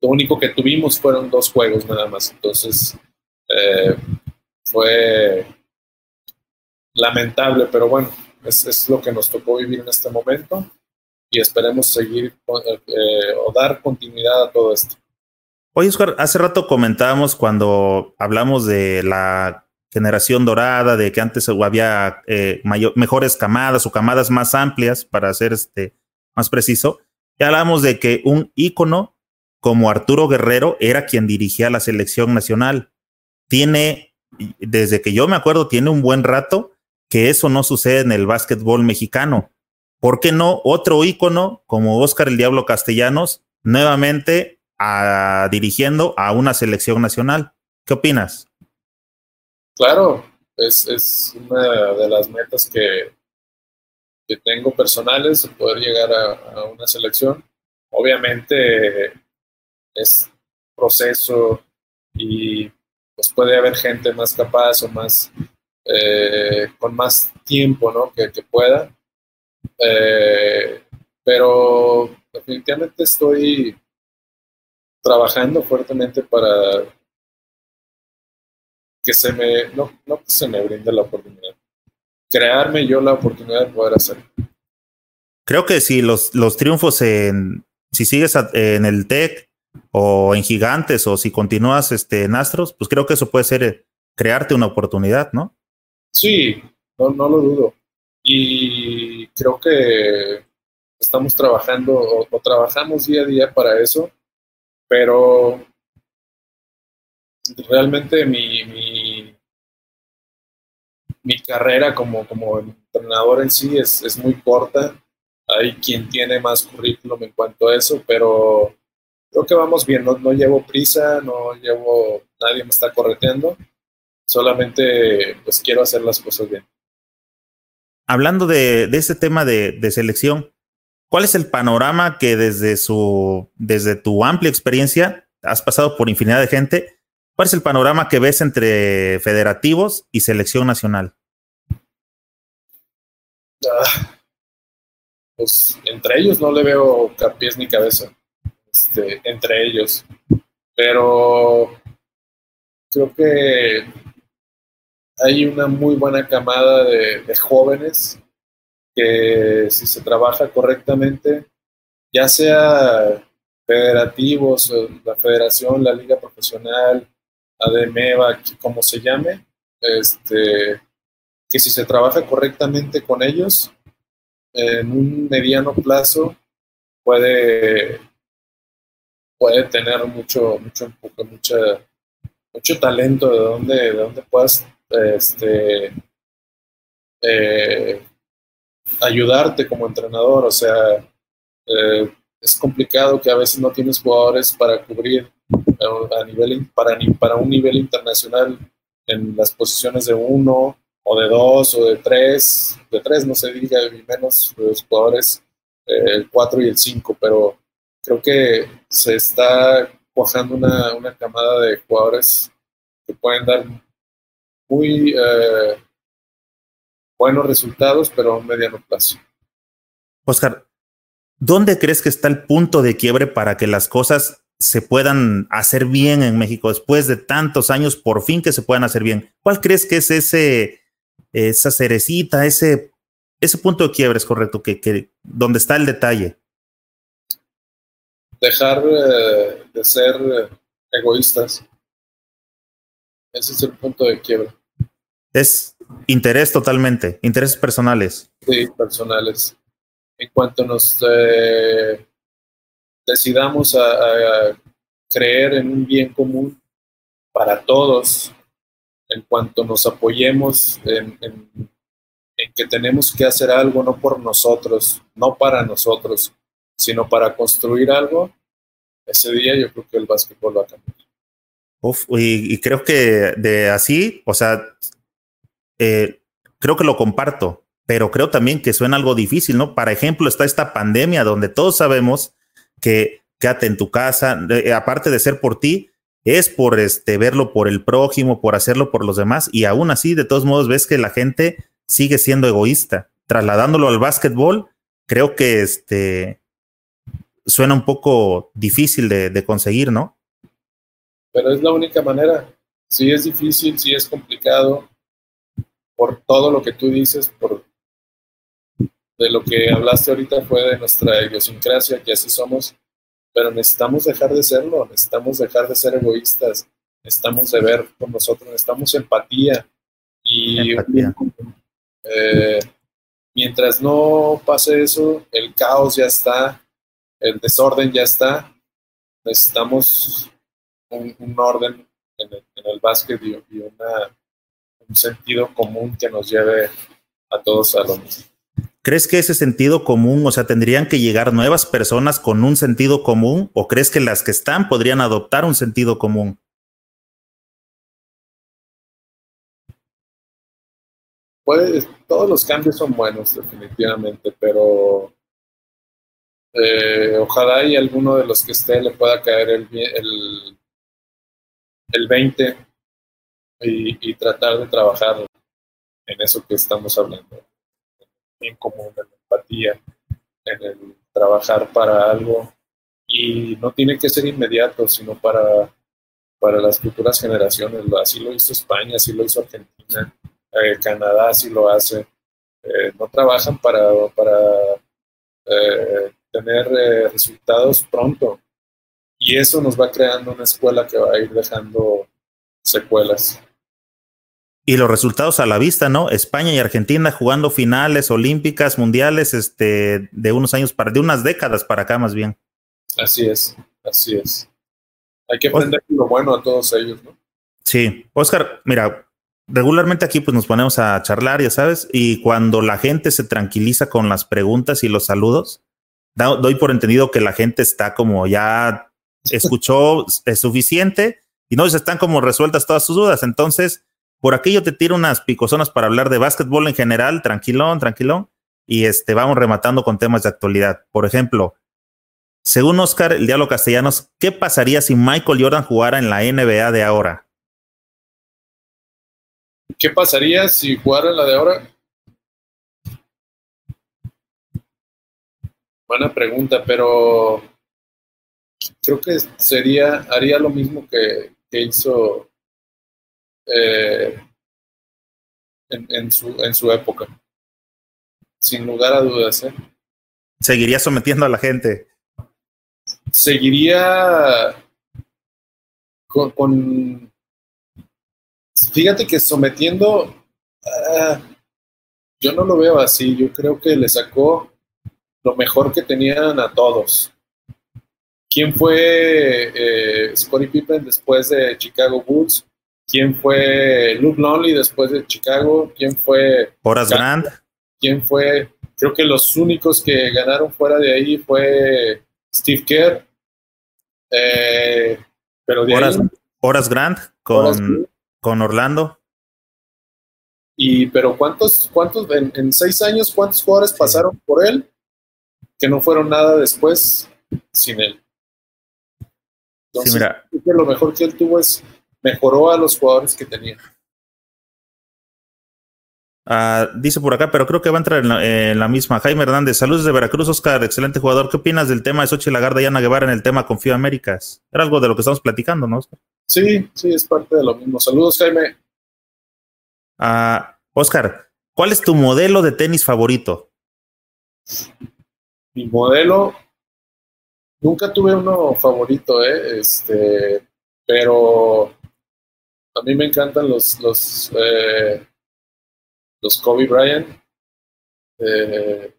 Lo único que tuvimos fueron dos juegos nada más, entonces eh, fue lamentable, pero bueno, es, lo que nos tocó vivir en este momento y esperemos seguir eh, o dar continuidad a todo esto. Oye, Oscar, hace rato comentábamos cuando hablamos de la generación dorada, de que antes había eh, mejores camadas o camadas más amplias, para ser este, más preciso. Ya hablamos de que un ícono como Arturo Guerrero era quien dirigía la selección nacional. Tiene, desde que yo me acuerdo, tiene un buen rato que eso no sucede en el básquetbol mexicano. ¿Por qué no otro ícono como Oscar el Diablo Castellanos nuevamente a, dirigiendo a una selección nacional? ¿Qué opinas? Claro, es, una de las metas que, que tengo personales, poder llegar a, a una selección. Obviamente es proceso y pues puede haber gente más capaz o más eh, con más tiempo ¿no? que, pueda. Eh, pero definitivamente estoy trabajando fuertemente para que se me, no, no que se me brinde la oportunidad, crearme yo la oportunidad de poder hacerlo. Creo que si los, los triunfos en, si sigues en el TEC o en Gigantes o si continúas este, en Astros, pues creo que eso puede ser eh, crearte una oportunidad, ¿no? Sí, no, no lo dudo. Y creo que estamos trabajando o, trabajamos día a día para eso, pero realmente mi, mi, carrera como, como entrenador en sí es, es muy corta. Hay quien tiene más currículum en cuanto a eso, pero creo que vamos bien. No, no llevo prisa, no llevo, nadie me está correteando solamente pues quiero hacer las cosas bien. Hablando de, de este tema de, selección, ¿cuál es el panorama que desde su, desde tu amplia experiencia, has pasado por infinidad de gente, cuál es el panorama que ves entre federativos y selección nacional? Ah, pues entre ellos no le veo pies ni cabeza, este, entre ellos, pero creo que hay una muy buena camada de, jóvenes que si se trabaja correctamente, ya sea federativos, la federación, la liga profesional, ADMEVA, como se llame, este, que si se trabaja correctamente con ellos, en un mediano plazo puede, puede tener mucho, mucho empuje, mucha mucho talento de donde, de donde puedas este, eh, ayudarte como entrenador. O sea, eh, es complicado que a veces no tienes jugadores para cubrir a, nivel, para, un nivel internacional en las posiciones de uno o de dos o de tres, de tres no se diga, y menos los jugadores eh, el 4 y el 5, pero creo que se está cuajando una, una camada de jugadores que pueden dar muy eh, buenos resultados, pero a un mediano plazo. Oscar, ¿dónde crees que está el punto de quiebre para que las cosas se puedan hacer bien en México después de tantos años, por fin que se puedan hacer bien? ¿Cuál crees que es ese, esa cerecita, ese ese punto de quiebre es correcto, que, que donde está el detalle. Dejar eh, de ser egoístas. Ese es el punto de quiebre. Es interés totalmente, intereses personales. Sí, personales. En cuanto nos eh, decidamos a, creer en un bien común para todos, en cuanto nos apoyemos en en que tenemos que hacer algo no por nosotros, no para nosotros, sino para construir algo, ese día yo creo que el básquetbol va a cambiar. Uf, y, creo que de así, o sea, eh, creo que lo comparto, pero creo también que suena algo difícil, ¿no? Para ejemplo, está esta pandemia donde todos sabemos que quédate en tu casa, eh, aparte de ser por ti, es por este verlo por el prójimo, por hacerlo por los demás, y aún así, de todos modos, ves que la gente sigue siendo egoísta. Trasladándolo al básquetbol, creo que este suena un poco difícil de, conseguir, ¿no? Pero es la única manera. Sí es difícil, sí es complicado, por todo lo que tú dices, por de lo que hablaste ahorita fue de nuestra idiosincrasia, que así somos, pero necesitamos dejar de serlo, necesitamos dejar de ser egoístas, necesitamos de ver con nosotros, necesitamos empatía y empatía. Eh, mientras no pase eso, el caos ya está, el desorden ya está. Necesitamos un, orden en el, básquet y, un sentido común que nos lleve a todos a lo mismo. ¿Crees que ese sentido común, o sea, tendrían que llegar nuevas personas con un sentido común o crees que las que están podrían adoptar un sentido común? todos los cambios son buenos, definitivamente, pero eh, ojalá y alguno de los que esté le pueda caer el, el, el 20 y, tratar de trabajar en eso que estamos hablando, en común, en la empatía, en el trabajar para algo y no tiene que ser inmediato, sino para, para las futuras generaciones. Así lo hizo España, así lo hizo Argentina, eh, Canadá sí lo hace, eh, no trabajan para, para eh, tener resultados pronto. Y eso nos va creando una escuela que va a ir dejando secuelas. Y los resultados a la vista, ¿no? España y Argentina jugando finales olímpicas, mundiales, este, de unos años para, de unas décadas para acá más bien. Así es, así es. Hay que aprender lo bueno a todos ellos, ¿no? Sí. Oscar, mira, regularmente aquí pues nos ponemos a charlar, ya sabes, y cuando la gente se tranquiliza con las preguntas y los saludos, doy por entendido que la gente está como ya escuchó es suficiente y no están como resueltas todas sus dudas. Entonces, por aquí yo te tiro unas picosonas para hablar de básquetbol en general, tranquilón, tranquilón, y este vamos rematando con temas de actualidad. Por ejemplo, según Oscar, el Diablo Castellanos, ¿qué pasaría si Michael Jordan jugara en la NBA de ahora? ¿Qué pasaría si jugara la de ahora? Buena pregunta, pero creo que sería, haría lo mismo que, hizo eh, en, su, en su época. Sin lugar a dudas. ¿eh? Seguiría sometiendo a la gente. Seguiría con Fíjate que sometiendo, ah, yo no lo veo así, yo creo que le sacó lo mejor que tenían a todos. Quién fue eh, Scottie Pippen después de Chicago Bulls, quién fue Luke Longley después de Chicago, quién fue Horace Grant, quién fue, creo que los únicos que ganaron fuera de ahí fue Steve Kerr, eh, pero de Horace, ahí, Horace Grant con, con Orlando. Y, pero ¿cuántos, cuántos en, en seis años, cuántos jugadores pasaron por él que no fueron nada después sin él? Entonces, sí, mira. creo que lo mejor que él tuvo es mejoró a los jugadores que tenía. Ah, dice por acá, pero creo que va a entrar en la, en la, misma. Jaime Hernández, saludos de Veracruz, Oscar, excelente jugador. ¿Qué opinas del tema de Sochi Lagarda y Ana Guevara en el tema Confío Américas? Era algo de lo que estamos platicando, ¿no, Oscar? Sí, sí, es parte de lo mismo. Saludos, Jaime. Ah, Oscar, ¿cuál es tu modelo de tenis favorito? Mi modelo, nunca tuve uno favorito, ¿eh? Este, pero a mí me encantan los, los, eh, los Kobe Bryant eh,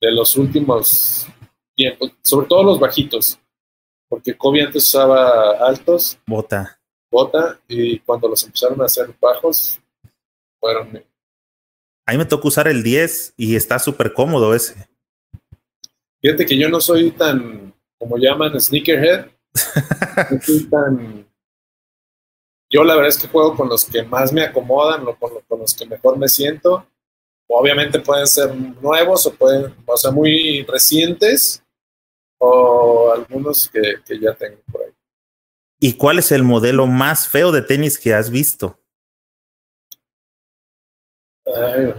de los últimos tiempos, sobre todo los bajitos, porque Kobe antes usaba altos, bota, bota, y cuando los empezaron a hacer bajos, fueron. A mí me tocó usar el 10 y está súper cómodo ese. Fíjate que yo no soy tan, como llaman, sneakerhead. no soy tan. Yo la verdad es que juego con los que más me acomodan, o con, con los que mejor me siento. Obviamente pueden ser nuevos o pueden, o sea, muy recientes, o algunos que, que ya tengo por ahí. ¿Y cuál es el modelo más feo de tenis que has visto? Ay,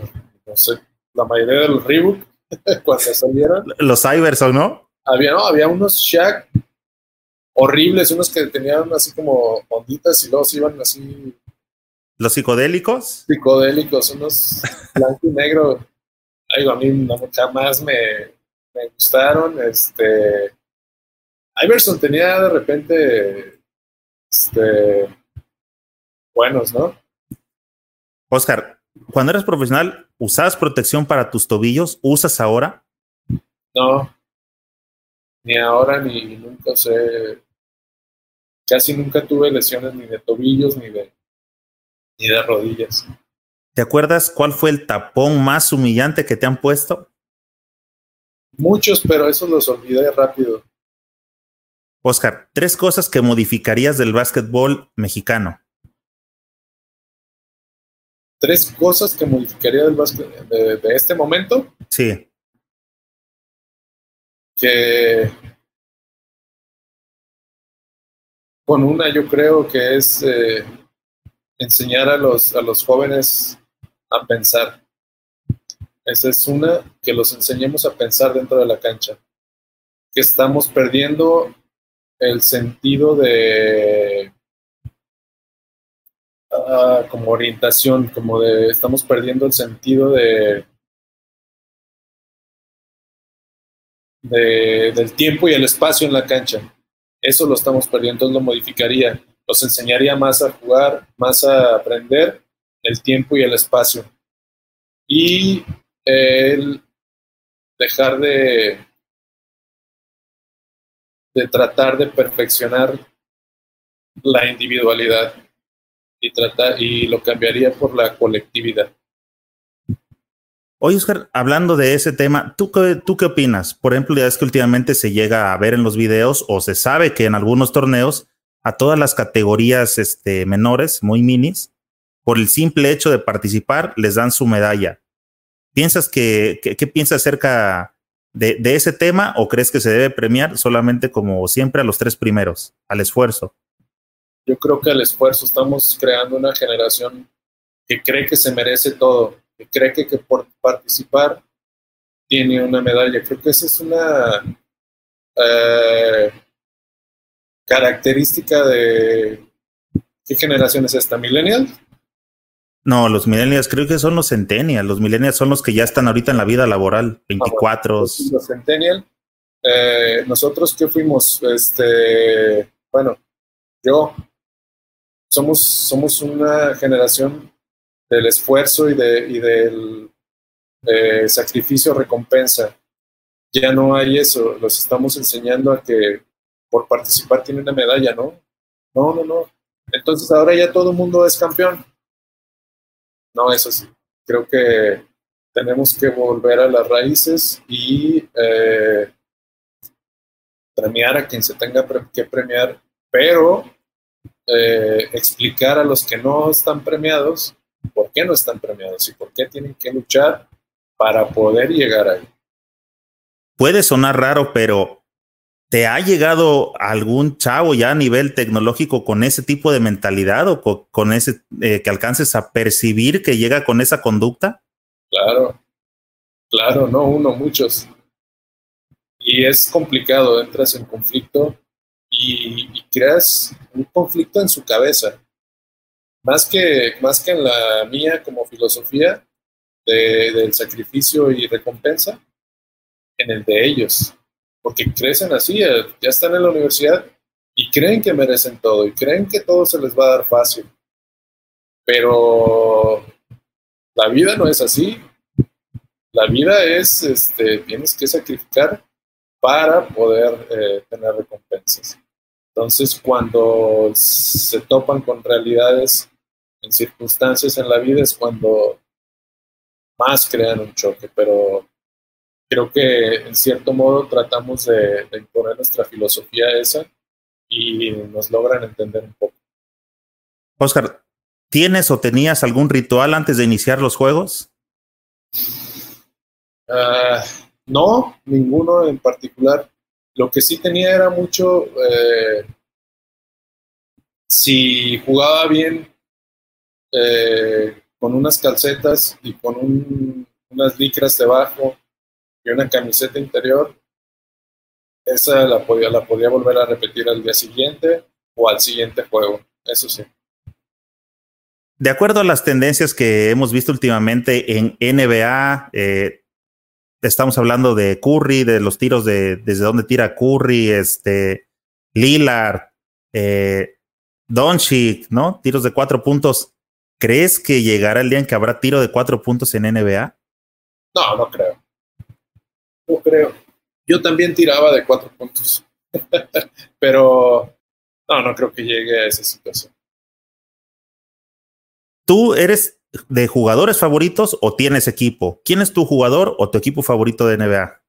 no sé, la mayoría de los Reebok cuando salieron. Los Iverson, ¿no? Había, no, había unos Shaq horribles, unos que tenían así como onditas y luego se iban así. ¿Los psicodélicos? Psicodélicos, unos blanco y negro. Ay, a mí no, jamás me, me gustaron. Este. Iverson tenía de repente. Este. Buenos, ¿no? Oscar, cuando eras profesional, ¿usabas protección para tus tobillos? ¿Usas ahora? No, ni ahora ni nunca sé. Casi nunca tuve lesiones ni de tobillos ni de, ni de rodillas. ¿Te acuerdas cuál fue el tapón más humillante que te han puesto? Muchos, pero esos los olvidé rápido. Oscar, tres cosas que modificarías del básquetbol mexicano tres cosas que modificaría del de, este momento. Sí. Que con una yo creo que es eh, enseñar a los, a los jóvenes a pensar. Esa es una, que los enseñemos a pensar dentro de la cancha. Que estamos perdiendo el sentido de uh, como orientación, como de estamos perdiendo el sentido de, de, del tiempo y el espacio en la cancha. Eso lo estamos perdiendo, lo modificaría, los enseñaría más a jugar, más a aprender el tiempo y el espacio. Y el dejar de, de tratar de perfeccionar la individualidad y, tratar, y lo cambiaría por la colectividad. Oye, Oscar, hablando de ese tema, ¿tú qué, ¿tú qué opinas? Por ejemplo, ya es que últimamente se llega a ver en los videos o se sabe que en algunos torneos a todas las categorías este, menores, muy minis, por el simple hecho de participar, les dan su medalla. ¿Piensas que, qué piensas acerca de, ese tema o crees que se debe premiar solamente como siempre a los tres primeros, al esfuerzo? Yo creo que al esfuerzo estamos creando una generación que cree que se merece todo, que cree que, que por participar tiene una medalla. Creo que esa es una eh, característica de... ¿Qué generación es esta? ¿Millennial? No, los millennials creo que son los centennials. Los millennials son los que ya están ahorita en la vida laboral, 24. Ah, bueno, los centennial. Eh, nosotros que fuimos, este, bueno, yo somos, somos una generación del esfuerzo y, de, y del eh, sacrificio recompensa. Ya no hay eso, los estamos enseñando a que por participar tiene una medalla, ¿no? No, no, no. Entonces ahora ya todo el mundo es campeón. No es así. Creo que tenemos que volver a las raíces y eh, premiar a quien se tenga que premiar, pero eh, explicar a los que no están premiados por qué no están premiados y por qué tienen que luchar para poder llegar ahí. Puede sonar raro, pero ¿te ha llegado algún chavo ya a nivel tecnológico con ese tipo de mentalidad o con, ese eh, que alcances a percibir que llega con esa conducta? Claro, claro, no uno, muchos. Y es complicado, entras en conflicto y, creas un conflicto en su cabeza. Más que, más que en la mía como filosofía del sacrificio y recompensa, en el de ellos. Porque crecen así, eh, ya están en la universidad y creen que merecen todo y creen que todo se les va a dar fácil. Pero la vida no es así. La vida es, este, tienes que sacrificar para poder eh, tener recompensas. Entonces, cuando se topan con realidades en circunstancias en la vida es cuando más crean un choque, pero creo que en cierto modo tratamos de, imponer nuestra filosofía esa y nos logran entender un poco. Oscar, ¿tienes o tenías algún ritual antes de iniciar los juegos? Ah, no, ninguno en particular. Lo que sí tenía era mucho, eh, si jugaba bien eh, con unas calcetas y con unas licras debajo y una camiseta interior, esa la podía, la podía volver a repetir al día siguiente o al siguiente juego, eso sí. De acuerdo a las tendencias que hemos visto últimamente en NBA, eh, estamos hablando de Curry, de los tiros de desde dónde tira Curry, este Lillard, eh, Doncic, ¿no? Tiros de cuatro puntos. ¿Crees que llegará el día en que habrá tiro de cuatro puntos en NBA? No, no creo. No creo. Yo también tiraba de cuatro puntos, pero no, no creo que llegue a esa situación. Tú eres de jugadores favoritos o tienes equipo? ¿Quién es tu jugador o tu equipo favorito de NBA?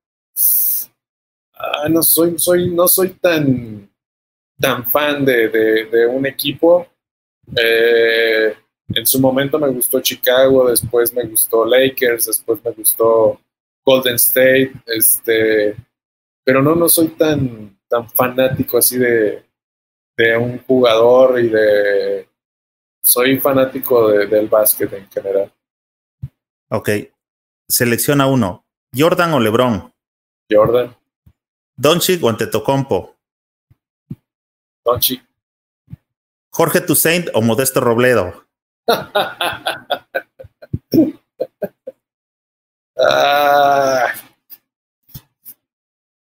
Ah, no soy, soy, no soy tan, tan fan de, de, un equipo. Eh, en su momento me gustó Chicago, después me gustó Lakers, después me gustó Golden State, este, pero no, no soy tan, tan fanático así de, de un jugador y de soy fanático del básquet en general. Ok. Selecciona uno. ¿Jordan o LeBron? Jordan. ¿Doncic o Antetokounmpo? Doncic. ¿Jorge Toussaint o Modesto Robledo? Ah.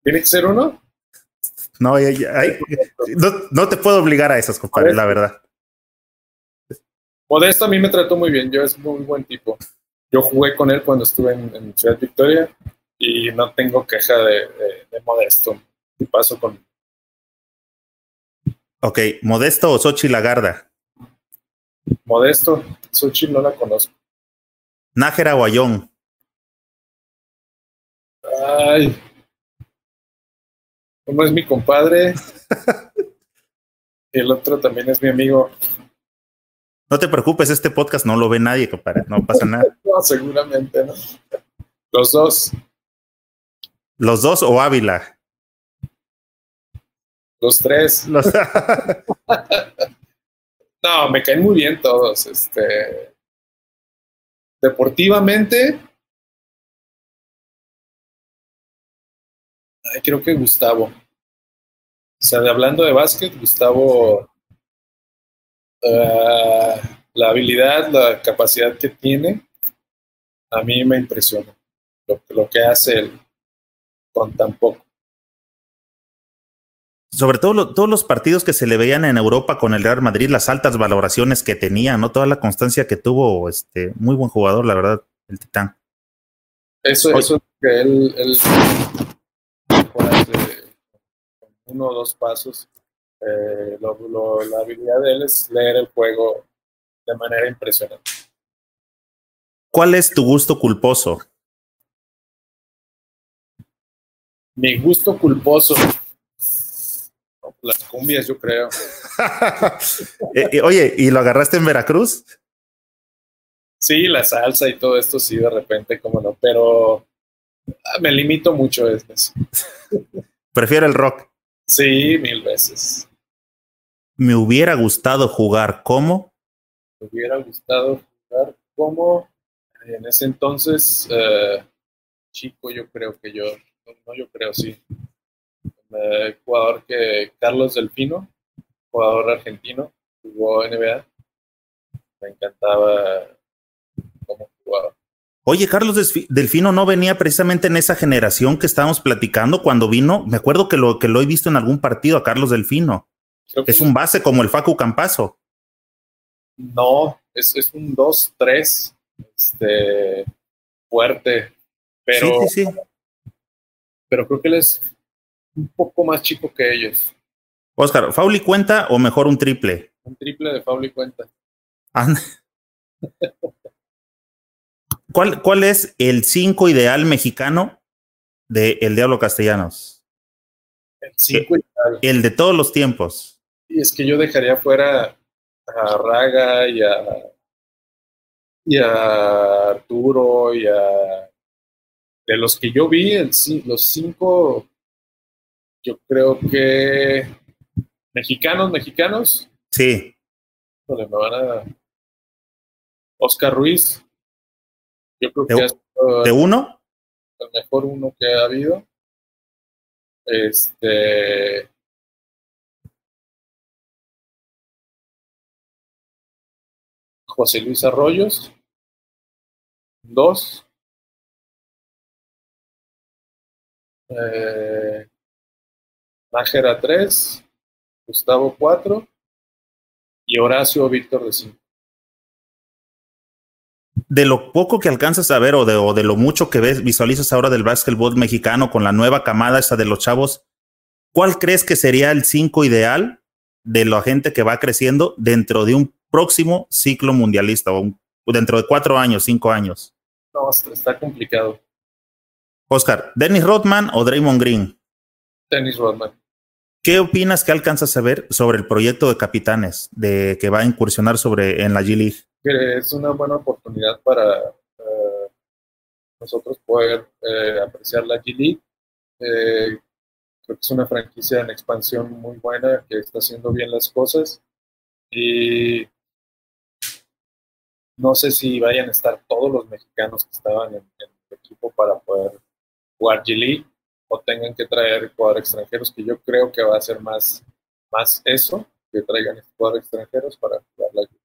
¿Tiene que ser uno? No, no, te puedo obligar a esos, compadre, la verdad. Modesto a mí me trató muy bien, yo es muy buen tipo. Yo jugué con él cuando estuve en, Ciudad Victoria y no tengo queja de, Modesto. ¿Qué paso con? Ok, ¿Modesto o Sochi Lagarda? Modesto, Sochi no la conozco. Nájera o Ayón. Ay, uno es mi compadre, el otro también es mi amigo. No te preocupes, este podcast no lo ve nadie, compadre. No pasa nada. no, seguramente no. Los dos. Los dos o Ávila. Los tres. no, me caen muy bien todos. Este. Deportivamente. creo que Gustavo. O sea, hablando de básquet, Gustavo Ah, la habilidad, la capacidad que tiene, a mí me impresiona lo, lo que hace él con tan poco. Sobre todo todos los partidos que se le veían en Europa con el Real Madrid, las altas valoraciones que tenía, ¿no? Toda la constancia que tuvo, este, muy buen jugador, la verdad, el Titán. Eso, eso es que él, él uno o dos pasos. Eh, la habilidad de él es leer el juego de manera impresionante. ¿Cuál es tu gusto culposo? Mi gusto culposo. Las cumbias, yo creo. Eh, eh, oye, ¿y lo agarraste en Veracruz? Sí, la salsa y todo esto, sí, de repente, como no, pero ah, me limito mucho a eso. Prefiero el rock. Sí, mil veces. Me hubiera gustado jugar como. Me hubiera gustado jugar como. En ese entonces, eh, chico, yo creo que yo, no, yo creo, sí. Eh, jugador que Carlos Delfino, jugador argentino, jugó NBA. Me encantaba cómo jugaba. Oye, Carlos Delfino no venía precisamente en esa generación que estábamos platicando cuando vino. Me acuerdo que lo, que lo he visto en algún partido a Carlos Delfino. Es un base como el Facu Campazo. No, es, es un 2-3 este, fuerte. Pero, sí, sí, pero creo que él es un poco más chico que ellos. Oscar, ¿Fauli cuenta o mejor un triple? Un triple de Fauli cuenta. ¿Cuál, ¿Cuál es el 5 ideal mexicano de El Diablo Castellanos? El 5 ideal. El de todos los tiempos. Y es que yo dejaría fuera a Raga y a, y a Arturo y a... De los que yo vi, el, los cinco, yo creo que mexicanos, mexicanos. Sí. me van a... Oscar Ruiz, yo creo ¿De, que ¿De uno? El mejor uno que ha habido. Este. José Luis Arroyos. Dos. Eh, Nájera tres. Gustavo cuatro. Y Horacio Víctor de cinco de lo poco que alcanzas a ver o de, lo mucho que ves, visualizas ahora del básquetbol mexicano con la nueva camada esa de los chavos, ¿cuál crees que sería el 5 ideal de la gente que va creciendo dentro de un próximo ciclo mundialista o dentro de cuatro años, cinco años? No, está complicado. Oscar, ¿Dennis Rodman o Draymond Green? Dennis Rodman. ¿Qué opinas que alcanzas a ver sobre el proyecto de capitanes de que va a incursionar sobre en la G League? que es una buena oportunidad para eh, nosotros poder eh, apreciar la G League. Eh, creo que es una franquicia en expansión muy buena que está haciendo bien las cosas y no sé si vayan a estar todos los mexicanos que estaban en, el equipo para poder jugar G League o tengan que traer jugadores extranjeros, que yo creo que va a ser más, más eso, que traigan jugadores extranjeros para jugar la G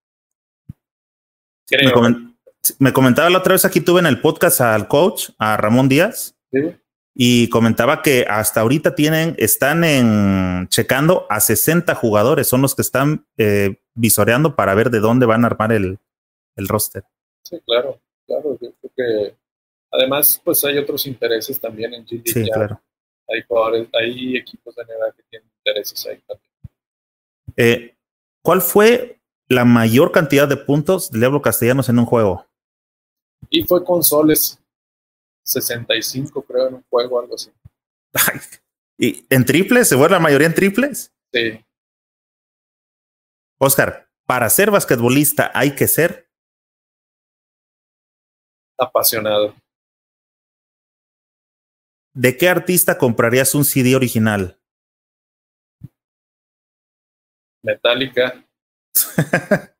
me, comentaba la otra vez aquí tuve en el podcast al coach, a Ramón Díaz, y comentaba que hasta ahorita tienen, están en checando a 60 jugadores, son los que están eh, visoreando para ver de dónde van a armar el, el roster. Sí, claro, claro. Yo creo que además, pues hay otros intereses también en GD. Sí, claro. Hay jugadores, hay equipos de NBA que tienen intereses ahí también. Eh, ¿Cuál fue la mayor cantidad de puntos de Diablo Castellanos en un juego. Y fue con soles 65, creo, en un juego, algo así. ¿Y en triples? ¿Se fue la mayoría en triples? Sí. Oscar, para ser basquetbolista hay que ser apasionado. ¿De qué artista comprarías un CD original? Metallica.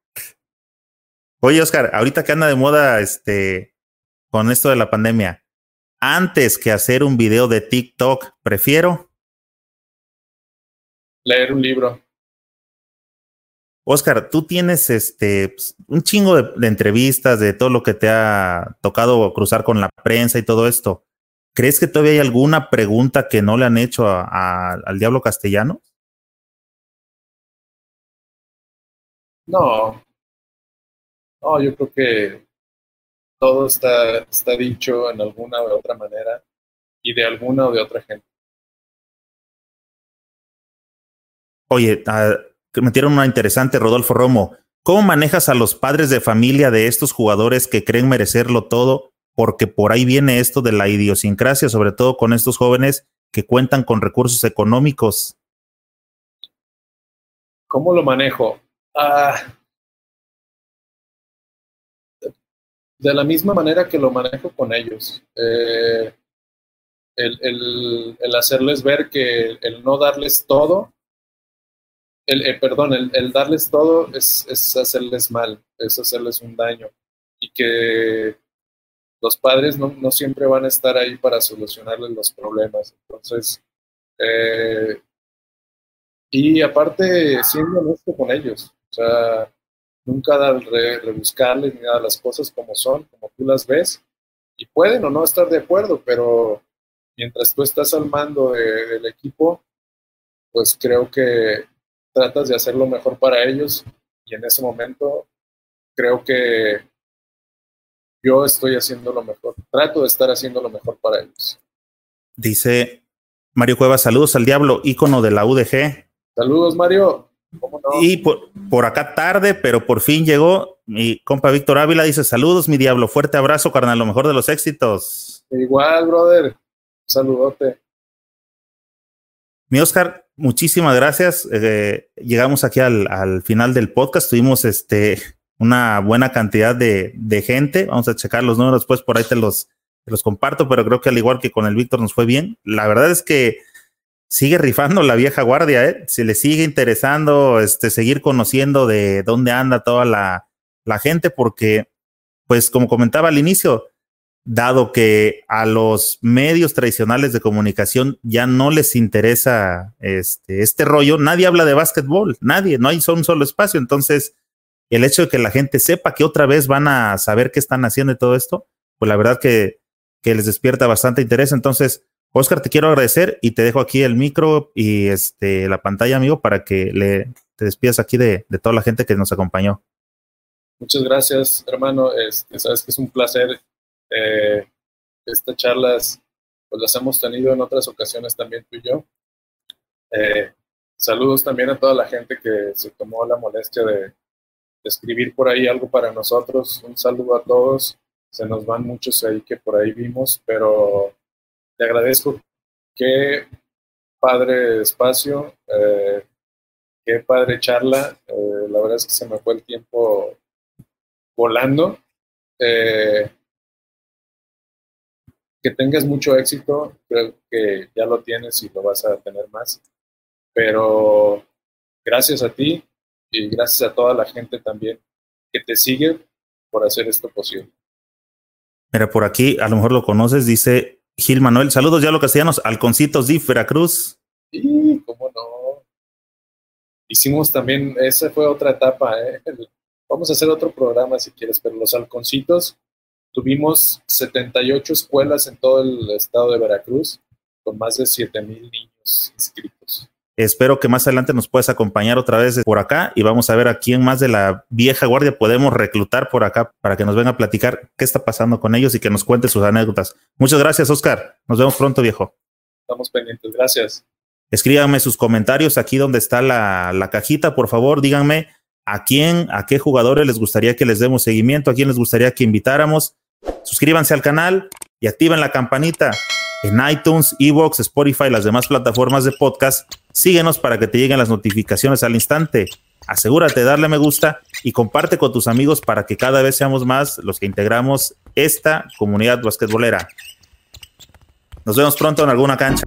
Oye, Oscar, ahorita que anda de moda este con esto de la pandemia, antes que hacer un video de TikTok, prefiero leer un libro. Oscar, tú tienes este pues, un chingo de, entrevistas de todo lo que te ha tocado cruzar con la prensa y todo esto. ¿Crees que todavía hay alguna pregunta que no le han hecho al Diablo Castellano? No, no, yo creo que todo está, está dicho en alguna u otra manera y de alguna o de otra gente. Oye, uh, metieron una interesante, Rodolfo Romo. ¿Cómo manejas a los padres de familia de estos jugadores que creen merecerlo todo? Porque por ahí viene esto de la idiosincrasia, sobre todo con estos jóvenes que cuentan con recursos económicos. ¿Cómo lo manejo? Ah, de la misma manera que lo manejo con ellos. Eh, el, hacerles ver que el no darles todo, el, eh, perdón, el, darles todo es, es, hacerles mal, es hacerles un daño. Y que los padres no, no siempre van a estar ahí para solucionarles los problemas. Entonces, eh, y aparte, siendo honesto con ellos. O sea, nunca dar, rebuscarles ni nada, las cosas como son, como tú las ves. Y pueden o no estar de acuerdo, pero mientras tú estás al mando del equipo, pues creo que tratas de hacer lo mejor para ellos y en ese momento creo que yo estoy haciendo lo mejor, trato de estar haciendo lo mejor para ellos. Dice Mario Cuevas, saludos al diablo, ícono de la UDG. Saludos, Mario. Y por, por, acá tarde, pero por fin llegó mi compa Víctor Ávila. Dice: Saludos, mi diablo. Fuerte abrazo, carnal. Lo mejor de los éxitos. Igual, brother. Saludote. Mi Oscar, muchísimas gracias. Eh, llegamos aquí al, al, final del podcast. Tuvimos este una buena cantidad de, gente. Vamos a checar los números, pues por ahí te los, te los comparto, pero creo que al igual que con el Víctor nos fue bien. La verdad es que sigue rifando la vieja guardia, ¿eh? Se le sigue interesando este, seguir conociendo de dónde anda toda la, la gente, porque, pues, como comentaba al inicio, dado que a los medios tradicionales de comunicación ya no les interesa este, este rollo, nadie habla de básquetbol, nadie, no hay un solo espacio. Entonces, el hecho de que la gente sepa que otra vez van a saber qué están haciendo y todo esto, pues la verdad que, que les despierta bastante interés. Entonces, Oscar, te quiero agradecer y te dejo aquí el micro y este, la pantalla, amigo, para que le, te despidas aquí de, de toda la gente que nos acompañó. Muchas gracias, hermano. Este, sabes que es un placer. Eh, estas charlas, pues las hemos tenido en otras ocasiones también tú y yo. Eh, saludos también a toda la gente que se tomó la molestia de, escribir por ahí algo para nosotros. Un saludo a todos. Se nos van muchos ahí que por ahí vimos, pero te agradezco. Qué padre espacio, eh, qué padre charla. Eh, la verdad es que se me fue el tiempo volando. Que tengas mucho éxito, creo que ya lo tienes y lo vas a tener más. Pero gracias a ti y gracias a toda la gente también que te sigue por hacer esto posible. Mira, por aquí, a lo mejor lo conoces, dice Gil Manuel, saludos ya los castellanos, Alconcitos de Veracruz. Sí, cómo no. Hicimos también, esa fue otra etapa, ¿eh? Vamos a hacer otro programa si quieres, pero los Alconcitos, tuvimos 78 escuelas en todo el estado de Veracruz, con más de 7 mil niños inscritos. Espero que más adelante nos puedas acompañar otra vez por acá y vamos a ver a quién más de la vieja guardia podemos reclutar por acá para que nos venga a platicar qué está pasando con ellos y que nos cuente sus anécdotas. Muchas gracias, Oscar. Nos vemos pronto, viejo. Estamos pendientes. Gracias. Escríbanme sus comentarios aquí donde está la, la cajita, por favor. Díganme a quién, a qué jugadores les gustaría que les demos seguimiento, a quién les gustaría que invitáramos. Suscríbanse al canal y activen la campanita en iTunes, Evox, Spotify, las demás plataformas de podcast. Síguenos para que te lleguen las notificaciones al instante. Asegúrate de darle me gusta y comparte con tus amigos para que cada vez seamos más los que integramos esta comunidad basquetbolera. Nos vemos pronto en alguna cancha.